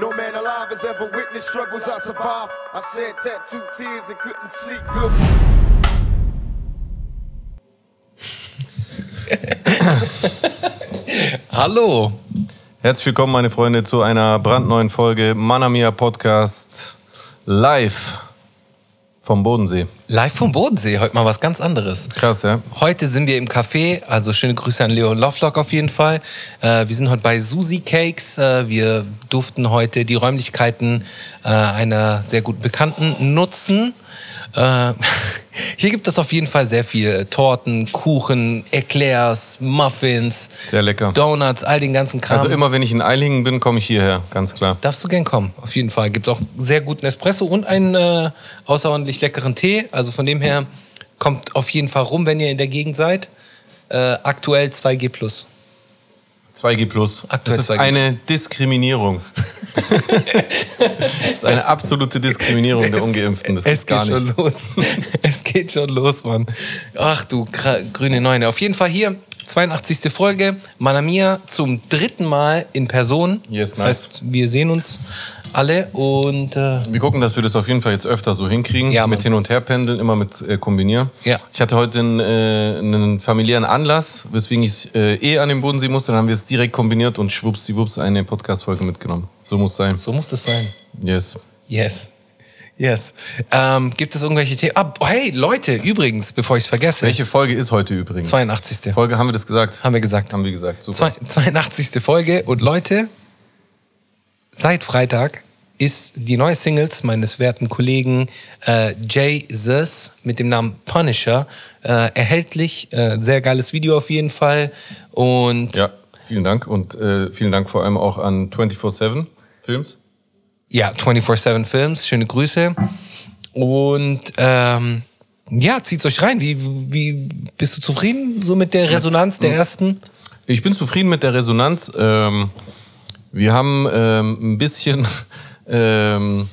No man alive has ever witnessed struggles I survived. I shed tattooed tears and couldn't sleep good. Hallo. Herzlich willkommen, meine Freunde, zu einer brandneuen Folge Manamia Podcast live vom Bodensee. Live vom Bodensee, heute mal was ganz anderes. Krass, ja? Heute sind wir im Café, also schöne Grüße an Leo Lovelock auf jeden Fall. Äh, wir sind heute bei Susi Cakes. Äh, wir durften heute die Räumlichkeiten äh, einer sehr guten Bekannten nutzen. Äh, hier gibt es auf jeden Fall sehr viel Torten, Kuchen, Eclairs, Muffins, Sehr lecker. Donuts, all den ganzen Kram. Also immer, wenn ich in Eilingen bin, komme ich hierher, ganz klar. Darfst du gern kommen, auf jeden Fall. Gibt es auch sehr guten Espresso und einen äh, außerordentlich leckeren Tee. Also von dem her kommt auf jeden Fall rum, wenn ihr in der Gegend seid. Äh, aktuell 2G+. 2G Plus. Aktuell das ist 2G. eine Diskriminierung. das ist eine absolute Diskriminierung der Ungeimpften. Das Es geht gar geht schon nicht. los. es geht schon los, Mann. Ach du grüne Neune. Auf jeden Fall hier 82. Folge. Manamia zum dritten Mal in Person. Yes, das nice. heißt, wir sehen uns alle und äh, Wir gucken, dass wir das auf jeden Fall jetzt öfter so hinkriegen. Ja, mit. Hin- und Herpendeln, immer mit äh, Kombinieren. Ja. Ich hatte heute einen, äh, einen familiären Anlass, weswegen ich äh, eh an den Bodensee musste. Dann haben wir es direkt kombiniert und schwuppsdiwupps eine Podcast-Folge mitgenommen. So muss sein. so muss das sein. Yes. Yes. Yes. Ähm, gibt es irgendwelche Themen? Ah, hey, Leute, übrigens, bevor ich es vergesse. Welche Folge ist heute übrigens? 82. Folge, haben wir das gesagt? Haben wir gesagt. Haben wir gesagt, super. Zwei- 82. Folge. Und Leute, seit Freitag ist die neue Singles meines werten Kollegen äh, Jay Zus mit dem Namen Punisher äh, erhältlich. Äh, sehr geiles Video auf jeden Fall. Und Ja, vielen Dank. Und äh, vielen Dank vor allem auch an 24-7 Films. Ja, 24-7 Films, schöne Grüße. Und ähm, ja, zieht's euch rein. Wie, wie bist du zufrieden so mit der Resonanz der ersten? Ich bin zufrieden mit der Resonanz. Ähm, wir haben ähm, ein bisschen ähm,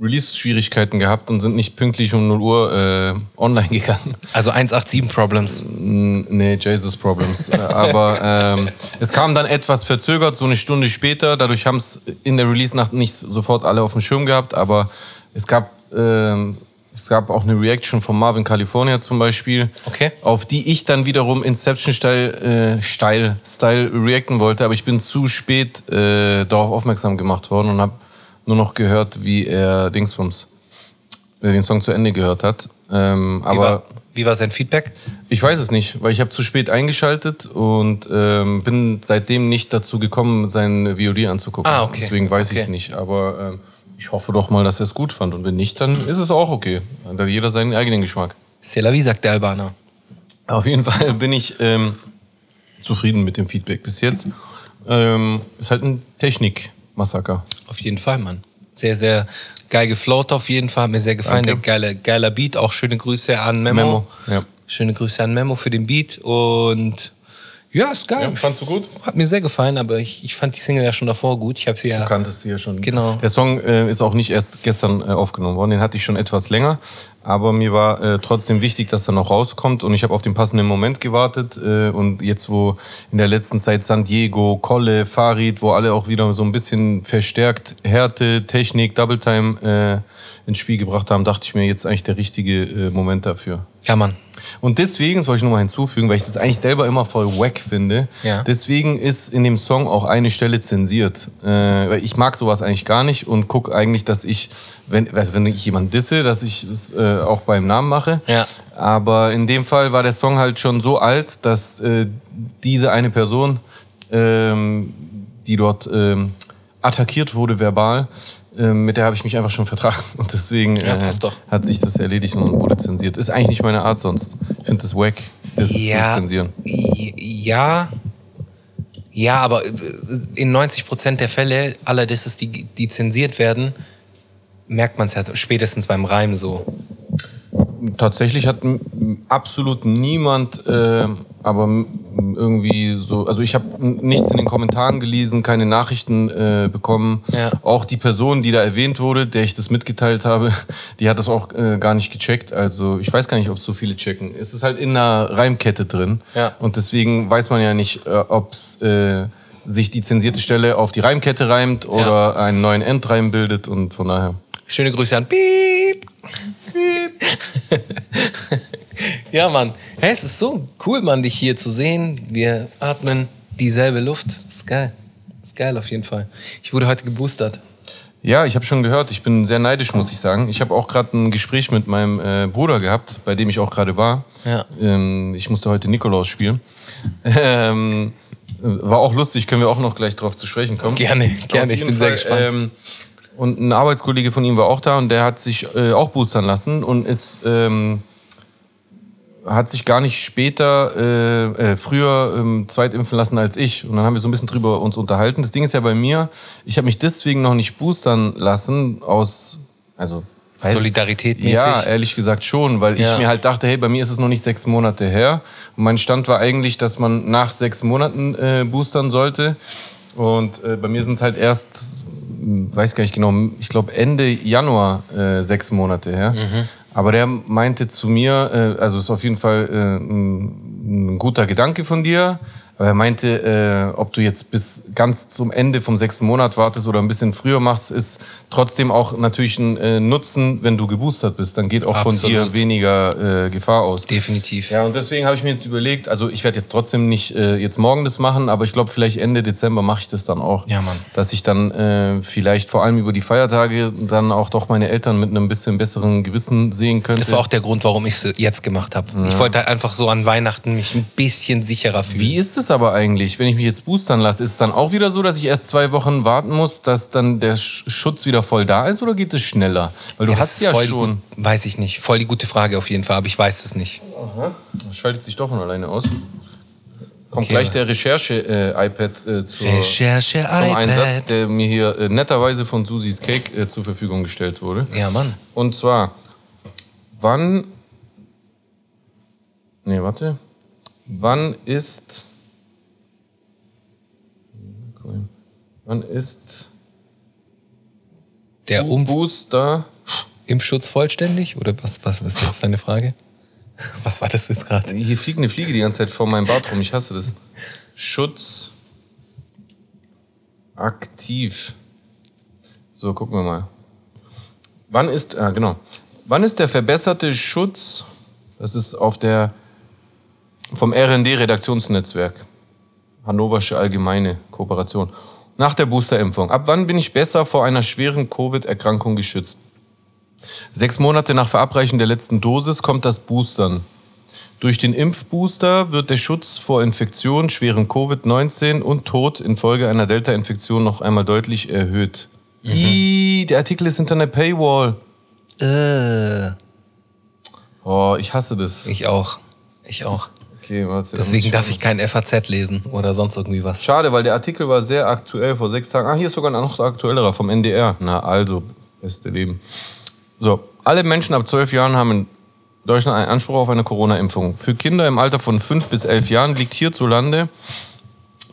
Release-Schwierigkeiten gehabt und sind nicht pünktlich um 0 Uhr äh, online gegangen. Also 187 Problems. Mm, Nee, Jesus Problems. Äh, Aber ähm, es kam dann etwas verzögert, so eine Stunde später. Dadurch haben es in der Release-Nacht nicht sofort alle auf dem Schirm gehabt. Aber es gab, ähm, es gab auch eine Reaction von Marvin California zum Beispiel. Okay. Auf die ich dann wiederum Inception-Style äh, Style, Style reacten wollte. Aber ich bin zu spät äh, darauf aufmerksam gemacht worden und habe nur noch gehört, wie er Dingsbums äh, den Song zu Ende gehört hat. Ähm, Wie, aber war, wie war sein Feedback? ich weiß es nicht, weil ich habe zu spät eingeschaltet und ähm, bin seitdem nicht dazu gekommen, sein VOD anzugucken. Ah, okay. Deswegen weiß ich es Okay. nicht. Aber ähm, ich hoffe doch mal, dass er es gut fand. Und wenn nicht, dann ist es auch okay. Dann hat jeder seinen eigenen Geschmack. C'est la vie, sagt der Albaner. Auf jeden Fall bin ich ähm, zufrieden mit dem Feedback bis jetzt. Ähm, ist halt ein Technik-Massaker. Auf jeden Fall, Mann. Sehr, sehr geil geflowt auf jeden Fall. Hat mir sehr gefallen. Danke. Der geile, geiler Beat. Auch schöne Grüße an Memo. Memo, ja. Schöne Grüße an Memo für den Beat. Und ja, ist geil. Ja, fandst du gut? Hat mir sehr gefallen, aber ich, ich fand die Single ja schon davor gut. Ich habe sie ja. Du kanntest sie ja schon. Genau. Der Song äh, ist auch nicht erst gestern äh, aufgenommen worden, den hatte ich schon etwas länger. Aber mir war äh, trotzdem wichtig, dass er noch rauskommt und ich habe auf den passenden Moment gewartet. Äh, und jetzt, wo in der letzten Zeit San Diego, Kolle, Farid, wo alle auch wieder so ein bisschen verstärkt Härte, Technik, Double Time äh, ins Spiel gebracht haben, dachte ich mir, jetzt eigentlich der richtige äh, Moment dafür. Ja, Mann. Und deswegen, das wollte ich nur mal hinzufügen, weil ich das eigentlich selber immer voll wack finde. Ja. Deswegen ist in dem Song auch eine Stelle zensiert. Äh, ich mag sowas eigentlich gar nicht und gucke eigentlich, dass ich, wenn, also wenn ich jemanden disse, dass ich das äh, auch beim Namen mache. Ja. Aber in dem Fall war der Song halt schon so alt, dass äh, diese eine Person, ähm, die dort ähm, attackiert wurde verbal, mit der habe ich mich einfach schon vertragen. Und deswegen Ja, äh, hat sich das erledigt und wurde zensiert. Ist eigentlich nicht meine Art sonst. Ich finde das wack, das zu zensieren. Ja. Ja, aber äh, in 90 Prozent der Fälle aller Disses, die, die zensiert werden, merkt man es ja spätestens beim Reim so. Tatsächlich hat absolut niemand, äh, aber irgendwie so, also ich habe nichts in den Kommentaren gelesen, keine Nachrichten äh, bekommen. Ja. Auch die Person, die da erwähnt wurde, der ich das mitgeteilt habe, die hat das auch äh, gar nicht gecheckt. Also ich weiß gar nicht, ob es so viele checken. Es ist halt in einer Reimkette drin Ja. und deswegen weiß man ja nicht, äh, ob es äh, sich die zensierte Stelle auf die Reimkette reimt oder einen neuen Endreim bildet und von daher. Schöne Grüße an Piep. ja, Mann. Hey, es ist so cool, Mann, dich hier zu sehen. Wir atmen dieselbe Luft. Das ist geil. Das ist geil auf jeden Fall. Ich wurde heute geboostert. Ja, ich habe schon gehört. Ich bin sehr neidisch, muss ich sagen. Ich habe auch gerade ein Gespräch mit meinem äh, Bruder gehabt, bei dem ich auch gerade war. Ja. Ähm, ich musste heute Nikolaus spielen. Ähm, war auch lustig, können wir auch noch gleich drauf zu sprechen kommen. Gerne, gerne. Ich bin sehr Fall, gespannt. Ähm, und ein Arbeitskollege von ihm war auch da und der hat sich äh, auch boostern lassen und ist ähm, hat sich gar nicht später äh, äh, früher ähm, zweitimpfen lassen als ich und dann haben wir so ein bisschen drüber uns unterhalten. Das Ding ist ja bei mir, ich habe mich deswegen noch nicht boostern lassen aus also weiß- Solidarität mäßig. ja, ehrlich gesagt schon, weil Ja. ich mir halt dachte, hey, bei mir ist es noch nicht sechs Monate her. Und mein Stand war eigentlich, dass man nach sechs Monaten äh, boostern sollte. Und äh, bei mir sind es halt erst, weiß gar nicht genau, ich glaube Ende Januar äh, sechs Monate her. Mhm. Aber der meinte zu mir, äh, also ist auf jeden Fall äh, ein, ein guter Gedanke von dir. Aber er meinte, äh, ob du jetzt bis ganz zum Ende vom sechsten Monat wartest oder ein bisschen früher machst, ist trotzdem auch natürlich ein äh, Nutzen, wenn du geboostert bist. Dann geht auch von Absolut. dir weniger äh, Gefahr aus. Definitiv. Ja, und deswegen habe ich mir jetzt überlegt, also ich werde jetzt trotzdem nicht äh, jetzt morgen das machen, aber ich glaube, vielleicht Ende Dezember mache ich das dann auch. Ja, Mann. Dass ich dann äh, vielleicht vor allem über die Feiertage dann auch doch meine Eltern mit einem bisschen besseren Gewissen sehen könnte. Das war auch der Grund, warum ich es jetzt gemacht habe. Ich wollte halt einfach so an Weihnachten mich ein bisschen sicherer fühlen. Wie ist es aber eigentlich, wenn ich mich jetzt boostern lasse? Ist es dann auch wieder so, dass ich erst zwei Wochen warten muss, dass dann der Sch- Schutz wieder voll da ist oder geht es schneller? Weil du Ja, hast ja voll schon. Gut, weiß ich nicht. Voll die gute Frage auf jeden Fall, aber ich weiß es nicht. Das schaltet sich doch von alleine aus. Kommt Okay. gleich der Recherche-iPad äh, zur, Recherche zum Einsatz, iPad. der mir hier äh, netterweise von Susis Cake äh, zur Verfügung gestellt wurde. Ja, Mann. Und zwar, wann. Nee, warte. Wann ist. Wann ist Der um Booster. Impfschutz vollständig? Oder was, was ist jetzt deine Frage? Was war das jetzt gerade? Hier fliegt eine Fliege die ganze Zeit vor meinem Bart rum. Ich hasse das. Schutz. Aktiv. So, gucken wir mal. Wann ist, ah, genau. Wann ist der verbesserte Schutz, das ist auf der, vom RND-Redaktionsnetzwerk, Hannoversche Allgemeine Kooperation, nach der Boosterimpfung. Ab wann bin ich besser vor einer schweren Covid-Erkrankung geschützt? Sechs Monate nach Verabreichen der letzten Dosis kommt das Boostern. Durch den Impfbooster wird der Schutz vor Infektion, schweren Covid-19 und Tod infolge einer Delta-Infektion noch einmal deutlich erhöht. Ih, der Artikel ist hinter einer Paywall. Äh, Oh, ich hasse das. ich auch. Ich auch. Okay, warte. Deswegen darf ich kein FAZ lesen oder sonst irgendwie was. Schade, weil der Artikel war sehr aktuell vor sechs Tagen. Ah, hier ist sogar noch der aktuellerer vom NDR. Na, also, beste Leben. So, alle Menschen ab zwölf Jahren haben in Deutschland einen Anspruch auf eine Corona-Impfung. Für Kinder im Alter von fünf bis elf Jahren liegt hierzulande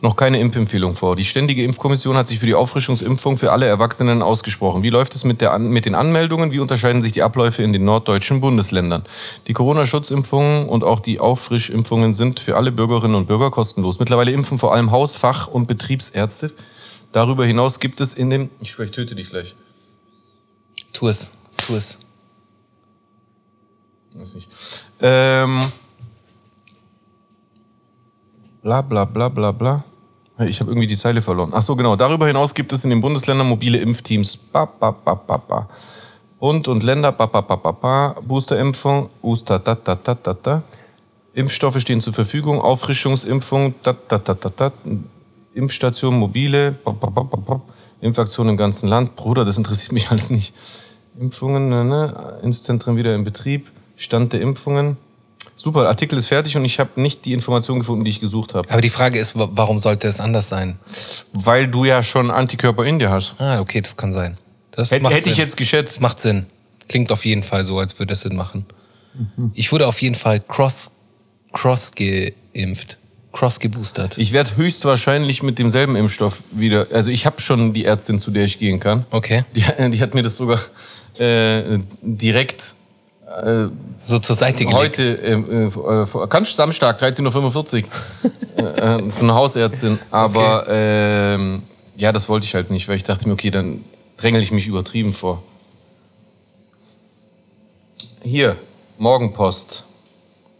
noch keine Impfempfehlung vor. Die Ständige Impfkommission hat sich für die Auffrischungsimpfung für alle Erwachsenen ausgesprochen. Wie läuft es mit, der An mit den Anmeldungen? Wie unterscheiden sich die Abläufe in den norddeutschen Bundesländern? Die Corona-Schutzimpfungen und auch die Auffrischimpfungen sind für alle Bürgerinnen und Bürger kostenlos. Mittlerweile impfen vor allem Haus-, Fach- und Betriebsärzte. Darüber hinaus gibt es in den... Ich schwöre, ich töte dich gleich. Tu es. Tu es. Weiß nicht. Ähm, bla bla bla bla bla. Ich habe irgendwie die Zeile verloren. Ach so, genau. Darüber hinaus gibt es in den Bundesländern mobile Impfteams. Ba, ba, ba, ba, ba. Bund und Länder. Ba, ba, ba, ba, ba. Boosterimpfung. Booster. Da, da, da, da, da. Impfstoffe stehen zur Verfügung. Auffrischungsimpfung. Da, da, da, da, da. Impfstation mobile. Ba, ba, ba, ba, ba. Impfaktion im ganzen Land. Bruder, das interessiert mich alles nicht. Impfungen, ne, ne? Impfzentren wieder in Betrieb. Stand der Impfungen. Super, der Artikel ist fertig und ich habe nicht die Information gefunden, die ich gesucht habe. Aber die Frage ist, wa- warum sollte es anders sein? Weil du ja schon Antikörper in dir hast. Ah, okay, das kann sein. Das Hätte, macht hätte ich Sinn. jetzt geschätzt. Das macht Sinn. Klingt auf jeden Fall so, als würde es Sinn machen. Ich wurde auf jeden Fall cross, cross geimpft. Cross geboostert. Ich werde höchstwahrscheinlich mit demselben Impfstoff wieder. Also ich habe schon die Ärztin, zu der ich gehen kann. Okay. Die, die hat mir das sogar äh, direkt so zur Seite gelegt. Heute, ähm, äh, äh, kannst Samstag, 13.45 Uhr. äh, äh, das ist eine Hausärztin. Aber ähm, ja, das wollte ich halt nicht, weil ich dachte mir, okay, dann drängel ich mich übertrieben vor. Hier, Morgenpost.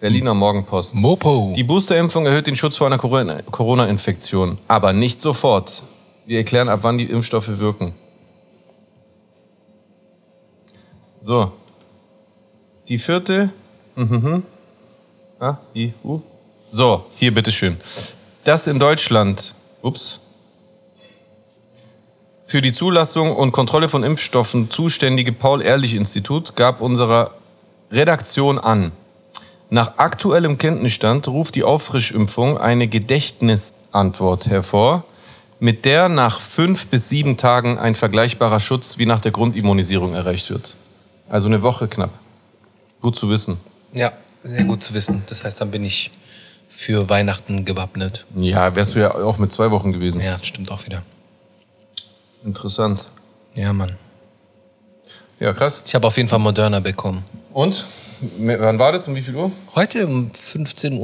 Berliner Morgenpost. Mopo. Die Boosterimpfung erhöht den Schutz vor einer Corona- Corona-Infektion, aber nicht sofort. Wir erklären, ab wann die Impfstoffe wirken. So. Die vierte. Mhm. Ah, I, U. So, hier bitteschön. Das in Deutschland. Ups. Für die Zulassung und Kontrolle von Impfstoffen zuständige Paul-Ehrlich-Institut gab unserer Redaktion an. Nach aktuellem Kenntnisstand ruft die Auffrischimpfung eine Gedächtnisantwort hervor, mit der nach fünf bis sieben Tagen ein vergleichbarer Schutz wie nach der Grundimmunisierung erreicht wird. Also eine Woche knapp. Gut zu wissen. Ja, sehr gut zu wissen. Das heißt, dann bin ich für Weihnachten gewappnet. Ja, wärst du ja auch mit zwei Wochen gewesen. Ja, stimmt auch wieder. Interessant. Ja, Mann. Ja, krass. Ich habe auf jeden Fall Moderna bekommen. Und? Wann war das? Um wie viel Uhr? Heute um 15.30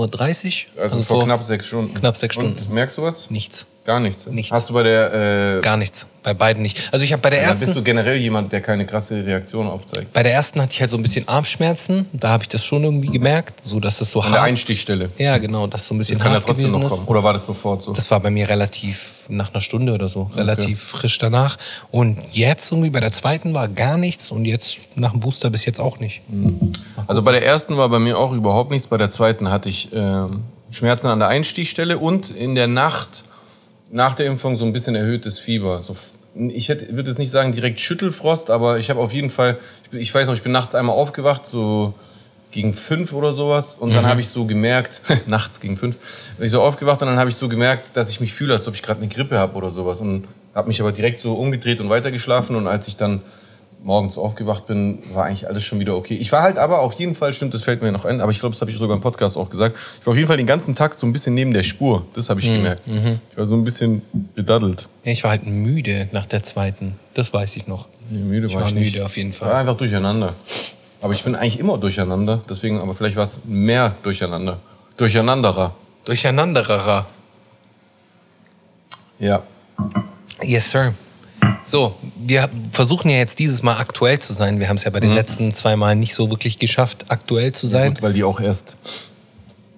Uhr. Also, vor, knapp sechs Stunden. knapp sechs Stunden. Und merkst du was? Nichts. Gar nichts. Nichts. Hast du bei der. Äh, Gar nichts. Bei beiden nicht. Also ich habe bei der dann ersten. bist du generell jemand, der keine krasse Reaktion aufzeigt. Bei der ersten hatte ich halt so ein bisschen Armschmerzen. Da habe ich das schon irgendwie gemerkt, so dass es so An der hart. Einstichstelle. Ja, genau, dass so ein bisschen Das kann ja trotzdem noch ist. kommen. Oder war das sofort so? Das war bei mir relativ nach einer Stunde oder so, relativ frisch danach. Und jetzt irgendwie bei der zweiten war gar nichts und jetzt nach dem Booster bis jetzt auch nicht. Also bei der ersten war bei mir auch überhaupt nichts. Bei der zweiten hatte ich ähm, Schmerzen an der Einstichstelle und in der Nacht nach der Impfung so ein bisschen erhöhtes Fieber. So, ich hätte, würde es nicht sagen direkt Schüttelfrost, aber ich habe auf jeden Fall, ich, weiß noch, ich bin nachts einmal aufgewacht, so gegen fünf oder sowas. Und dann habe ich so gemerkt, nachts gegen fünf, bin ich so aufgewacht und dann habe ich so gemerkt, dass ich mich fühle, als ob ich gerade eine Grippe habe oder sowas. Und habe mich aber direkt so umgedreht und weitergeschlafen. Und als ich dann morgens aufgewacht bin, war eigentlich alles schon wieder okay. Ich war halt aber auf jeden Fall, stimmt, das fällt mir noch ein, aber ich glaube, das habe ich sogar im Podcast auch gesagt. Ich war auf jeden Fall den ganzen Tag so ein bisschen neben der Spur. Das habe ich gemerkt. Ich war so ein bisschen bedaddelt. Ja, ich war halt müde nach der zweiten. Das weiß ich noch. Nee, müde Ich war war ich nicht. müde auf jeden Ich war Fall. einfach durcheinander. Aber ich bin eigentlich immer durcheinander. Deswegen, aber vielleicht war es mehr durcheinander. Durcheinanderer. Durcheinanderer. Ja. Yes, sir. So, wir versuchen ja jetzt dieses Mal aktuell zu sein. Wir haben es ja bei den letzten zwei Mal nicht so wirklich geschafft, aktuell zu sein. Gut, weil die auch erst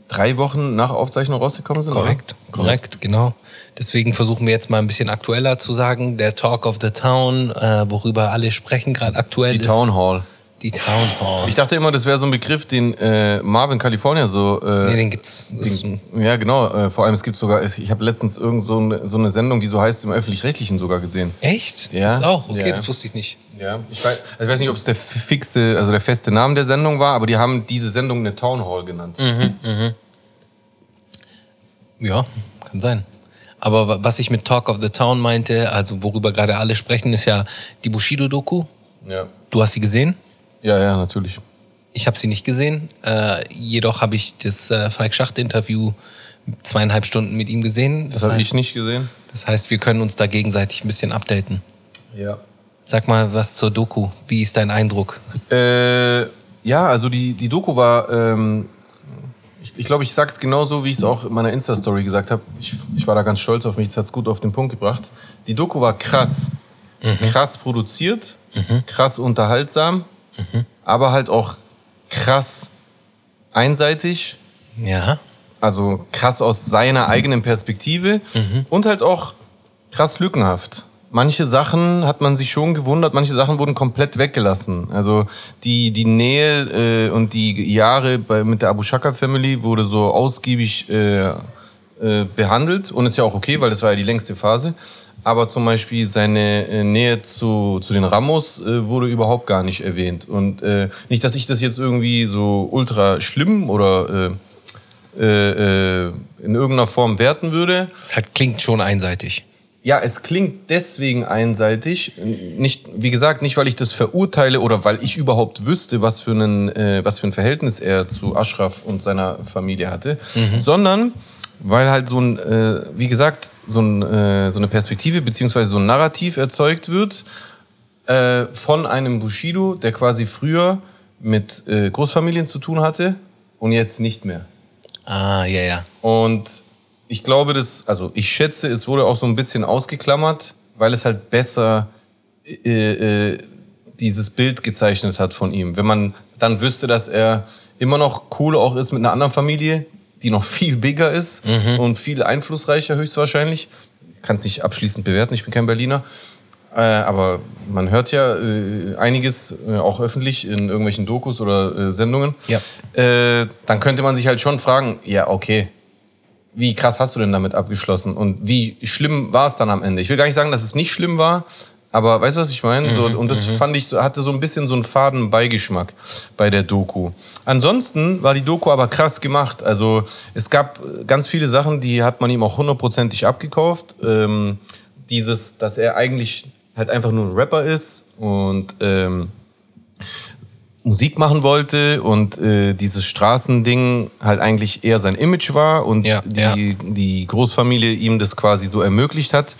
drei Wochen nach Aufzeichnung rausgekommen sind. Korrekt, oder? korrekt, genau. Deswegen versuchen wir jetzt mal ein bisschen aktueller zu sagen. Der Talk of the Town, äh, worüber alle sprechen gerade aktuell Die ist. Town Hall. Die Town Hall. Ich dachte immer, das wäre so ein Begriff, den äh, Marvin California so. Äh, nee, den gibt's. Das den, ja, genau. Äh, vor allem, es gibt sogar, ich habe letztens irgend so eine, so eine Sendung, die so heißt, im Öffentlich-Rechtlichen sogar gesehen. Echt? Ja. Gibt's auch? Okay, Ja. das wusste ich nicht. Ja, ich weiß, also ich weiß nicht, ob es der fixe, also der feste Name der Sendung war, aber die haben diese Sendung eine Town Hall genannt. Ja, kann sein. Aber wa- was ich mit Talk of the Town meinte, also worüber gerade alle sprechen, ist ja die Bushido-Doku. Ja. Du hast sie gesehen? Ja, ja, natürlich. Ich habe sie nicht gesehen. Äh, jedoch habe ich das äh, Falk Schacht-Interview zweieinhalb Stunden mit ihm gesehen. Das habe heißt, ich nicht gesehen. das heißt, wir können uns da gegenseitig ein bisschen updaten. Ja. Sag mal was zur Doku. Wie ist dein Eindruck? Äh, ja, also die, die Doku war, ähm, ich, ich glaube, ich sag's genauso, wie ich es auch in meiner Insta-Story gesagt habe. Ich, ich war da ganz stolz auf mich, das hat's gut auf den Punkt gebracht. Die Doku war krass. Krass produziert, krass unterhaltsam, aber halt auch krass einseitig. Ja. Also krass aus seiner eigenen Perspektive und halt auch krass lückenhaft. Manche Sachen hat man sich schon gewundert, manche Sachen wurden komplett weggelassen. Also die, die Nähe äh, und die Jahre bei, mit der Abu Shaka Family wurde so ausgiebig äh, äh, behandelt und ist ja auch okay, weil das war ja die längste Phase. Aber zum Beispiel seine äh, Nähe zu, zu den Ramos äh, wurde überhaupt gar nicht erwähnt. Und äh, nicht, dass ich das jetzt irgendwie so ultra schlimm oder äh, äh, äh, in irgendeiner Form werten würde. Es halt klingt schon einseitig. Ja, es klingt deswegen einseitig. Nicht, wie gesagt, nicht, weil ich das verurteile oder weil ich überhaupt wüsste, was für, einen, was für ein Verhältnis er zu Ashraf und seiner Familie hatte, sondern weil halt so ein, äh, wie gesagt, so, ein, äh, so eine Perspektive beziehungsweise so ein Narrativ erzeugt wird äh, von einem Bushido, der quasi früher mit äh, Großfamilien zu tun hatte und jetzt nicht mehr. Ah, ja, ja. Und ich glaube, das, also ich schätze, es wurde auch so ein bisschen ausgeklammert, weil es halt besser äh, äh, dieses Bild gezeichnet hat von ihm. Wenn man dann wüsste, dass er immer noch cool auch ist mit einer anderen Familie, die noch viel bigger ist und viel einflussreicher höchstwahrscheinlich. Kann es nicht abschließend bewerten, ich bin kein Berliner. Äh, aber man hört ja äh, einiges, äh, auch öffentlich in irgendwelchen Dokus oder äh, Sendungen. Ja. Äh, dann könnte man sich halt schon fragen, ja, okay, wie krass hast du denn damit abgeschlossen und wie schlimm war es dann am Ende? Ich will gar nicht sagen, dass es nicht schlimm war, aber weißt du, was ich meine? So, und das fand ich, hatte so ein bisschen so einen faden Beigeschmack bei der Doku. Ansonsten war die Doku aber krass gemacht. Also es gab äh, ganz viele Sachen, die hat man ihm auch hundertprozentig abgekauft. Ähm, dieses, dass er eigentlich halt einfach nur ein Rapper ist und ähm, Musik machen wollte und äh, dieses Straßending halt eigentlich eher sein Image war und Ja, die, ja. die Großfamilie ihm das quasi so ermöglicht hat.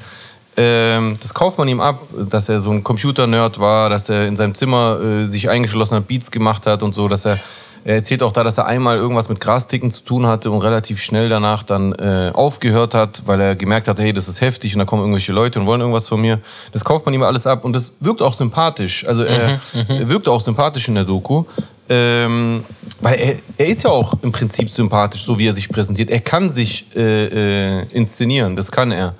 Ähm, das kauft man ihm ab, dass er so ein Computer-Nerd war, dass er in seinem Zimmer äh, sich eingeschlossen hat, Beats gemacht hat und so, dass er er erzählt auch da, dass er einmal irgendwas mit Grasticken zu tun hatte und relativ schnell danach dann äh, aufgehört hat, weil er gemerkt hat, hey, das ist heftig und da kommen irgendwelche Leute und wollen irgendwas von mir. Das kauft man ihm alles ab und das wirkt auch sympathisch. Also er, er wirkt auch sympathisch in der Doku. Ähm, weil er, er ist ja auch im Prinzip sympathisch, so wie er sich präsentiert. Er kann sich äh, äh, inszenieren, das kann er.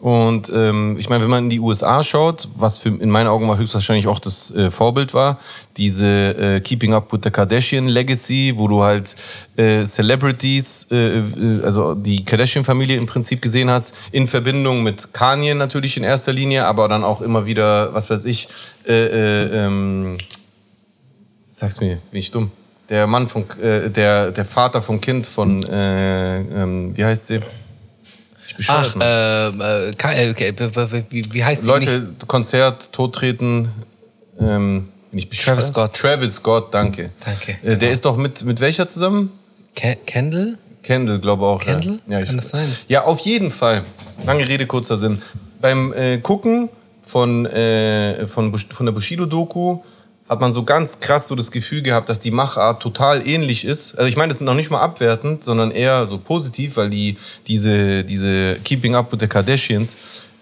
Und ähm, ich meine, wenn man in die USA schaut, was für, in meinen Augen mal höchstwahrscheinlich auch das äh, Vorbild war, diese äh, Keeping Up with the Kardashian Legacy, wo du halt äh, Celebrities, äh, äh, also die Kardashian-Familie im Prinzip gesehen hast, in Verbindung mit Kanye natürlich in erster Linie, aber dann auch immer wieder, was weiß ich, äh, äh, ähm, sag's mir, bin ich dumm. Der Mann von, äh, der, der Vater vom Kind von, äh, ähm, wie heißt sie? Ach, Mann. äh, äh, Ka- okay, wie, wie heißt sie nicht? Leute, Konzert, Todtreten, ähm, nicht? Travis Scott. Travis Scott, danke. Danke, Äh, der genau. ist doch mit, mit welcher zusammen? Ke Kendall? Kendall, glaube auch. Kendall? Ja. Ja, Kann das sein? Ja, auf jeden Fall. Lange Rede, kurzer Sinn. Beim äh, Gucken von, äh, von, von der Bushido-Doku hat man so ganz krass so das Gefühl gehabt, dass die Machart total ähnlich ist. Also ich meine, das ist noch nicht mal abwertend, sondern eher so positiv, weil die, diese, diese Keeping Up with the Kardashians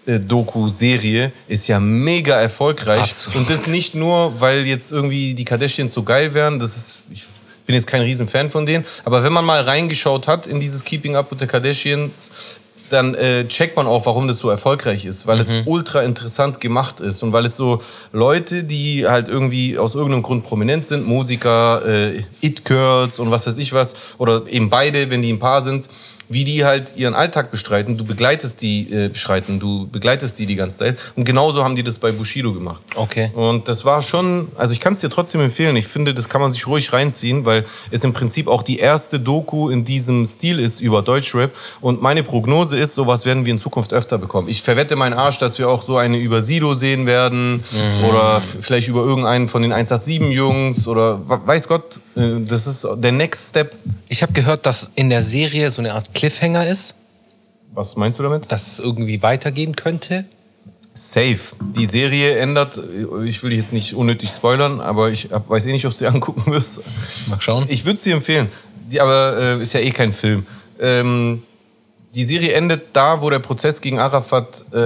äh, Doku-Serie ist ja mega erfolgreich. Absolut. Und das nicht nur, weil jetzt irgendwie die Kardashians so geil wären, das ist... Ich, bin jetzt kein Riesenfan von denen, aber wenn man mal reingeschaut hat in dieses Keeping Up with the Kardashians, dann äh, checkt man auch, warum das so erfolgreich ist, weil es ultra interessant gemacht ist und weil es so Leute, die halt irgendwie aus irgendeinem Grund prominent sind, Musiker, äh, It-Girls und was weiß ich was, oder eben beide, wenn die ein Paar sind, wie die halt ihren Alltag bestreiten. Du begleitest die, äh, beschreiten, du begleitest die die ganze Zeit. Und genauso haben die das bei Bushido gemacht. Okay. Und das war schon, also ich kann es dir trotzdem empfehlen. Ich finde, das kann man sich ruhig reinziehen, weil es im Prinzip auch die erste Doku in diesem Stil ist über Deutschrap. Und meine Prognose ist, sowas werden wir in Zukunft öfter bekommen. Ich verwette meinen Arsch, dass wir auch so eine über Sido sehen werden oder f- vielleicht über irgendeinen von den 187-Jungs oder we- weiß Gott, äh, das ist der Next Step. Ich habe gehört, dass in der Serie so eine Art Cliffhanger ist, Was meinst du damit? dass es irgendwie weitergehen könnte. Safe. Die Serie ändert, ich will dich jetzt nicht unnötig spoilern, aber ich weiß eh nicht, ob du sie angucken wirst. Mal schauen. Ich würde sie empfehlen, die, aber äh, ist ja eh kein Film. Ähm, die Serie endet da, wo der Prozess gegen Arafat äh,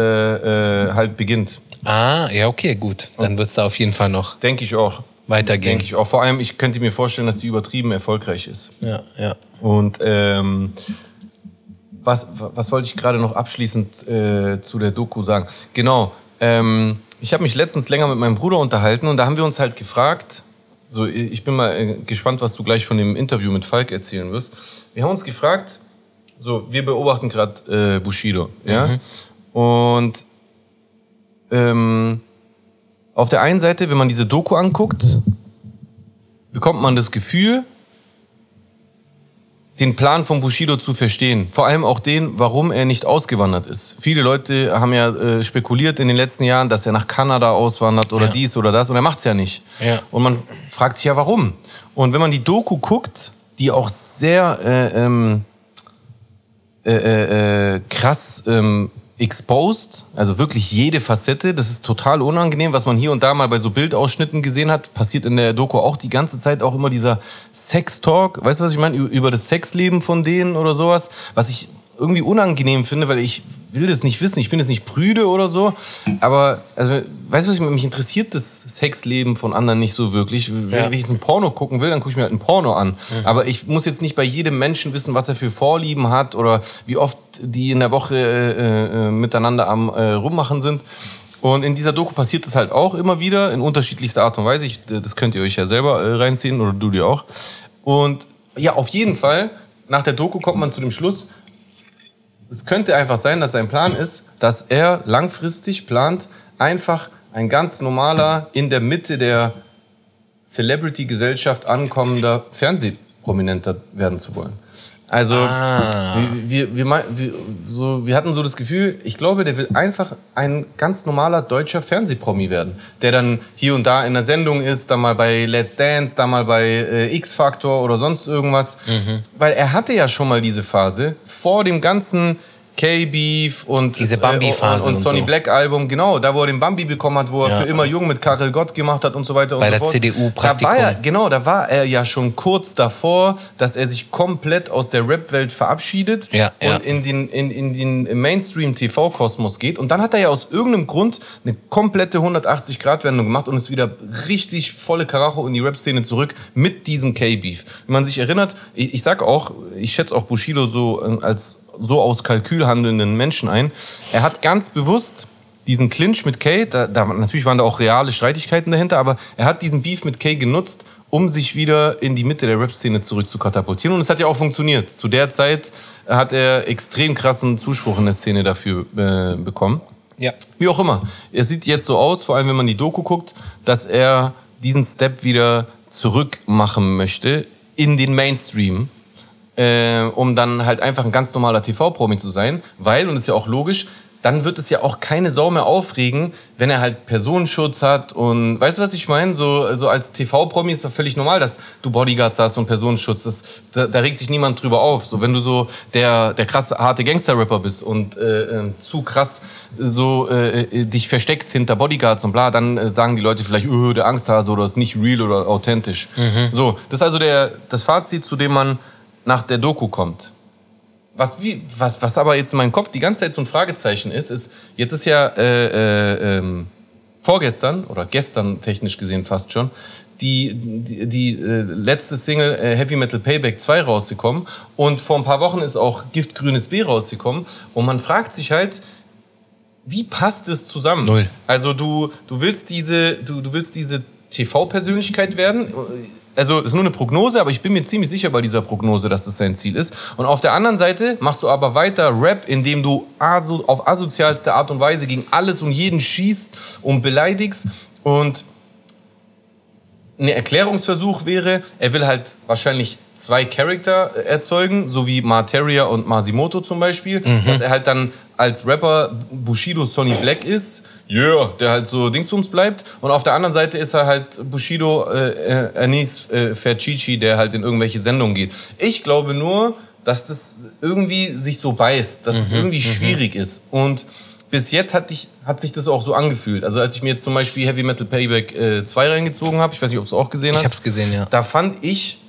äh, halt beginnt. Ah, ja, okay, gut. Dann wird es da auf jeden Fall noch Denke ich auch. weitergehen. Denke ich auch. Vor allem, ich könnte mir vorstellen, dass die übertrieben erfolgreich ist. Ja, ja. Und ähm, was, was wollte ich gerade noch abschließend äh, zu der Doku sagen? Genau, ähm, ich habe mich letztens länger mit meinem Bruder unterhalten und da haben wir uns halt gefragt, so ich bin mal äh, gespannt, was du gleich von dem Interview mit Falk erzählen wirst. Wir haben uns gefragt, so wir beobachten gerade äh, Bushido, ja, und ähm, auf der einen Seite, wenn man diese Doku anguckt, bekommt man das Gefühl, den Plan von Bushido zu verstehen. Vor allem auch den, warum er nicht ausgewandert ist. Viele Leute haben ja äh, spekuliert in den letzten Jahren, dass er nach Kanada auswandert oder Ja. dies oder das und er macht's ja nicht. Ja. Und man fragt sich ja, warum. Und wenn man die Doku guckt, die auch sehr äh, ähm, äh, äh, äh, krass ähm, exposed, also wirklich jede Facette. Das ist total unangenehm, was man hier und da mal bei so Bildausschnitten gesehen hat. Passiert in der Doku auch die ganze Zeit auch immer dieser Sex-Talk. Weißt du, was ich meine? Über das Sexleben von denen oder sowas. Was ich irgendwie unangenehm finde, weil ich will das nicht wissen. Ich bin jetzt nicht prüde oder so. Aber, also, weißt du, was ich, mich interessiert das Sexleben von anderen nicht so wirklich. Wenn Ja. ich jetzt ein Porno gucken will, dann gucke ich mir halt ein Porno an. Mhm. Aber ich muss jetzt nicht bei jedem Menschen wissen, was er für Vorlieben hat oder wie oft die in der Woche äh, äh, miteinander am äh, Rummachen sind. Und in dieser Doku passiert das halt auch immer wieder in unterschiedlichster Art und Weise. Ich, das könnt ihr euch ja selber äh, reinziehen oder du dir auch. Und ja, auf jeden Fall, nach der Doku kommt man zu dem Schluss, es könnte einfach sein, dass sein Plan ist, dass er langfristig plant, einfach ein ganz normaler, in der Mitte der Celebrity-Gesellschaft ankommender Fernsehprominenter werden zu wollen. Also Ah. wir, wir, wir, so, wir hatten so das Gefühl, ich glaube, der will einfach ein ganz normaler deutscher Fernsehpromi werden, der dann hier und da in der Sendung ist, dann mal bei Let's Dance, dann mal bei äh, X-Factor oder sonst irgendwas. Weil er hatte ja schon mal diese Phase vor dem ganzen K-Beef und Diese äh, Bambi-Phase und, und und Sonny so. Black Album, genau, da wo er den Bambi bekommen hat, wo er Ja. für immer jung mit Karel Gott gemacht hat und so weiter Bei und der so fort. CDU Da war er, Praktikum. genau, da war er ja schon kurz davor, dass er sich komplett aus der Rap-Welt verabschiedet Ja, ja. und in den, in, in den Mainstream-TV-Kosmos geht. Und dann hat er ja aus irgendeinem Grund eine komplette 180-Grad-Wendung gemacht und ist wieder richtig volle Karacho in die Rap-Szene zurück mit diesem K-Beef. Wenn man sich erinnert, ich, ich sag auch, ich schätze auch Bushido so äh, als so aus Kalkül handelnden Menschen ein. Er hat ganz bewusst diesen Clinch mit Kay, da, da, natürlich waren da auch reale Streitigkeiten dahinter, aber er hat diesen Beef mit Kay genutzt, um sich wieder in die Mitte der Rap-Szene zurück zu katapultieren. Und es hat ja auch funktioniert. Zu der Zeit hat er extrem krassen Zuspruch in der Szene dafür äh, bekommen. Ja. Wie auch immer. Es sieht jetzt so aus, vor allem wenn man die Doku guckt, dass er diesen Step wieder zurück machen möchte in den Mainstream, äh, um dann halt einfach ein ganz normaler TV-Promi zu sein. Weil, und das ist ja auch logisch, dann wird es ja auch keine Sau mehr aufregen, wenn er halt Personenschutz hat und weißt du, was ich meine? So, so als TV-Promi ist das völlig normal, dass du Bodyguards hast und Personenschutz. Das, da, da regt sich niemand drüber auf. So, wenn du so der, der krasse, harte Gangster-Rapper bist und äh, äh, zu krass so äh, äh, dich versteckst hinter Bodyguards und bla, dann äh, sagen die Leute vielleicht, öh, der Angsthase oder ist nicht real oder authentisch. So, das ist also der, das Fazit, zu dem man nach der Doku kommt. Was, wie, was, was aber jetzt in meinem Kopf die ganze Zeit so ein Fragezeichen ist, ist, jetzt ist ja äh, äh, ähm, vorgestern oder gestern technisch gesehen fast schon, die, die, die äh, letzte Single äh, Heavy Metal Payback 2 rausgekommen und vor ein paar Wochen ist auch Giftgrünes B rausgekommen und man fragt sich halt, wie passt es zusammen? Null. Also du, du willst diese, du, du willst diese TV-Persönlichkeit werden. Also ist nur eine Prognose, aber ich bin mir ziemlich sicher bei dieser Prognose, dass das sein Ziel ist. Und auf der anderen Seite machst du aber weiter Rap, indem du aso auf asozialste Art und Weise gegen alles und jeden schießt und beleidigst. Und ein Erklärungsversuch wäre, er will halt wahrscheinlich zwei Charakter äh, erzeugen, so wie Materia und Masimoto zum Beispiel, dass er halt dann als Rapper Bushido Sonny Black ist, yeah, der halt so Dingsbums bleibt und auf der anderen Seite ist er halt Bushido äh, äh, Anis äh, Ferchichi, der halt in irgendwelche Sendungen geht. Ich glaube nur, dass das irgendwie sich so beißt, dass es irgendwie schwierig ist und bis jetzt hat, ich, hat sich das auch so angefühlt. Also als ich mir jetzt zum Beispiel Heavy Metal Payback äh, 2 reingezogen habe, ich weiß nicht, ob du es auch gesehen hast. Ich hab's gesehen, ja. Da fand ich,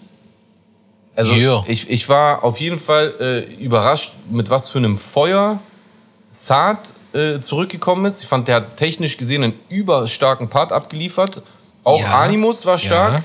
also ich, ich war auf jeden Fall äh, überrascht, mit was für einem Feuer Saad äh, zurückgekommen ist. Ich fand, der hat technisch gesehen einen überstarken Part abgeliefert. Auch Ja. Animus war stark. Ja.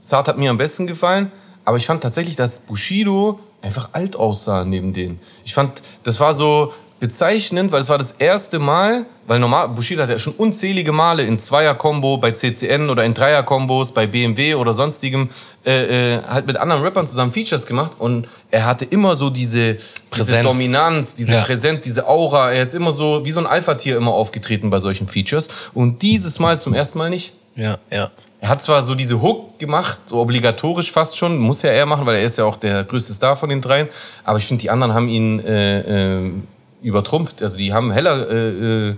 Saad hat mir am besten gefallen. Aber ich fand tatsächlich, dass Bushido einfach alt aussah neben denen. Ich fand, das war so bezeichnend, weil es war das erste Mal, weil normal, Bushido hat ja schon unzählige Male in Zweier-Kombo bei CCN oder in Dreier-Kombos bei BMW oder sonstigem äh, äh, halt mit anderen Rappern zusammen Features gemacht und er hatte immer so diese, diese. Dominanz, diese Ja. Präsenz, diese Aura. Er ist immer so wie so ein Alpha-Tier immer aufgetreten bei solchen Features und dieses Mal zum ersten Mal nicht. Ja, ja. Er hat zwar so diese Hook gemacht, so obligatorisch fast schon, muss ja er machen, weil er ist ja auch der größte Star von den dreien. Aber ich finde, die anderen haben ihn äh, äh, übertrumpft. Also die haben heller äh, äh,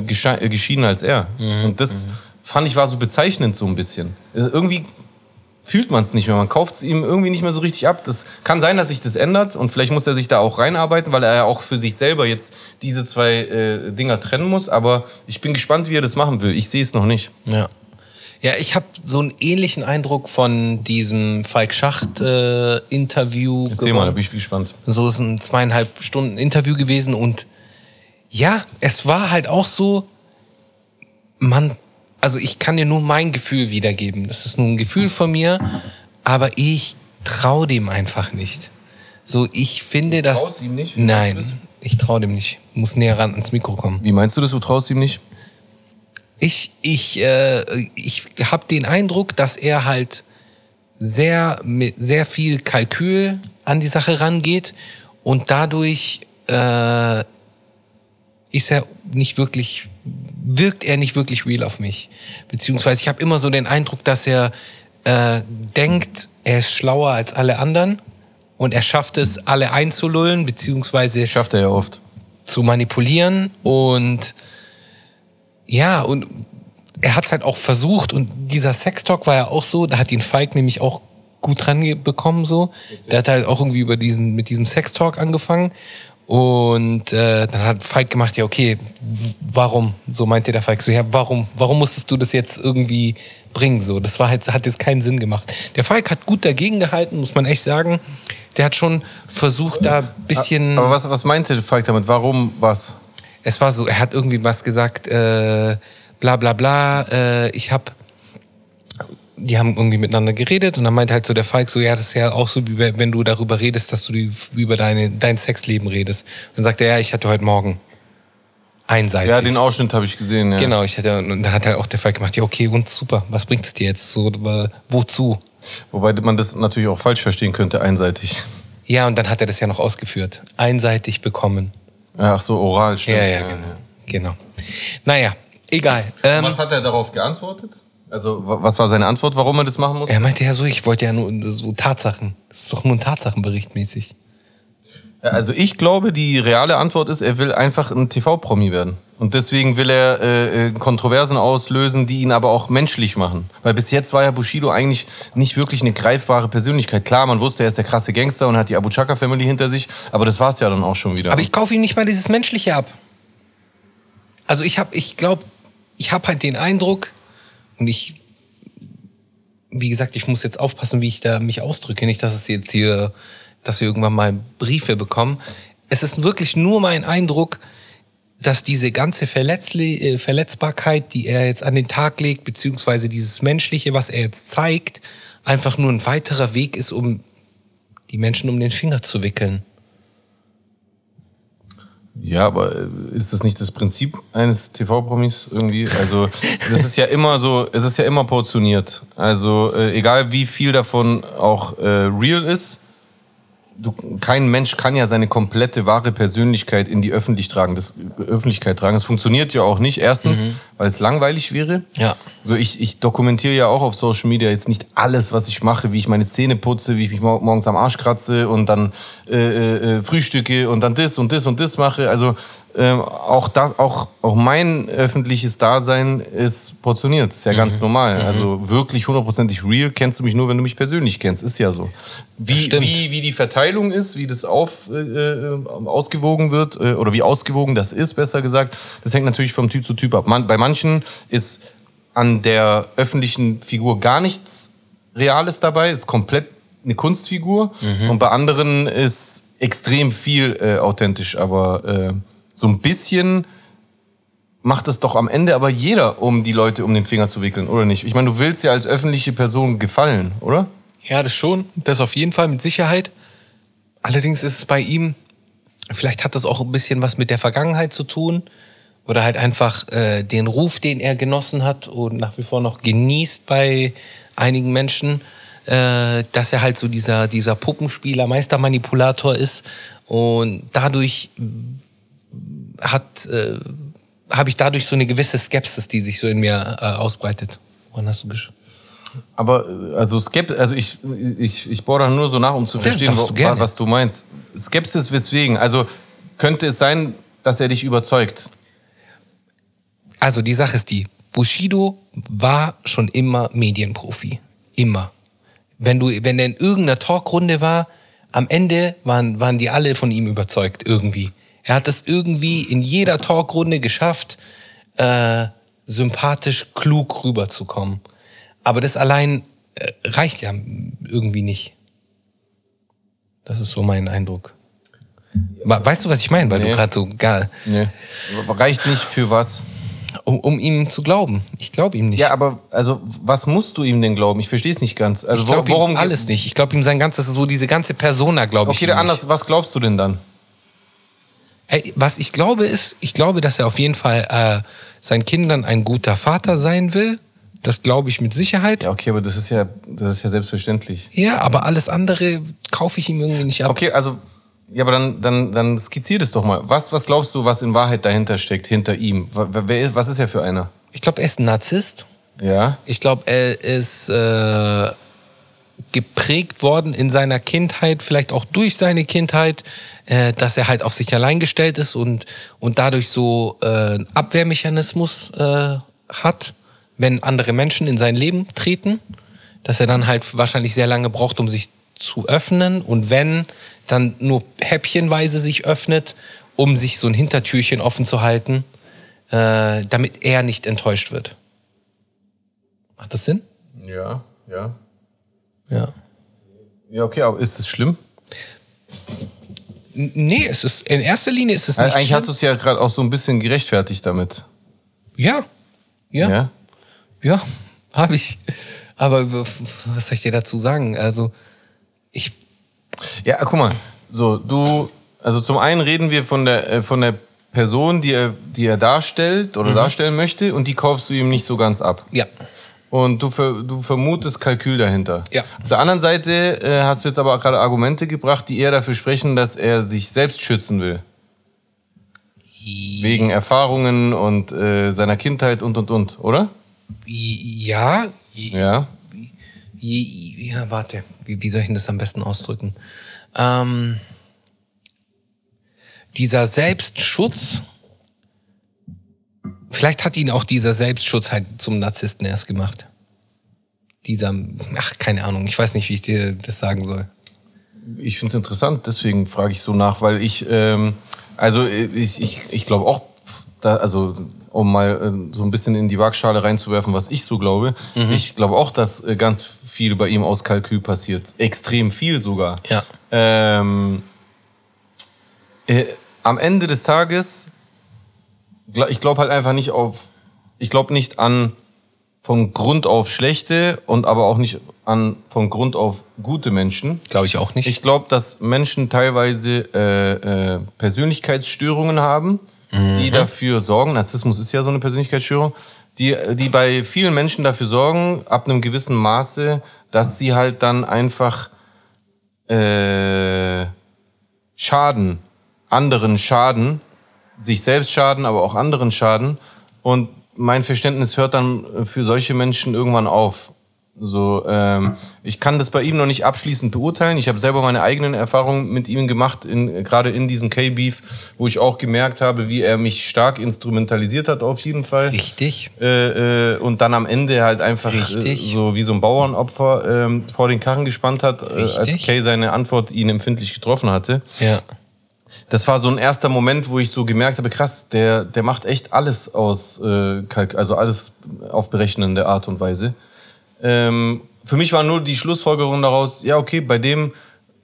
gesche- äh, geschieden als er. Und das fand ich war so bezeichnend so ein bisschen. Also irgendwie fühlt man es nicht mehr. Man kauft es ihm irgendwie nicht mehr so richtig ab. Das kann sein, dass sich das ändert und vielleicht muss er sich da auch reinarbeiten, weil er ja auch für sich selber jetzt diese zwei äh, Dinger trennen muss. Aber ich bin gespannt, wie er das machen will. Ich sehe es noch nicht. Ja. Ja, ich habe so einen ähnlichen Eindruck von diesem Falk Schacht-Interview. Äh, Erzähl mal, da bin ich gespannt. So ist ein zweieinhalb Stunden Interview gewesen und ja, es war halt auch so, man, also ich kann dir nur mein Gefühl wiedergeben. Das ist nur ein Gefühl von mir, aber ich traue dem einfach nicht. So, ich finde, dass. traust ihm nicht? Nein, du ich traue dem nicht. Muss näher ran ans Mikro kommen. Wie meinst du das? Du traust ihm nicht? Ich, ich, äh, ich habe den Eindruck, dass er halt sehr mit sehr viel Kalkül an die Sache rangeht und dadurch äh, ist er nicht wirklich, wirkt er nicht wirklich real auf mich. Beziehungsweise ich habe immer so den Eindruck, dass er äh, denkt, er ist schlauer als alle anderen und er schafft es, alle einzulullen, beziehungsweise Schafft er ja oft. zu manipulieren und ja, und er hat es halt auch versucht und dieser Sextalk war ja auch so, da hat ihn Falk nämlich auch gut dran bekommen so. Der hat halt auch irgendwie über diesen, mit diesem Sextalk angefangen und äh, dann hat Falk gemacht, ja okay, warum? So meinte der Falk so, ja warum, warum musstest du das jetzt irgendwie bringen so? Das war halt, hat jetzt keinen Sinn gemacht. Der Falk hat gut dagegen gehalten, muss man echt sagen. Der hat schon versucht, da ein bisschen... Aber was, was meinte Falk damit? Warum was? Es war so, er hat irgendwie was gesagt, äh, bla bla bla, äh, ich hab, die haben irgendwie miteinander geredet und dann meinte halt so der Falk so, ja, das ist ja auch so, wie wenn du darüber redest, dass du die, über deine, dein Sexleben redest. Und dann sagt er, ja, ich hatte heute Morgen einseitig. Ja, den Ausschnitt habe ich gesehen. Ja. Genau, ich hatte, und dann hat halt auch der Falk gemacht, ja, okay, und super, was bringt es dir jetzt? So, wozu? Wobei man das natürlich auch falsch verstehen könnte, einseitig. Ja, und dann hat er das ja noch ausgeführt. Einseitig bekommen. Ach so, oral, stimmt. Ja, ja, genau. genau. Naja, egal. Ähm, Was hat er darauf geantwortet? Also, wa- was war seine Antwort, warum er das machen muss? Er meinte ja so, ich wollte ja nur so Tatsachen. Das ist doch nur ein Tatsachenbericht mäßig. Ja, Also ich glaube, die reale Antwort ist, er will einfach ein TV-Promi werden. Und deswegen will er äh, äh, Kontroversen auslösen, die ihn aber auch menschlich machen. Weil bis jetzt war ja Bushido eigentlich nicht wirklich eine greifbare Persönlichkeit. Klar, man wusste, er ist der krasse Gangster und hat die Abu Chaka Family hinter sich, aber das war's ja dann auch schon wieder. Aber ich kaufe ihm nicht mal dieses Menschliche ab. Also ich habe, ich glaube, ich habe halt den Eindruck und ich, wie gesagt, ich muss jetzt aufpassen, wie ich da mich ausdrücke. Nicht, dass es jetzt hier, dass wir irgendwann mal Briefe bekommen. Es ist wirklich nur mein Eindruck, dass diese ganze Verletzli äh, Verletzbarkeit, die er jetzt an den Tag legt, beziehungsweise dieses Menschliche, was er jetzt zeigt, einfach nur ein weiterer Weg ist, um die Menschen um den Finger zu wickeln. Ja, aber äh, ist das nicht das Prinzip eines TV-Promis irgendwie? Also das ist ja immer so, es ist ja immer portioniert. Also äh, egal wie viel davon auch äh, real ist, du, kein Mensch kann ja seine komplette wahre Persönlichkeit in die Öffentlich tragen, das, Öffentlichkeit tragen. Das funktioniert ja auch nicht. Erstens, weil es langweilig wäre. Ja. So, ich, ich dokumentiere ja auch auf Social Media jetzt nicht alles, was ich mache, wie ich meine Zähne putze, wie ich mich mor morgens am Arsch kratze und dann äh, äh, äh, frühstücke und dann das und das und das mache. Also ähm, auch, das, auch, auch mein öffentliches Dasein ist portioniert. Ist ja ganz normal. Also wirklich hundertprozentig real kennst du mich nur, wenn du mich persönlich kennst. Ist ja so. Wie, wie, wie die Verteilung ist, wie das auf, äh, äh, ausgewogen wird äh, oder wie ausgewogen das ist, besser gesagt, das hängt natürlich vom Typ zu Typ ab. Man, bei manchen ist an der öffentlichen Figur gar nichts Reales dabei, ist komplett eine Kunstfigur. Und bei anderen ist extrem viel äh, authentisch, aber äh, so ein bisschen macht es doch am Ende aber jeder, um die Leute um den Finger zu wickeln, oder nicht? Ich meine, du willst ja als öffentliche Person gefallen, oder? Ja, das schon. Das auf jeden Fall mit Sicherheit. Allerdings ist es bei ihm, vielleicht hat das auch ein bisschen was mit der Vergangenheit zu tun. Oder halt einfach äh, den Ruf, den er genossen hat und nach wie vor noch genießt bei einigen Menschen, äh, dass er halt so dieser, dieser Puppenspieler, Meistermanipulator ist. Und dadurch hat, äh, habe ich dadurch so eine gewisse Skepsis, die sich so in mir äh, ausbreitet. Woran hast du gesch Aber äh, also Skept also ich, ich, ich bohre da nur so nach, um zu verstehen, wo, du was du meinst. Skepsis weswegen? Also könnte es sein, dass er dich überzeugt? Also die Sache ist die, Bushido war schon immer Medienprofi. Immer. Wenn du, wenn er in irgendeiner Talkrunde war, am Ende waren, waren die alle von ihm überzeugt, irgendwie. Er hat es irgendwie in jeder Talkrunde geschafft, äh, sympathisch, klug rüberzukommen. Aber das allein äh, reicht ja irgendwie nicht. Das ist so mein Eindruck. Weißt du, was ich meine? Weil Nee. du gerade so gar, Nee. Reicht nicht für was? Um, um ihm zu glauben. Ich glaube ihm nicht. Ja, aber also was musst du ihm denn glauben? Ich verstehe es nicht ganz. Also ich glaube wo- ihm alles nicht. Ich glaube ihm sein ganzes, so diese ganze Persona, glaube ich. Okay, dann nicht. anders. Was glaubst du denn dann? Ey, was ich glaube ist, ich glaube, dass er auf jeden Fall äh, seinen Kindern ein guter Vater sein will. Das glaube ich mit Sicherheit. Ja, okay, aber das ist ja, das ist ja selbstverständlich. Ja, aber alles andere kaufe ich ihm irgendwie nicht ab. Okay, also, ja, aber dann, dann, dann skizzier das doch mal. Was, was glaubst du, was in Wahrheit dahinter steckt, hinter ihm? Wer, was ist er für einer? Ich glaube, er ist ein Narzisst. Ja. Ich glaube, er ist äh, geprägt worden in seiner Kindheit, vielleicht auch durch seine Kindheit, äh, dass er halt auf sich allein gestellt ist und, und dadurch so äh, einen Abwehrmechanismus äh, hat, wenn andere Menschen in sein Leben treten, dass er dann halt wahrscheinlich sehr lange braucht, um sich zu öffnen und wenn, dann nur häppchenweise sich öffnet, um sich so ein Hintertürchen offen zu halten, äh, damit er nicht enttäuscht wird. Macht das Sinn? Ja, ja. Ja. Ja, okay, aber ist es schlimm? N- Nee, es ist in erster Linie ist es nicht. Eigentlich hast du schlimm. es ja gerade auch so ein bisschen gerechtfertigt damit. ja, ja, ja, Ja? habe ich. Aber was soll ich dir dazu sagen? Also ich, Ja, guck mal. So, du, also zum einen reden wir von der, äh, von der Person, die er, die er darstellt oder darstellen möchte und die kaufst du ihm nicht so ganz ab. ja, Und du, ver, du vermutest Kalkül dahinter. Ja. Auf der anderen Seite äh, hast du jetzt aber gerade Argumente gebracht, die eher dafür sprechen, dass er sich selbst schützen will. Wegen Erfahrungen und äh, seiner Kindheit und und und, oder? ja, Ja. Ja, warte, wie, wie soll ich denn das am besten ausdrücken? Ähm, dieser Selbstschutz, vielleicht hat ihn auch dieser Selbstschutz halt zum Narzissten erst gemacht. Dieser, ach, keine Ahnung, ich weiß nicht, wie ich dir das sagen soll. Ich finde es interessant, deswegen frage ich so nach, weil ich, ähm, also äh, ich, ich, ich glaube auch, da, also um mal äh, so ein bisschen in die Waagschale reinzuwerfen, was ich so glaube, ich glaube auch, dass äh, ganz viel bei ihm aus Kalkül passiert. Extrem viel sogar. Ja. Ähm, äh, am Ende des Tages, ich glaube halt einfach nicht auf, ich glaube nicht an von Grund auf schlechte und aber auch nicht an von Grund auf gute Menschen. Glaube ich auch nicht. Ich glaube, dass Menschen teilweise äh, äh, Persönlichkeitsstörungen haben, die dafür sorgen, Narzissmus ist ja so eine Persönlichkeitsstörung, die, die bei vielen Menschen dafür sorgen, ab einem gewissen Maße, dass sie halt dann einfach äh, schaden, anderen schaden, sich selbst schaden, aber auch anderen schaden. Und mein Verständnis hört dann für solche Menschen irgendwann auf. So, ähm, ich kann das bei ihm noch nicht abschließend beurteilen. Ich habe selber meine eigenen Erfahrungen mit ihm gemacht, in, gerade in diesem K-Beef, wo ich auch gemerkt habe, wie er mich stark instrumentalisiert hat, auf jeden Fall. Richtig. Äh, äh, und dann am Ende halt einfach äh, so wie so ein Bauernopfer ähm, vor den Karren gespannt hat, äh, als. Kay seine Antwort ihn empfindlich getroffen hatte. Ja. Das war so ein erster Moment, wo ich so gemerkt habe, krass, der, der macht echt alles aus, äh, also alles auf berechnende Art und Weise. Ähm, für mich war nur die Schlussfolgerung daraus, ja, okay, bei dem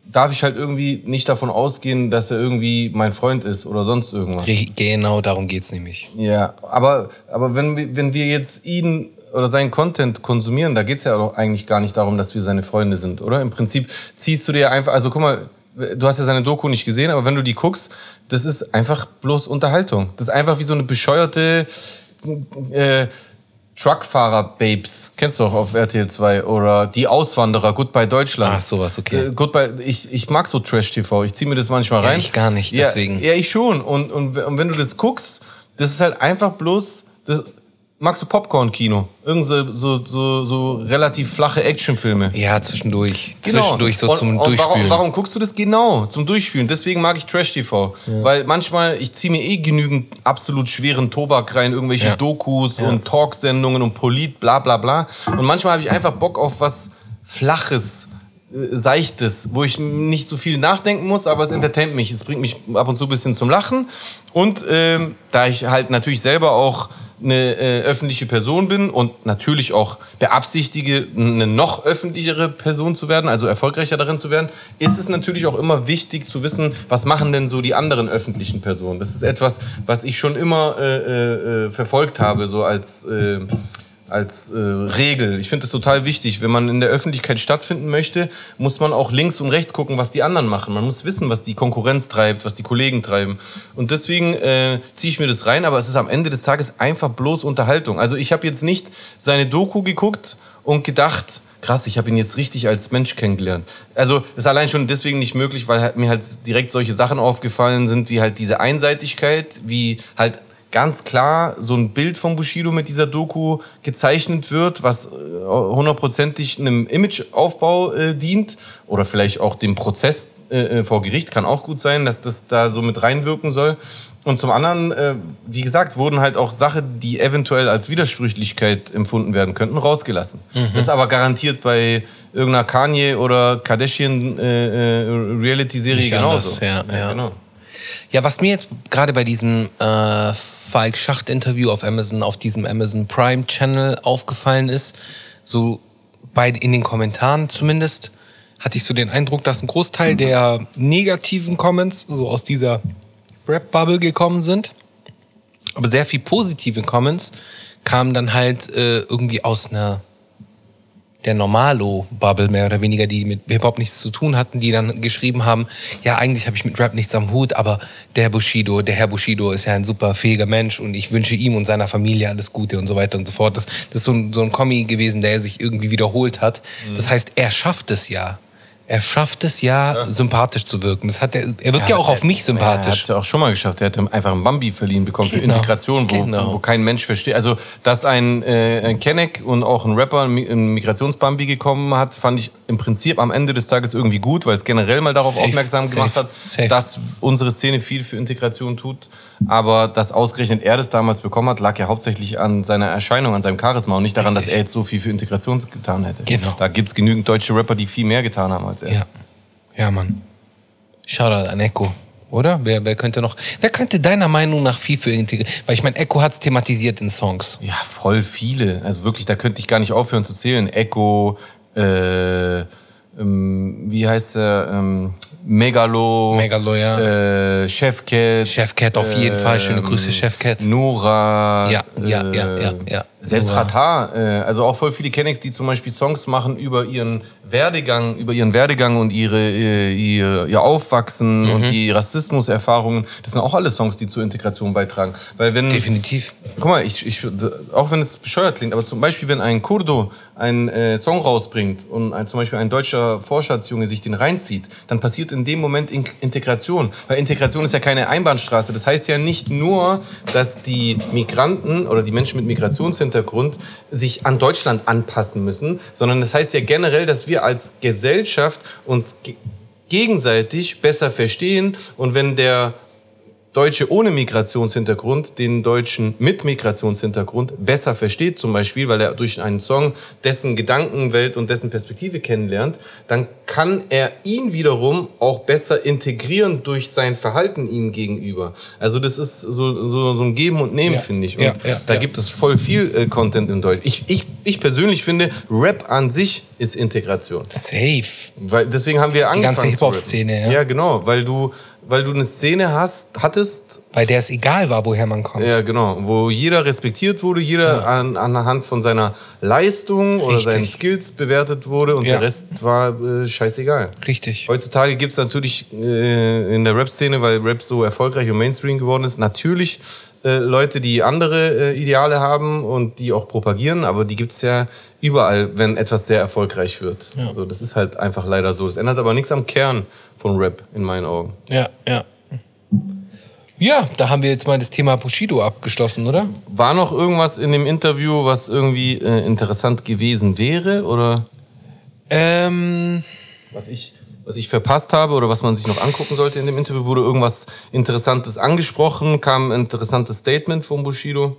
darf ich halt irgendwie nicht davon ausgehen, dass er irgendwie mein Freund ist oder sonst irgendwas. Ge- Genau darum geht's nämlich. Ja, aber, aber wenn, wir- wenn wir jetzt ihn oder seinen Content konsumieren, da geht's ja doch eigentlich gar nicht darum, dass wir seine Freunde sind, oder? Im Prinzip ziehst du dir einfach, also guck mal, du hast ja seine Doku nicht gesehen, aber wenn du die guckst, das ist einfach bloß Unterhaltung. Das ist einfach wie so eine bescheuerte äh, Truckfahrer-Babes. Kennst du doch auf RTL 2 oder Die Auswanderer, Goodbye Deutschland. Ach, sowas, okay. Äh, Goodbye, ich, ich mag so Trash-TV, ich ziehe mir das manchmal Ja, rein. ich gar nicht, Ja, deswegen. ja, ich schon. Und, und, und wenn du das guckst, das ist halt einfach bloß. Das, magst du Popcorn-Kino? Irgend so, so, so, so relativ flache Actionfilme. Ja, zwischendurch. Zwischendurch so Genau. und, zum und Durchspülen. Warum, warum guckst du das genau? Zum Durchspülen. Deswegen mag ich Trash-TV. Weil manchmal, ich ziehe mir eh genügend absolut schweren Tobak rein, irgendwelche Ja. Dokus und Talksendungen und Polit, bla bla bla. Und manchmal habe ich einfach Bock auf was Flaches, äh, Seichtes, wo ich nicht so viel nachdenken muss, aber es entertaint mich. Es bringt mich ab und zu ein bisschen zum Lachen. Und ähm, da ich halt natürlich selber auch eine äh, öffentliche Person bin und natürlich auch beabsichtige, eine noch öffentlichere Person zu werden, also erfolgreicher darin zu werden, ist es natürlich auch immer wichtig zu wissen, was machen denn so die anderen öffentlichen Personen. Das ist etwas, was ich schon immer äh, äh, verfolgt habe, so als äh, als äh, Regel. Ich finde es total wichtig. Wenn man in der Öffentlichkeit stattfinden möchte, muss man auch links und rechts gucken, was die anderen machen. Man muss wissen, was die Konkurrenz treibt, was die Kollegen treiben. Und deswegen äh, ziehe ich mir das rein, aber es ist am Ende des Tages einfach bloß Unterhaltung. Also ich habe jetzt nicht seine Doku geguckt und gedacht, krass, ich habe ihn jetzt richtig als Mensch kennengelernt. Also ist allein schon deswegen nicht möglich, weil halt mir halt direkt solche Sachen aufgefallen sind, wie halt diese Einseitigkeit, wie halt ganz klar so ein Bild von Bushido mit dieser Doku gezeichnet wird, was äh, hundertprozentig einem Imageaufbau äh, dient oder vielleicht auch dem Prozess äh, äh, vor Gericht kann auch gut sein, dass das da so mit reinwirken soll. Und zum anderen, äh, wie gesagt, wurden halt auch Sachen, die eventuell als Widersprüchlichkeit empfunden werden könnten, rausgelassen. Mhm. Das ist aber garantiert bei irgendeiner Kanye oder Kardashian äh, Reality-Serie genauso. Anders, ja, ja. Genau. Ja, was mir jetzt gerade bei diesem äh, Falk Schacht-Interview auf Amazon, auf diesem Amazon Prime Channel aufgefallen ist, so bei, in den Kommentaren zumindest, hatte ich so den Eindruck, dass ein Großteil der negativen Comments so aus dieser Rap-Bubble gekommen sind. Aber sehr viel positive Comments kamen dann halt äh, irgendwie aus einer der Normalo-Bubble mehr oder weniger, die mit Hip-Hop nichts zu tun hatten, die dann geschrieben haben, ja, eigentlich habe ich mit Rap nichts am Hut, aber der Bushido, der Herr Bushido ist ja ein super fähiger Mensch und ich wünsche ihm und seiner Familie alles Gute und so weiter und so fort. Das, das ist so ein, so ein Kommi gewesen, der sich irgendwie wiederholt hat. Mhm. Das heißt, er schafft es ja er schafft es ja, ja, sympathisch zu wirken. Das hat er, er wirkt ja, ja auch auf mich sympathisch. Er hat es ja auch schon mal geschafft. Er hat einfach einen Bambi verliehen bekommen genau. für Integration, wo, genau. wo kein Mensch versteht. Also, dass ein, äh, ein Kenneck und auch ein Rapper einen Migrationsbambi gekommen hat, fand ich im Prinzip am Ende des Tages irgendwie gut, weil es generell mal darauf Safe. aufmerksam gemacht Safe. hat, Safe. dass unsere Szene viel für Integration tut. Aber dass ausgerechnet er das damals bekommen hat, lag ja hauptsächlich an seiner Erscheinung, an seinem Charisma und nicht daran, Richtig. dass er jetzt so viel für Integration getan hätte. Genau. Da gibt es genügend deutsche Rapper, die viel mehr getan haben als er. Ja, ja Mann. Shoutout an Echo. Oder? Wer, wer könnte noch, wer könnte deiner Meinung nach viel für integrieren? Weil ich meine, Echo hat es thematisiert in Songs. Ja, voll viele. Also wirklich, da könnte ich gar nicht aufhören zu zählen. Echo, äh, ähm, wie heißt er? Ähm, Megalo, Megalo ja. äh, Chefcat. Chefcat auf jeden äh, Fall. Schöne Grüße, Chefcat. Nura. Ja, ja, äh, ja, ja, ja. Selbst Rata, äh, also auch voll viele Kennex, die zum Beispiel Songs machen über ihren Werdegang, über ihren Werdegang und ihre, äh, ihr, ihr Aufwachsen mhm. und die Rassismuserfahrungen. Das sind auch alle Songs, die zur Integration beitragen. Weil wenn, Definitiv. Guck mal, ich, ich, auch wenn es bescheuert klingt, aber zum Beispiel, wenn ein Kurdo einen äh, Song rausbringt und ein, zum Beispiel ein deutscher Vorstaatsjunge sich den reinzieht, dann passiert in dem Moment in Integration. Weil Integration ist ja keine Einbahnstraße. Das heißt ja nicht nur, dass die Migranten oder die Menschen mit Migrationshintergrund sich an Deutschland anpassen müssen, sondern das heißt ja generell, dass wir als Gesellschaft uns gegenseitig besser verstehen. Und wenn der Deutsche ohne Migrationshintergrund den Deutschen mit Migrationshintergrund besser versteht, zum Beispiel, weil er durch einen Song dessen Gedankenwelt und dessen Perspektive kennenlernt, dann kann er ihn wiederum auch besser integrieren durch sein Verhalten ihm gegenüber. Also das ist so, so, so ein Geben und Nehmen, ja. finde ich. Und ja, ja, da gibt es voll viel äh, Content in Deutsch. Ich, ich, ich persönlich finde, Rap an sich ist Integration. Safe. Weil deswegen haben wir angefangen. Die ganze Hip-Hop-Szene, ja. Ja, genau, weil du weil du eine Szene hast, hattest. Bei der es egal war, woher man kommt. Ja, genau. Wo jeder respektiert wurde, jeder ja. an, anhand von seiner Leistung oder Richtig. seinen Skills bewertet wurde und ja. der Rest war äh, scheißegal. Richtig. Heutzutage gibt es natürlich äh, in der Rap-Szene, weil Rap so erfolgreich und Mainstream geworden ist, natürlich äh, Leute, die andere äh, Ideale haben und die auch propagieren, aber die gibt es ja überall, wenn etwas sehr erfolgreich wird. Ja. Also das ist halt einfach leider so. Das ändert aber nichts am Kern von Rap in meinen Augen. Ja, ja. Ja, da haben wir jetzt mal das Thema Bushido abgeschlossen, oder? War noch irgendwas in dem Interview, was irgendwie äh, interessant gewesen wäre, oder? Ähm. Was ich, was ich verpasst habe oder was man sich noch angucken sollte in dem Interview, wurde irgendwas Interessantes angesprochen, kam ein interessantes Statement von Bushido.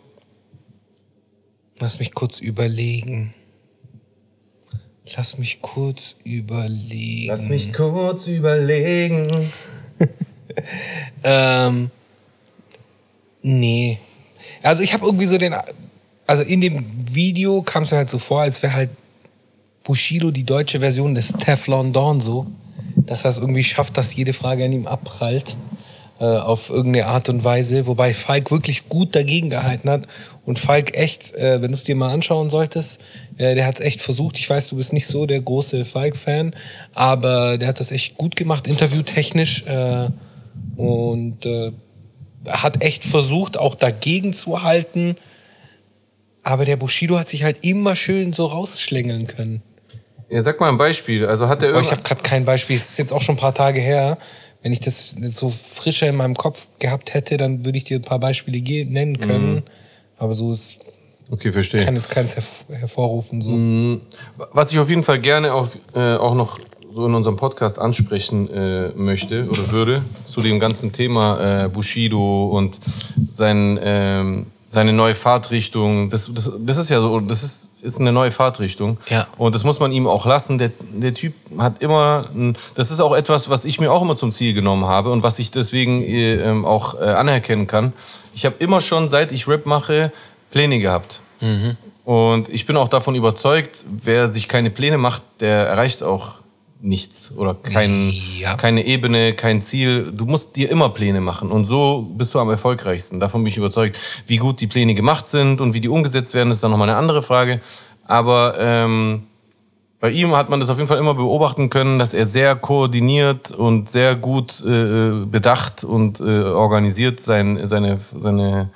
Lass mich kurz überlegen. Lass mich kurz überlegen. Lass mich kurz überlegen. Ähm, nee. Also ich habe irgendwie so den, also in dem Video kam es halt so vor, als wäre halt Bushido die deutsche Version des Teflon Dawn so, dass er es irgendwie schafft, dass jede Frage an ihm abprallt äh, auf irgendeine Art und Weise, wobei Falk wirklich gut dagegen gehalten hat und Falk echt, äh, wenn du es dir mal anschauen solltest, äh, der hat es echt versucht. Ich weiß, du bist nicht so der große Falk-Fan, aber der hat das echt gut gemacht, interviewtechnisch und äh, hat echt versucht, auch dagegen zu halten. Aber der Bushido hat sich halt immer schön so rausschlängeln können. Ja, sag mal ein Beispiel. Also hat er Aber ich habe gerade kein Beispiel. Es ist jetzt auch schon ein paar Tage her. Wenn ich das so frischer in meinem Kopf gehabt hätte, dann würde ich dir ein paar Beispiele nennen können. Aber so ist, Okay, verstehe. kann jetzt keins herv hervorrufen. So. Was ich auf jeden Fall gerne auch, äh, auch noch so in unserem Podcast ansprechen äh, möchte oder würde, zu dem ganzen Thema äh, Bushido und sein, ähm, seine neue Fahrtrichtung. Das, das, das ist ja so, das ist, ist eine neue Fahrtrichtung. Ja. Und das muss man ihm auch lassen. Der, der Typ hat immer, ein- das ist auch etwas, was ich mir auch immer zum Ziel genommen habe und was ich deswegen äh, ähm, auch äh, anerkennen kann. Ich habe immer schon, seit ich Rap mache, Pläne gehabt. Und ich bin auch davon überzeugt, wer sich keine Pläne macht, der erreicht auch nichts oder kein, Ja. keine Ebene, kein Ziel. Du musst dir immer Pläne machen und so bist du am erfolgreichsten. Davon bin ich überzeugt. Wie gut die Pläne gemacht sind und wie die umgesetzt werden, ist dann nochmal eine andere Frage. Aber ähm, bei ihm hat man das auf jeden Fall immer beobachten können, dass er sehr koordiniert und sehr gut äh, bedacht und äh, organisiert sein, seine, seine,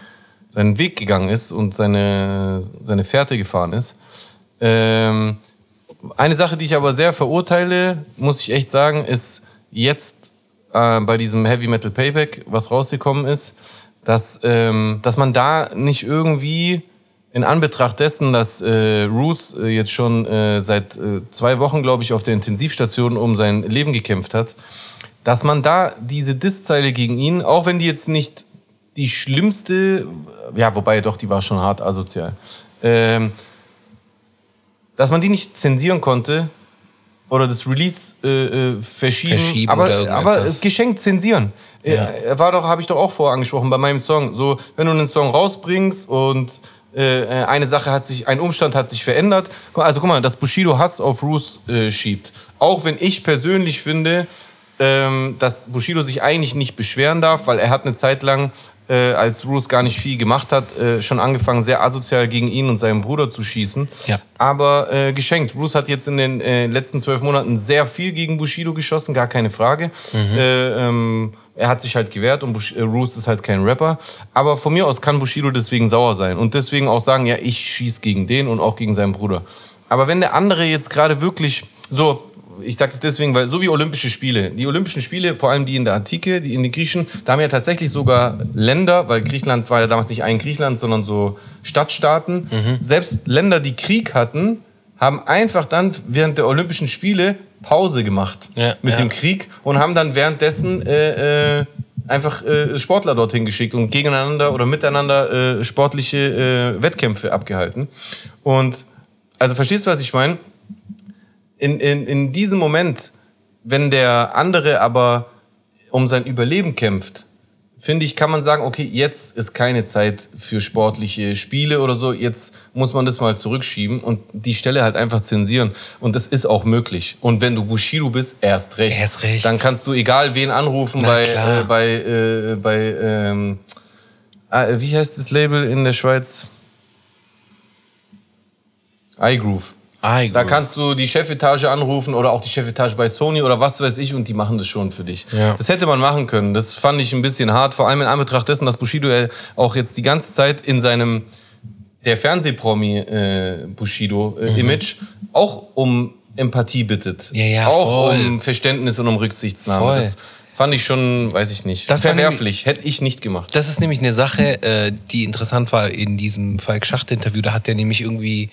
seinen Weg gegangen ist und seine, seine Fährte gefahren ist. Ähm, eine Sache, die ich aber sehr verurteile, muss ich echt sagen, ist jetzt äh, bei diesem Heavy Metal Payback, was rausgekommen ist, dass, ähm, dass man da nicht irgendwie in Anbetracht dessen, dass äh, Roos äh, jetzt schon äh, seit äh, zwei Wochen, glaube ich, auf der Intensivstation um sein Leben gekämpft hat, dass man da diese Disszeile gegen ihn, auch wenn die jetzt nicht die schlimmste, ja, wobei doch, die war schon hart asozial, ähm, dass man die nicht zensieren konnte oder das Release äh, äh, verschieben, Verschieben aber, aber äh, geschenkt zensieren. Ja. Er war doch, habe ich doch auch vorher angesprochen bei meinem Song. So, wenn du einen Song rausbringst und äh, eine Sache hat sich, ein Umstand hat sich verändert. Also guck mal, dass Bushido Hass auf Roos äh, schiebt. Auch wenn ich persönlich finde, ähm, dass Bushido sich eigentlich nicht beschweren darf, weil er hat eine Zeit lang, äh, als Roos gar nicht viel gemacht hat, äh, schon angefangen, sehr asozial gegen ihn und seinen Bruder zu schießen. Ja. Aber äh, geschenkt. Roos hat jetzt in den äh, letzten zwölf Monaten sehr viel gegen Bushido geschossen, gar keine Frage. Äh, ähm, er hat sich halt gewehrt und Bush äh, Roos ist halt kein Rapper. Aber von mir aus kann Bushido deswegen sauer sein und deswegen auch sagen, ja, ich schieß gegen den und auch gegen seinen Bruder. Aber wenn der andere jetzt gerade wirklich so, ich sage das deswegen, weil so wie Olympische Spiele, die Olympischen Spiele, vor allem die in der Antike, die in den Griechen, da haben ja tatsächlich sogar Länder, weil Griechenland war ja damals nicht ein Griechenland, sondern so Stadtstaaten. Selbst Länder, die Krieg hatten, haben einfach dann während der Olympischen Spiele Pause gemacht Ja, mit ja. dem Krieg und haben dann währenddessen äh, äh, einfach äh, Sportler dorthin geschickt und gegeneinander oder miteinander äh, sportliche äh, Wettkämpfe abgehalten. Und also verstehst du, was ich meine? In, in, in diesem Moment, wenn der andere aber um sein Überleben kämpft, finde ich, kann man sagen, okay, jetzt ist keine Zeit für sportliche Spiele oder so, jetzt muss man das mal zurückschieben und die Stelle halt einfach zensieren. Und das ist auch möglich. Und wenn du Bushido bist, erst recht. Erst recht. Dann kannst du egal wen anrufen Na bei, äh, bei, äh, bei ähm, ah, wie heißt das Label in der Schweiz? iGroove. Ah, Da kannst du die Chefetage anrufen oder auch die Chefetage bei Sony oder was weiß ich und die machen das schon für dich. Ja. Das hätte man machen können. Das fand ich ein bisschen hart, vor allem in Anbetracht dessen, dass Bushido auch jetzt die ganze Zeit in seinem der Fernsehpromi äh, Bushido äh, Image auch um Empathie bittet. Mhm. Ja, ja, auch voll. um Verständnis und um Rücksichtnahme. Voll. Das fand ich schon, weiß ich nicht, Das verwerflich. Hätte ich nicht gemacht. Das ist nämlich eine Sache, äh, die interessant war in diesem Falk Schacht-Interview. Da hat der nämlich irgendwie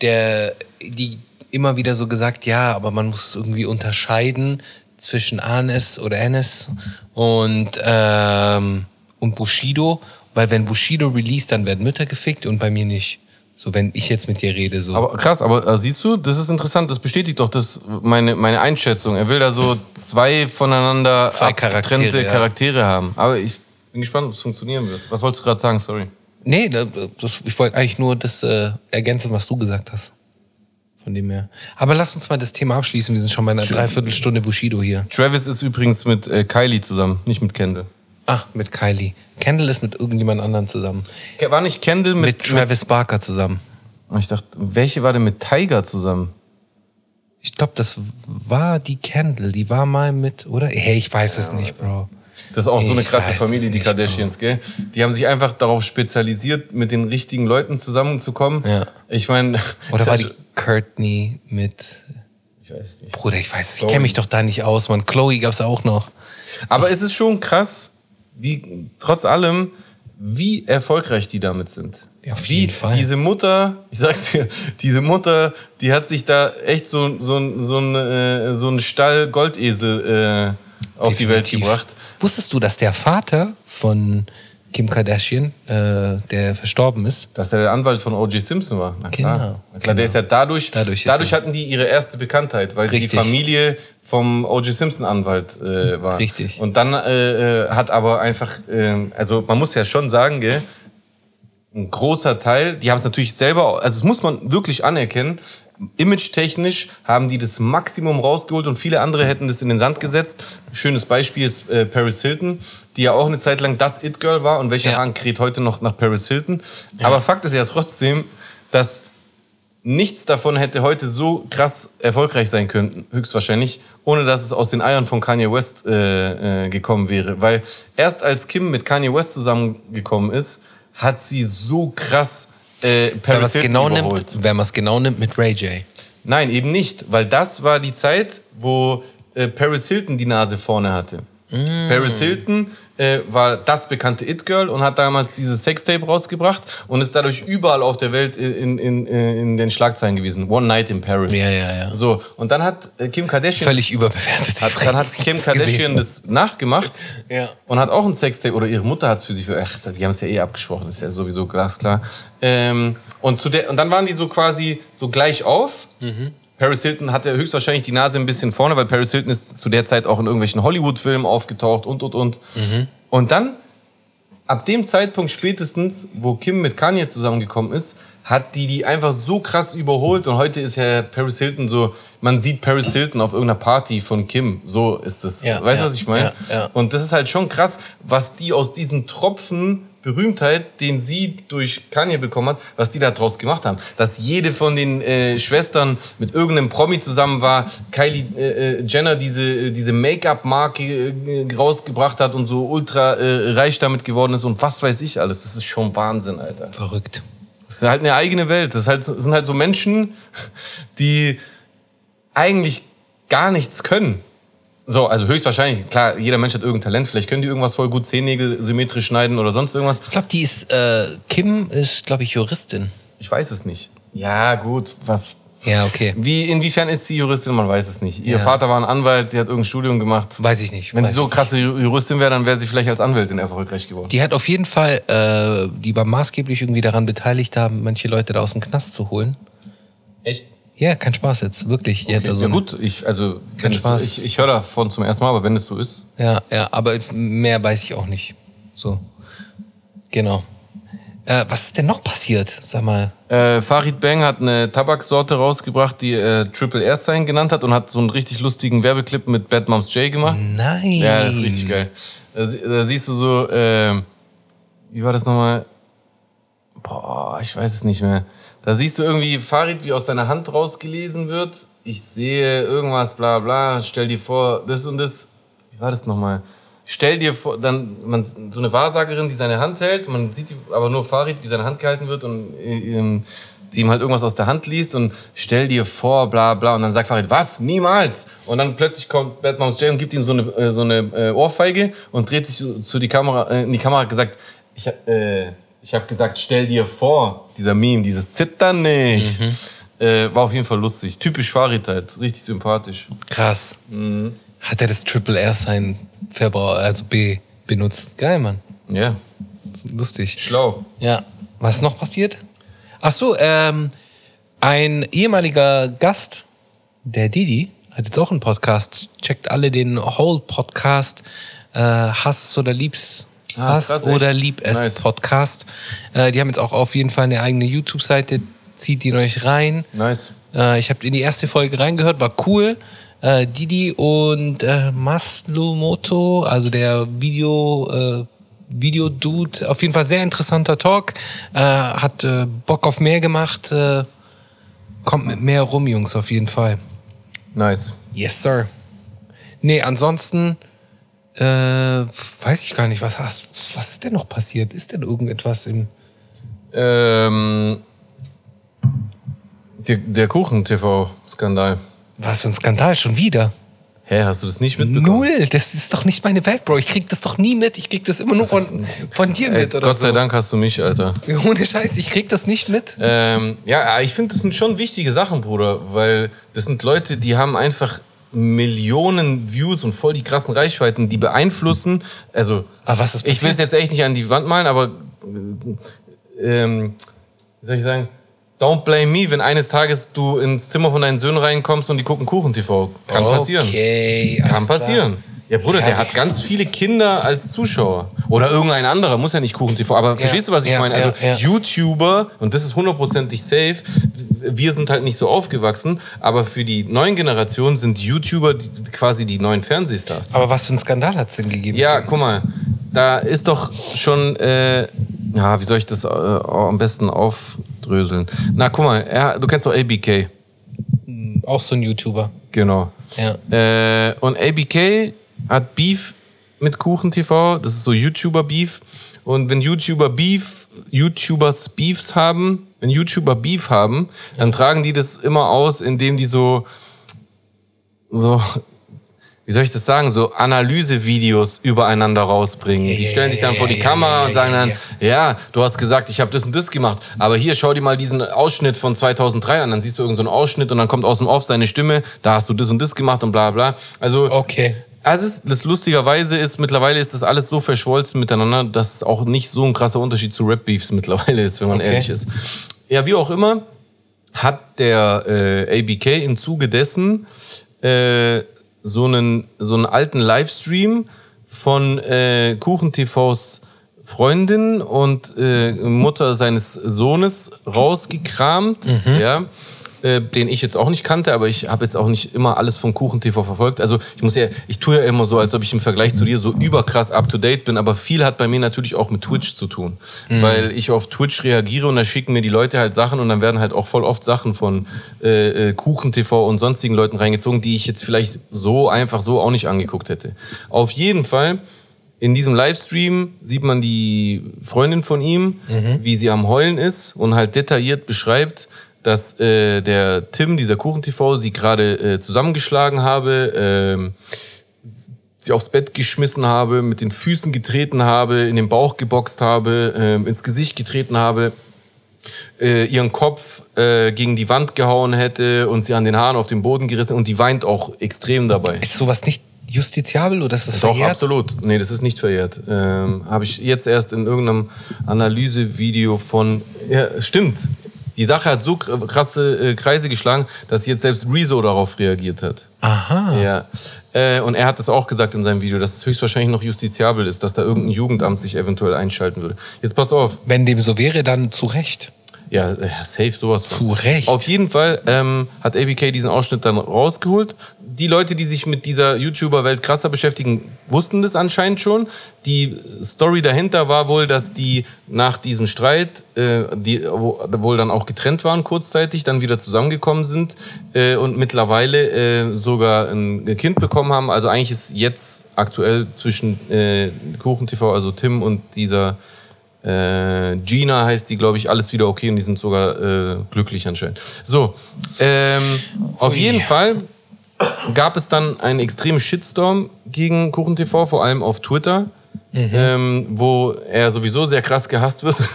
der, die immer wieder so gesagt, ja, aber man muss irgendwie unterscheiden zwischen Anes oder Enes und, ähm, und Bushido, weil wenn Bushido released, dann werden Mütter gefickt und bei mir nicht. So, wenn ich jetzt mit dir rede, so. Aber krass, aber äh, siehst du, das ist interessant, das bestätigt doch das meine, meine Einschätzung. Er will da so zwei voneinander Zwei Charaktere, ja. Charaktere haben. Aber ich bin gespannt, ob es funktionieren wird. Was wolltest du gerade sagen? Sorry. Nee, da- das, ich wollte eigentlich nur das äh, ergänzen, was du gesagt hast. Von dem her. Aber lass uns mal das Thema abschließen. Wir sind schon bei einer Dreiviertelstunde Bushido hier. Travis ist übrigens mit äh, Kylie zusammen, nicht mit Kendall. Ah, mit Kylie. Kendall ist mit irgendjemand anderem zusammen. War nicht Kendall mit, Mit Travis Barker zusammen. Oh, Ich dachte, welche war denn mit Tiger zusammen? Ich glaube, das war die Kendall. Die war mal mit, oder? Hey, ich weiß es nicht, Bro. Das ist auch so eine Ich krasse Familie, die Kardashians, gell? Die haben sich einfach darauf spezialisiert, mit den richtigen Leuten zusammenzukommen. Ja. Ich meine, Oder war die Courtney mit. Ich weiß nicht. Bruder, ich weiß, ich kenne mich doch da nicht aus, man. Chloe gab's auch noch. Aber es ist schon krass, wie trotz allem, wie erfolgreich die damit sind. Ja, auf jeden Fall. diese Mutter, ich sag's dir, diese Mutter, die hat sich da echt so, so, so, ein, äh, so einen Stall Goldesel äh, auf die Welt gebracht. Wusstest du, dass der Vater von Kim Kardashian, äh, der verstorben ist, Dass er der Anwalt von O.J. Simpson war. Na klar. Genau, Na klar, der ist ja dadurch, Dadurch dadurch, er- hatten die ihre erste Bekanntheit, weil sie die Richtig. Familie vom O.J. Simpson Anwalt äh, war. Richtig. Und dann äh, äh, hat aber einfach, äh, also man muss ja schon sagen, gell, ein großer Teil, die haben es natürlich selber, also das muss man wirklich anerkennen, image-technisch haben die das Maximum rausgeholt und viele andere hätten das in den Sand gesetzt. Schönes Beispiel ist äh, Paris Hilton, die ja auch eine Zeit lang das It-Girl war und welcher Ja. Hahn kräht heute noch nach Paris Hilton. Aber Fakt ist ja trotzdem, dass nichts davon hätte heute so krass erfolgreich sein können, höchstwahrscheinlich, ohne dass es aus den Eiern von Kanye West äh, äh, gekommen wäre. Weil erst als Kim mit Kanye West zusammengekommen ist, hat sie so krass äh, wenn man Paris es Hilton genau überholt. nimmt, wenn man es genau nimmt mit Ray J. Nein, eben nicht, weil das war die Zeit, wo äh, Paris Hilton die Nase vorne hatte. Mm. Paris Hilton äh, war das bekannte It-Girl und hat damals dieses Sextape rausgebracht und ist dadurch überall auf der Welt in, in, in, in den Schlagzeilen gewesen. One Night in Paris. Ja, ja, ja. So, und dann hat äh, Kim Kardashian, Völlig überbewertet. hat, dann hat Kim Kardashian gesehen. das nachgemacht Ja. und hat auch ein Sextape oder ihre Mutter hat es für sich, ach, die haben es ja eh abgesprochen, ist ja sowieso glasklar. Ähm, und, zu der, und dann waren die so quasi so gleich auf. Paris Hilton hatte höchstwahrscheinlich die Nase ein bisschen vorne, weil Paris Hilton ist zu der Zeit auch in irgendwelchen Hollywood-Filmen aufgetaucht und, und, und. Und dann, ab dem Zeitpunkt spätestens, wo Kim mit Kanye zusammengekommen ist, hat die die einfach so krass überholt und heute ist ja Paris Hilton so, man sieht Paris Hilton auf irgendeiner Party von Kim, so ist es. Ja, weißt du, ja, was ich meine? ja. Und das ist halt schon krass, was die aus diesen Tropfen Berühmtheit, den sie durch Kanye bekommen hat, was die da draus gemacht haben. Dass jede von den äh, Schwestern mit irgendeinem Promi zusammen war, Kylie äh, äh, Jenner diese, äh, diese Make-up-Marke äh, rausgebracht hat und so ultra äh, reich damit geworden ist und was weiß ich alles. Das ist schon Wahnsinn, Alter. Verrückt. Das ist halt eine eigene Welt. Das, halt, das sind halt so Menschen, die eigentlich gar nichts können. So, also höchstwahrscheinlich, klar, jeder Mensch hat irgendein Talent. Vielleicht können die irgendwas voll gut, Zehennägel symmetrisch schneiden oder sonst irgendwas. Ich glaube, die ist, äh, Kim ist, glaube ich, Juristin. Ich weiß es nicht. Ja, gut, was. Ja, okay. Wie, inwiefern ist sie Juristin? Man weiß es nicht. Ihr Ja. Vater war ein Anwalt, sie hat irgendein Studium gemacht. Weiß ich nicht. Wenn sie so krasse Ju- Juristin wäre, dann wäre sie vielleicht als Anwältin erfolgreich geworden. Die hat auf jeden Fall, äh, die war maßgeblich irgendwie daran beteiligt haben, manche Leute da aus dem Knast zu holen. Echt? Ja, kein Spaß jetzt, wirklich. Die hat da so ja eine- gut, ich, also, es, Spaß. ich, ich höre davon zum ersten Mal, aber wenn es so ist. Ja, ja, aber mehr weiß ich auch nicht. So. Genau. Äh, was ist denn noch passiert? Sag mal. Äh, Farid Bang hat eine Tabaksorte rausgebracht, die äh, Triple Air Sign genannt hat und hat so einen richtig lustigen Werbeclip mit Bad Moms J gemacht. Nein. Ja, das ist richtig geil. Da, da siehst du so, äh, wie war das nochmal? Boah, ich weiß es nicht mehr. Da siehst du irgendwie Farid, wie aus seiner Hand rausgelesen wird. Ich sehe irgendwas, bla bla, stell dir vor, das und das. Wie war das nochmal? Stell dir vor, dann man, so eine Wahrsagerin, die seine Hand hält, man sieht die- aber nur Farid, wie seine Hand gehalten wird und ähm, sie ihm halt irgendwas aus der Hand liest und stell dir vor, bla bla. Und dann sagt Farid, was? Niemals! Und dann plötzlich kommt Bad Moms J und gibt ihm so eine, äh, so eine äh, Ohrfeige und dreht sich zu, die Kamera, äh, in die Kamera hat gesagt, ich, äh, ich habe gesagt, stell dir vor, dieser Meme, dieses Zittern nicht. Äh, war auf jeden Fall lustig. Typisch Farid halt, richtig sympathisch. Krass. Mhm. Hat er das Triple R Sign Verbrauch, also B, benutzt? Geil, Mann. Ja, Lustig. schlau. Ja. Was ist noch passiert? Ach so, ähm, ein ehemaliger Gast, der Didi, hat jetzt auch einen Podcast. Checkt alle den Whole Podcast. Äh, Hass oder Liebs. Ah, Hass krass, echt? oder Lieb es Nice. Podcast. Äh, die haben jetzt auch auf jeden Fall eine eigene YouTube-Seite. Zieht ihn euch rein. Nice. Äh, ich habe in die erste Folge reingehört, war cool. Äh, Didi und äh, Maslumoto, also der Video, äh, Video-Dude, auf jeden Fall sehr interessanter Talk. Äh, hat äh, Bock auf mehr gemacht. Kommt mit mehr rum, Jungs, auf jeden Fall. Nice. Yes, sir. Nee, ansonsten äh, weiß ich gar nicht, was hast, was ist denn noch passiert? Ist denn irgendetwas im Ähm, der, der Kuchen-TV-Skandal. was für ein Skandal schon wieder? Hä, hast du das nicht mitbekommen? Null, das ist doch nicht meine Welt, Bro. Ich krieg das doch nie mit. Ich krieg das immer nur von, von dir mit. Oder Gott sei so. Dank hast du mich, Alter. Ohne Scheiß, ich krieg das nicht mit. Ähm, ja, ich finde, das sind schon wichtige Sachen, Bruder, weil das sind Leute, die haben einfach Millionen Views und voll die krassen Reichweiten, die beeinflussen. Also, Aber was ist ich will es jetzt echt nicht an die Wand malen, aber äh, ähm, wie soll ich sagen? Don't blame me, wenn eines Tages du ins Zimmer von deinen Söhnen reinkommst und die gucken Kuchen-TV. Kann passieren. Okay, Kann alles klar. passieren. Ja, Bruder, Ja, der hat ganz viele Kinder als Zuschauer. Oder irgendein anderer, muss ja nicht Kuchen-TV. Aber verstehst du, was ich ja, meine? Also ja, ja. YouTuber, und das ist hundertprozentig safe, wir sind halt nicht so aufgewachsen, aber für die neuen Generationen sind YouTuber die, quasi die neuen Fernsehstars. Aber was für ein Skandal hat es denn gegeben? Ja, guck mal, da ist doch schon, äh, ja, wie soll ich das äh, am besten aufdröseln? Na, guck mal, er, du kennst doch ABK. Auch so ein YouTuber. Genau. Ja. Äh, und ABK hat Beef mit Kuchen TV. Das ist so YouTuber-Beef. Und wenn YouTuber Beef, YouTubers Beefs haben, wenn YouTuber Beef haben, dann tragen die das immer aus, indem die so, so, wie soll ich das sagen, so Analysevideos übereinander rausbringen. die stellen sich dann vor die Kamera und sagen dann, ja, du hast gesagt, ich habe das und das gemacht, aber hier schau dir mal diesen Ausschnitt von 2003 an, dann siehst du irgendeinen so einen Ausschnitt und dann kommt aus dem Off seine Stimme, da hast du das und das gemacht und bla bla. Also Okay. Also es- das lustigerweise ist, mittlerweile ist das alles so verschwolzen miteinander, dass es auch nicht so ein krasser Unterschied zu Rap-Beefs mittlerweile ist, wenn man Okay. ehrlich ist. Ja, wie auch immer, hat der äh, ABK im Zuge dessen äh, so, einen, so einen alten Livestream von äh, Kuchen TVs Freundin und äh, Mutter seines Sohnes rausgekramt, ja, äh, den ich jetzt auch nicht kannte, aber ich habe jetzt auch nicht immer alles von Kuchen TV verfolgt. Also ich muss ja, ich tue ja immer so, als ob ich im Vergleich zu dir so überkrass up to date bin, aber viel hat bei mir natürlich auch mit Twitch zu tun, weil ich auf Twitch reagiere und da schicken mir die Leute halt Sachen und dann werden halt auch voll oft Sachen von äh, äh, Kuchen TV und sonstigen Leuten reingezogen, die ich jetzt vielleicht so einfach so auch nicht angeguckt hätte. Auf jeden Fall in diesem Livestream sieht man die Freundin von ihm, wie sie am Heulen ist und halt detailliert beschreibt, dass äh, der Tim, dieser Kuchen-TV, sie gerade äh, zusammengeschlagen habe, ähm, sie aufs Bett geschmissen habe, mit den Füßen getreten habe, in den Bauch geboxt habe, ähm, ins Gesicht getreten habe, äh, ihren Kopf äh, gegen die Wand gehauen hätte und sie an den Haaren auf den Boden gerissen und die weint auch extrem dabei. Ist sowas nicht justiziabel oder ist das Doch, verjährt? absolut. Nee, das ist nicht verjährt. Ähm, Habe ich jetzt erst in irgendeinem Analysevideo von. Ja, stimmt. Die Sache hat so kr- krasse äh, Kreise geschlagen, dass jetzt selbst Rezo darauf reagiert hat. Aha. Ja. Äh, und er hat das auch gesagt in seinem Video, dass es höchstwahrscheinlich noch justiziabel ist, dass da irgendein Jugendamt sich eventuell einschalten würde. Jetzt pass auf. Wenn dem so wäre, dann zu Recht. Ja, äh, safe sowas. Zu Recht. Auf jeden Fall ähm, hat ABK diesen Ausschnitt dann rausgeholt. Die Leute, die sich mit dieser YouTuber-Welt krasser beschäftigen, wussten das anscheinend schon. Die Story dahinter war wohl, dass die nach diesem Streit, äh, die wo, wohl dann auch getrennt waren kurzzeitig, dann wieder zusammengekommen sind äh, und mittlerweile äh, sogar ein Kind bekommen haben. Also eigentlich ist jetzt aktuell zwischen äh, Kuchen TV, also Tim und dieser äh, Gina heißt die, glaube ich, alles wieder okay und die sind sogar äh, glücklich anscheinend. So, ähm, auf jeden Fall gab es dann einen extremen Shitstorm gegen Kuchen TV, vor allem auf Twitter, ähm, wo er sowieso sehr krass gehasst wird.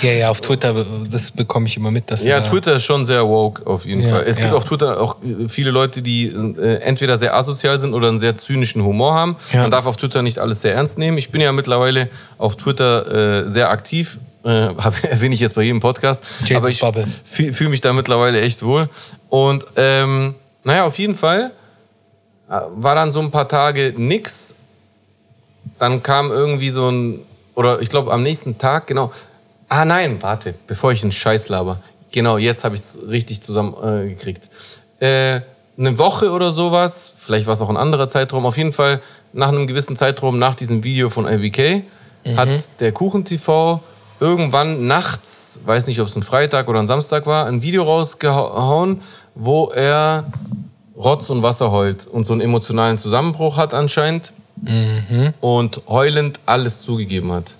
Ja, ja, auf Twitter, das bekomme ich immer mit. Dass ja, er- Twitter ist schon sehr woke auf jeden Ja, Fall. Es gibt ja. auf Twitter auch äh, viele Leute, die äh, entweder sehr asozial sind oder einen sehr zynischen Humor haben. Ja. Man darf auf Twitter nicht alles sehr ernst nehmen. Ich bin ja mittlerweile auf Twitter äh, sehr aktiv. Äh, hab, erwähne ich jetzt bei jedem Podcast. Jesus aber ich fühle fühl mich da mittlerweile echt wohl. Und ähm, naja, auf jeden Fall äh, war dann so ein paar Tage nix. Dann kam irgendwie so ein, oder ich glaube am nächsten Tag, genau. Ah nein, warte, bevor ich einen Scheiß laber. Genau, jetzt habe ich es richtig zusammengekriegt. Äh, äh, eine Woche oder sowas, vielleicht war es auch ein anderer Zeitraum, auf jeden Fall nach einem gewissen Zeitraum nach diesem Video von LBK hat der Kuchen TV irgendwann nachts, weiß nicht, ob es ein Freitag oder ein Samstag war, ein Video rausgehauen, wo er Rotz und Wasser heult und so einen emotionalen Zusammenbruch hat anscheinend und heulend alles zugegeben hat.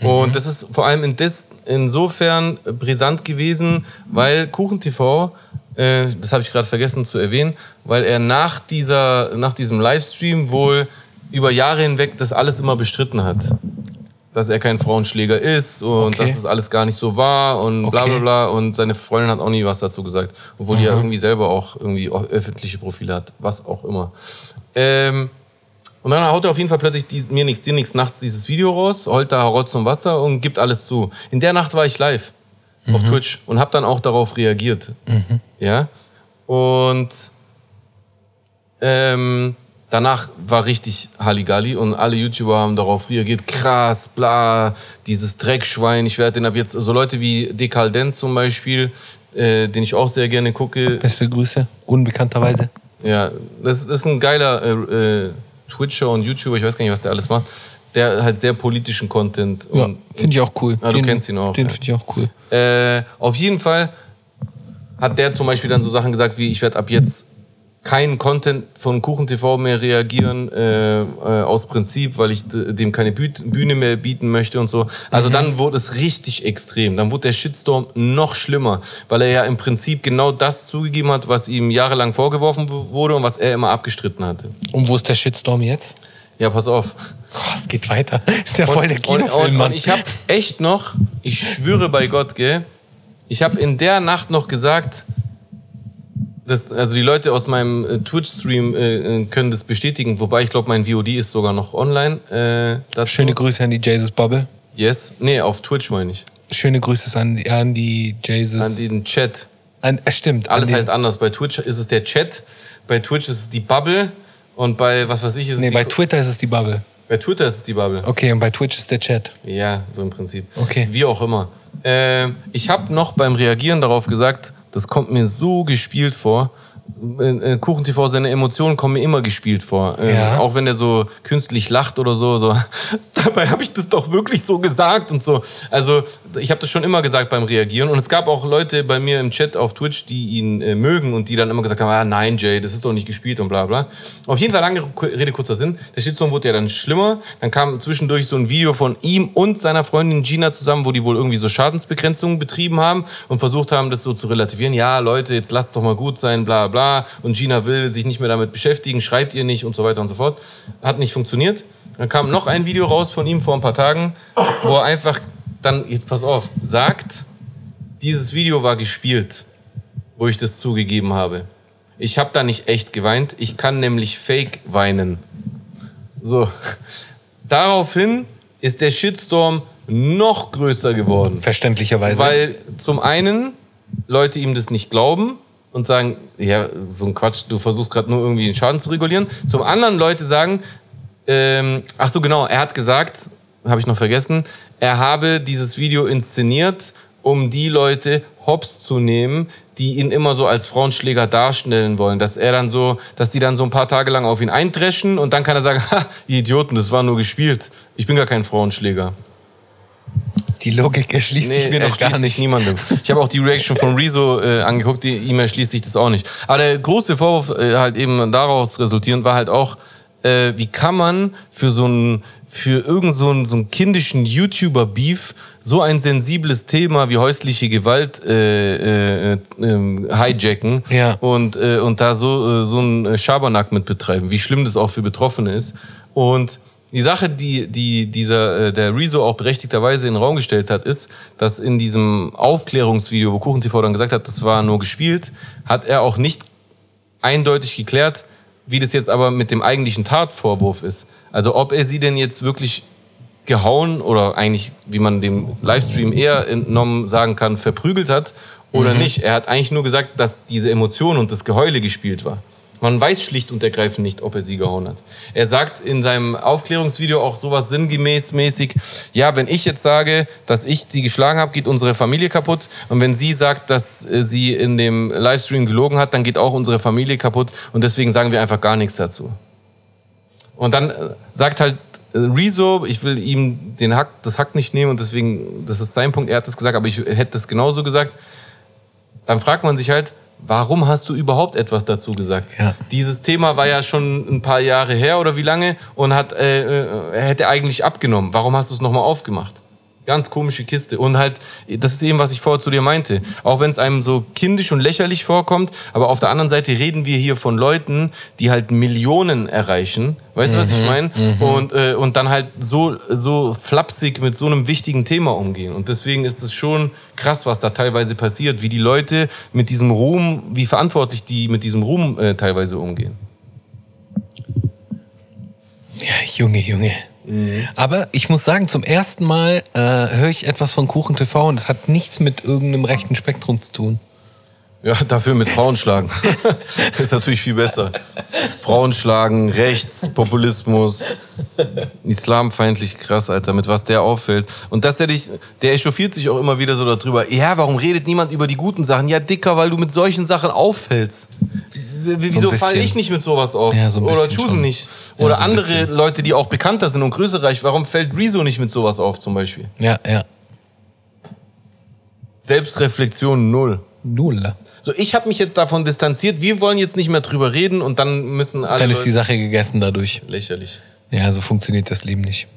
Und das ist vor allem in des, insofern brisant gewesen, weil KuchenTV, äh, das habe ich gerade vergessen zu erwähnen, weil er nach, dieser, nach diesem Livestream wohl über Jahre hinweg das alles immer bestritten hat. Dass er kein Frauenschläger ist und Okay. dass das alles gar nicht so war und bla bla Okay. bla. Und seine Freundin hat auch nie was dazu gesagt. Obwohl die ja irgendwie selber auch irgendwie öffentliche Profile hat. Was auch immer. Ähm, und dann haut er auf jeden Fall plötzlich die, mir nichts, dir nichts nachts dieses Video raus, heult da Rotz und Wasser und gibt alles zu. In der Nacht war ich live auf Twitch und habe dann auch darauf reagiert. Ja. Und ähm, danach war richtig Halligalli und alle YouTuber haben darauf reagiert. Krass, bla, dieses Dreckschwein. Ich werde den ab jetzt, so Leute wie Dekaldent zum Beispiel, äh, den ich auch sehr gerne gucke, Beste Grüße, unbekannterweise. ja, das ist ein geiler äh, äh, Twitcher und YouTuber, ich weiß gar nicht, was der alles macht, der halt sehr politischen Content Ja, finde ich auch cool. Ja, du kennst ihn auch, Den ja. finde ich auch cool. äh, auf jeden Fall hat der zum Beispiel dann so Sachen gesagt wie, ich werde ab jetzt keinen Content von KuchenTV mehr reagieren, äh, äh, aus Prinzip, weil ich dem keine Büt- Bühne mehr bieten möchte und so. Also dann wurde es richtig extrem. Dann wurde der Shitstorm noch schlimmer, weil er ja im Prinzip genau das zugegeben hat, was ihm jahrelang vorgeworfen wurde und was er immer abgestritten hatte. Und wo ist der Shitstorm jetzt? Ja, pass auf. Oh, es geht weiter. Ist ja voll der Und, und, Kinofilm, und, Mann. und ich habe echt noch, ich schwöre bei Gott, gell, ich habe in der Nacht noch gesagt, das, also die Leute aus meinem äh, Twitch-Stream äh, äh, können das bestätigen, wobei ich glaube, mein VOD ist sogar noch online. Äh. Schöne Grüße an die Jesus Bubble. Yes. Nee, auf Twitch meine ich. Schöne Grüße an die, an die Jesus. An den Chat. An, äh, stimmt. Alles an heißt anders. Bei Twitch ist es der Chat, bei Twitch ist es die Bubble und bei was weiß ich ist es Nee, bei Twitter ist es die Bubble. bei Twitter ist es die Bubble. Okay, und bei Twitch ist der Chat. Ja, so im Prinzip. Okay. Wie auch immer. Äh, ich habe noch beim Reagieren darauf gesagt, das kommt mir so gespielt vor. Äh, äh, KuchenTV, seine Emotionen kommen mir immer gespielt vor. Äh, Ja. Auch wenn er so künstlich lacht oder so. so. Dabei habe ich das doch wirklich so gesagt und so. Also ich habe das schon immer gesagt beim Reagieren. Und es gab auch Leute bei mir im Chat auf Twitch, die ihn äh, mögen und die dann immer gesagt haben, ah, nein Jay, das ist doch nicht gespielt und bla bla. Auf jeden Fall lange Rede, kurzer Sinn. Der Shitstorm wurde ja dann schlimmer. Dann kam zwischendurch so ein Video von ihm und seiner Freundin Gina zusammen, wo die wohl irgendwie so Schadensbegrenzungen betrieben haben und versucht haben, das so zu relativieren. Ja, Leute, jetzt lasst doch mal gut sein, bla bla. Und Gina will sich nicht mehr damit beschäftigen, schreibt ihr nicht und so weiter und so fort. Hat nicht funktioniert. Dann kam noch ein Video raus von ihm vor ein paar Tagen, wo er einfach dann, jetzt pass auf, sagt, dieses Video war gespielt, wo ich das zugegeben habe. Ich habe da nicht echt geweint, ich kann nämlich fake weinen. So. Daraufhin ist der Shitstorm noch größer geworden. Verständlicherweise. Weil zum einen Leute ihm das nicht glauben und sagen, ja, so ein Quatsch, du versuchst gerade nur irgendwie den Schaden zu regulieren. Zum anderen Leute sagen, ähm, ach so genau, er hat gesagt, habe ich noch vergessen, er habe dieses Video inszeniert, um die Leute hops zu nehmen, die ihn immer so als Frauenschläger darstellen wollen. Dass er dann so, dass die dann so ein paar Tage lang auf ihn eindreschen und dann kann er sagen, ha, ihr Idioten, das war nur gespielt. Ich bin gar kein Frauenschläger. Die Logik erschließt sich mir noch gar nicht. niemandem. Ich habe auch die Reaction von Rezo äh, angeguckt, die ihm erschließt sich das auch nicht. Aber der große Vorwurf äh, halt eben daraus resultierend war halt auch, äh, wie kann man für so einen für irgend so einen, so einen kindischen YouTuber-Beef so ein sensibles Thema wie häusliche Gewalt äh, äh, äh, hijacken Ja. und, äh, und da so, äh, so einen Schabernack mit betreiben, wie schlimm das auch für Betroffene ist. Und die Sache, die, die dieser, äh, der Rezo auch berechtigterweise in den Raum gestellt hat, ist, dass in diesem Aufklärungsvideo, wo KuchenTV dann gesagt hat, das war nur gespielt, hat er auch nicht eindeutig geklärt, wie das jetzt aber mit dem eigentlichen Tatvorwurf ist. Also ob er sie denn jetzt wirklich gehauen oder eigentlich, wie man dem Livestream eher entnommen sagen kann, verprügelt hat oder nicht. Er hat eigentlich nur gesagt, dass diese Emotion und das Geheule gespielt war. Man weiß schlicht und ergreifend nicht, ob er sie gehauen hat. Er sagt in seinem Aufklärungsvideo auch sowas sinngemäß mäßig, ja, wenn ich jetzt sage, dass ich sie geschlagen habe, geht unsere Familie kaputt. Und wenn sie sagt, dass äh, sie in dem Livestream gelogen hat, dann geht auch unsere Familie kaputt. Und deswegen sagen wir einfach gar nichts dazu. Und dann äh, sagt halt äh, Rezo, ich will ihm den Hack, das Hack nicht nehmen und deswegen, das ist sein Punkt, er hat das gesagt, aber ich hätte es genauso gesagt. Dann fragt man sich halt, warum hast du überhaupt etwas dazu gesagt? Ja. Dieses Thema war ja schon ein paar Jahre her oder wie lange und hat, äh, äh, hätte eigentlich abgenommen. Warum hast du es nochmal aufgemacht? Ganz komische Kiste. Und halt, das ist eben, was ich vorher zu dir meinte. Auch wenn es einem so kindisch und lächerlich vorkommt, aber auf der anderen Seite reden wir hier von Leuten, die halt Millionen erreichen. Weißt du, was ich meine? Und, äh, und dann halt so, so flapsig mit so einem wichtigen Thema umgehen. Und deswegen ist es schon krass, was da teilweise passiert, wie die Leute mit diesem Ruhm, wie verantwortlich die mit diesem Ruhm äh, teilweise umgehen. Ja, Junge, Junge. Aber ich muss sagen, zum ersten Mal äh, höre ich etwas von Kuchen TV und das hat nichts mit irgendeinem rechten Spektrum zu tun. Ja, dafür mit Frauen schlagen. ist natürlich viel besser. Frauen schlagen, Rechts, Populismus, islamfeindlich krass, Alter, mit was der auffällt. Und dass der dich, der echauffiert sich auch immer wieder so darüber. Ja, warum redet niemand über die guten Sachen? Ja, Dicker, weil du mit solchen Sachen auffällst. Wieso bisschen. falle ich nicht mit sowas auf? Ja, so Oder Chusen nicht? Ja, Oder so ein andere. Leute, die auch bekannter sind und größer reich. Warum fällt Rezo nicht mit sowas auf, zum Beispiel? Ja, ja. Selbstreflexion null. Null. So, ich habe mich jetzt davon distanziert. Wir wollen jetzt nicht mehr drüber reden und dann müssen alle. Dann ist die Sache gegessen dadurch. lächerlich. Ja, so funktioniert das Leben nicht.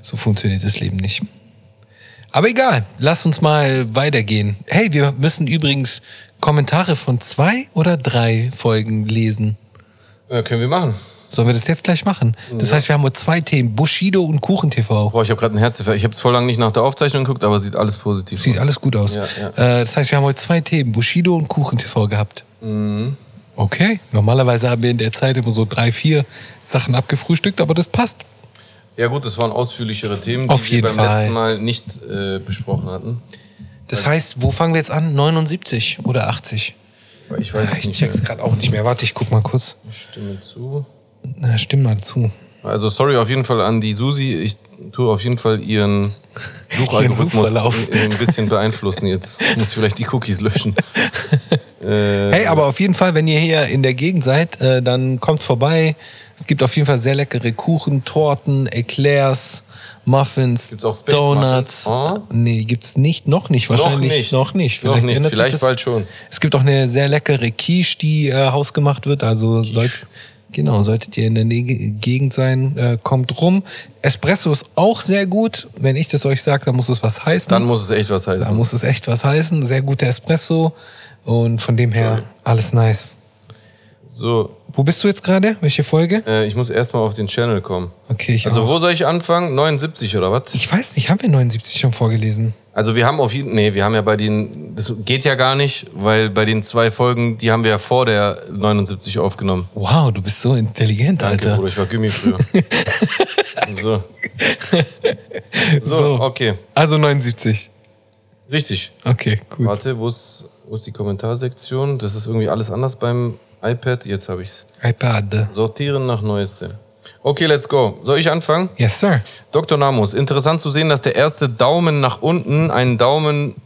So funktioniert das Leben nicht. Aber egal, lass uns mal weitergehen. Hey, wir müssen übrigens Kommentare von zwei oder drei Folgen lesen. Ja, können wir machen. Sollen wir das jetzt gleich machen? Das heißt, wir haben nur zwei Themen: Bushido und Kuchen TV. Boah, ich habe gerade ein Herzinfarkt. Ich habe es voll lange nicht nach der Aufzeichnung geguckt, aber sieht alles positiv Sieht aus. alles gut aus. Ja, ja. Äh, das heißt, wir haben heute zwei Themen: Bushido und Kuchen TV gehabt. Mhm. Okay. Normalerweise haben wir in der Zeit immer so drei, vier Sachen abgefrühstückt, aber das passt. Ja gut, das waren ausführlichere Themen, die Auf jeden wir beim Fall. letzten Mal nicht äh, besprochen hatten. Das heißt, wo fangen wir jetzt an? 79 oder 80? Weil Ich weiß es Ich nicht check's mehr. gerade auch nicht mehr. Warte, ich guck mal kurz. Ich stimme zu. Na, stimm mal zu. Also sorry auf jeden Fall an die Susi. Ich tue auf jeden Fall ihren Suchalgorithmus ein bisschen beeinflussen jetzt. Ich muss vielleicht die Cookies löschen. Äh, Hey, aber auf jeden Fall, wenn ihr hier in der Gegend seid, äh, dann kommt vorbei. Es gibt auf jeden Fall sehr leckere Kuchen, Torten, Eclairs, Muffins, Gibt's auch Space Donuts. Muffins? Oh. Nee, gibt's nicht, noch nicht. Wahrscheinlich nicht. Noch nicht. Noch nicht. ändert sich Vielleicht das. bald schon. Es gibt auch eine sehr leckere Quiche, die äh, hausgemacht wird. Also sollt, genau, solltet ihr in der Gegend sein, äh, kommt rum. Espresso ist auch sehr gut. Wenn ich das euch sage, dann muss es was heißen. dann muss es echt was heißen. muss es echt was heißen. Sehr guter Espresso. Und von dem her alles nice. So, Wo bist du jetzt gerade? Welche Folge? äh, ich muss erstmal auf den Channel kommen. Okay, ich Also auch. wo soll ich anfangen? 79 oder was? Ich weiß nicht, haben wir 79 schon vorgelesen? Also wir haben auf jeden nee, wir haben ja bei den, das geht ja gar nicht, weil bei den zwei Folgen, die haben wir ja vor der 79 aufgenommen. Wow, du bist so intelligent, Danke, Alter. Bruder, ich war Gummi früher. so. so. So. okay. Also 79. Richtig. Okay, gut. Warte, wo ist, wo ist die Kommentarsektion? Das ist irgendwie alles anders beim iPad. Jetzt habe ich's. iPad. Sortieren nach Neueste. Okay, let's go. Soll ich anfangen? Yes, sir. Dr. Namus, interessant zu sehen, dass der erste Daumen nach unten einen Daumen.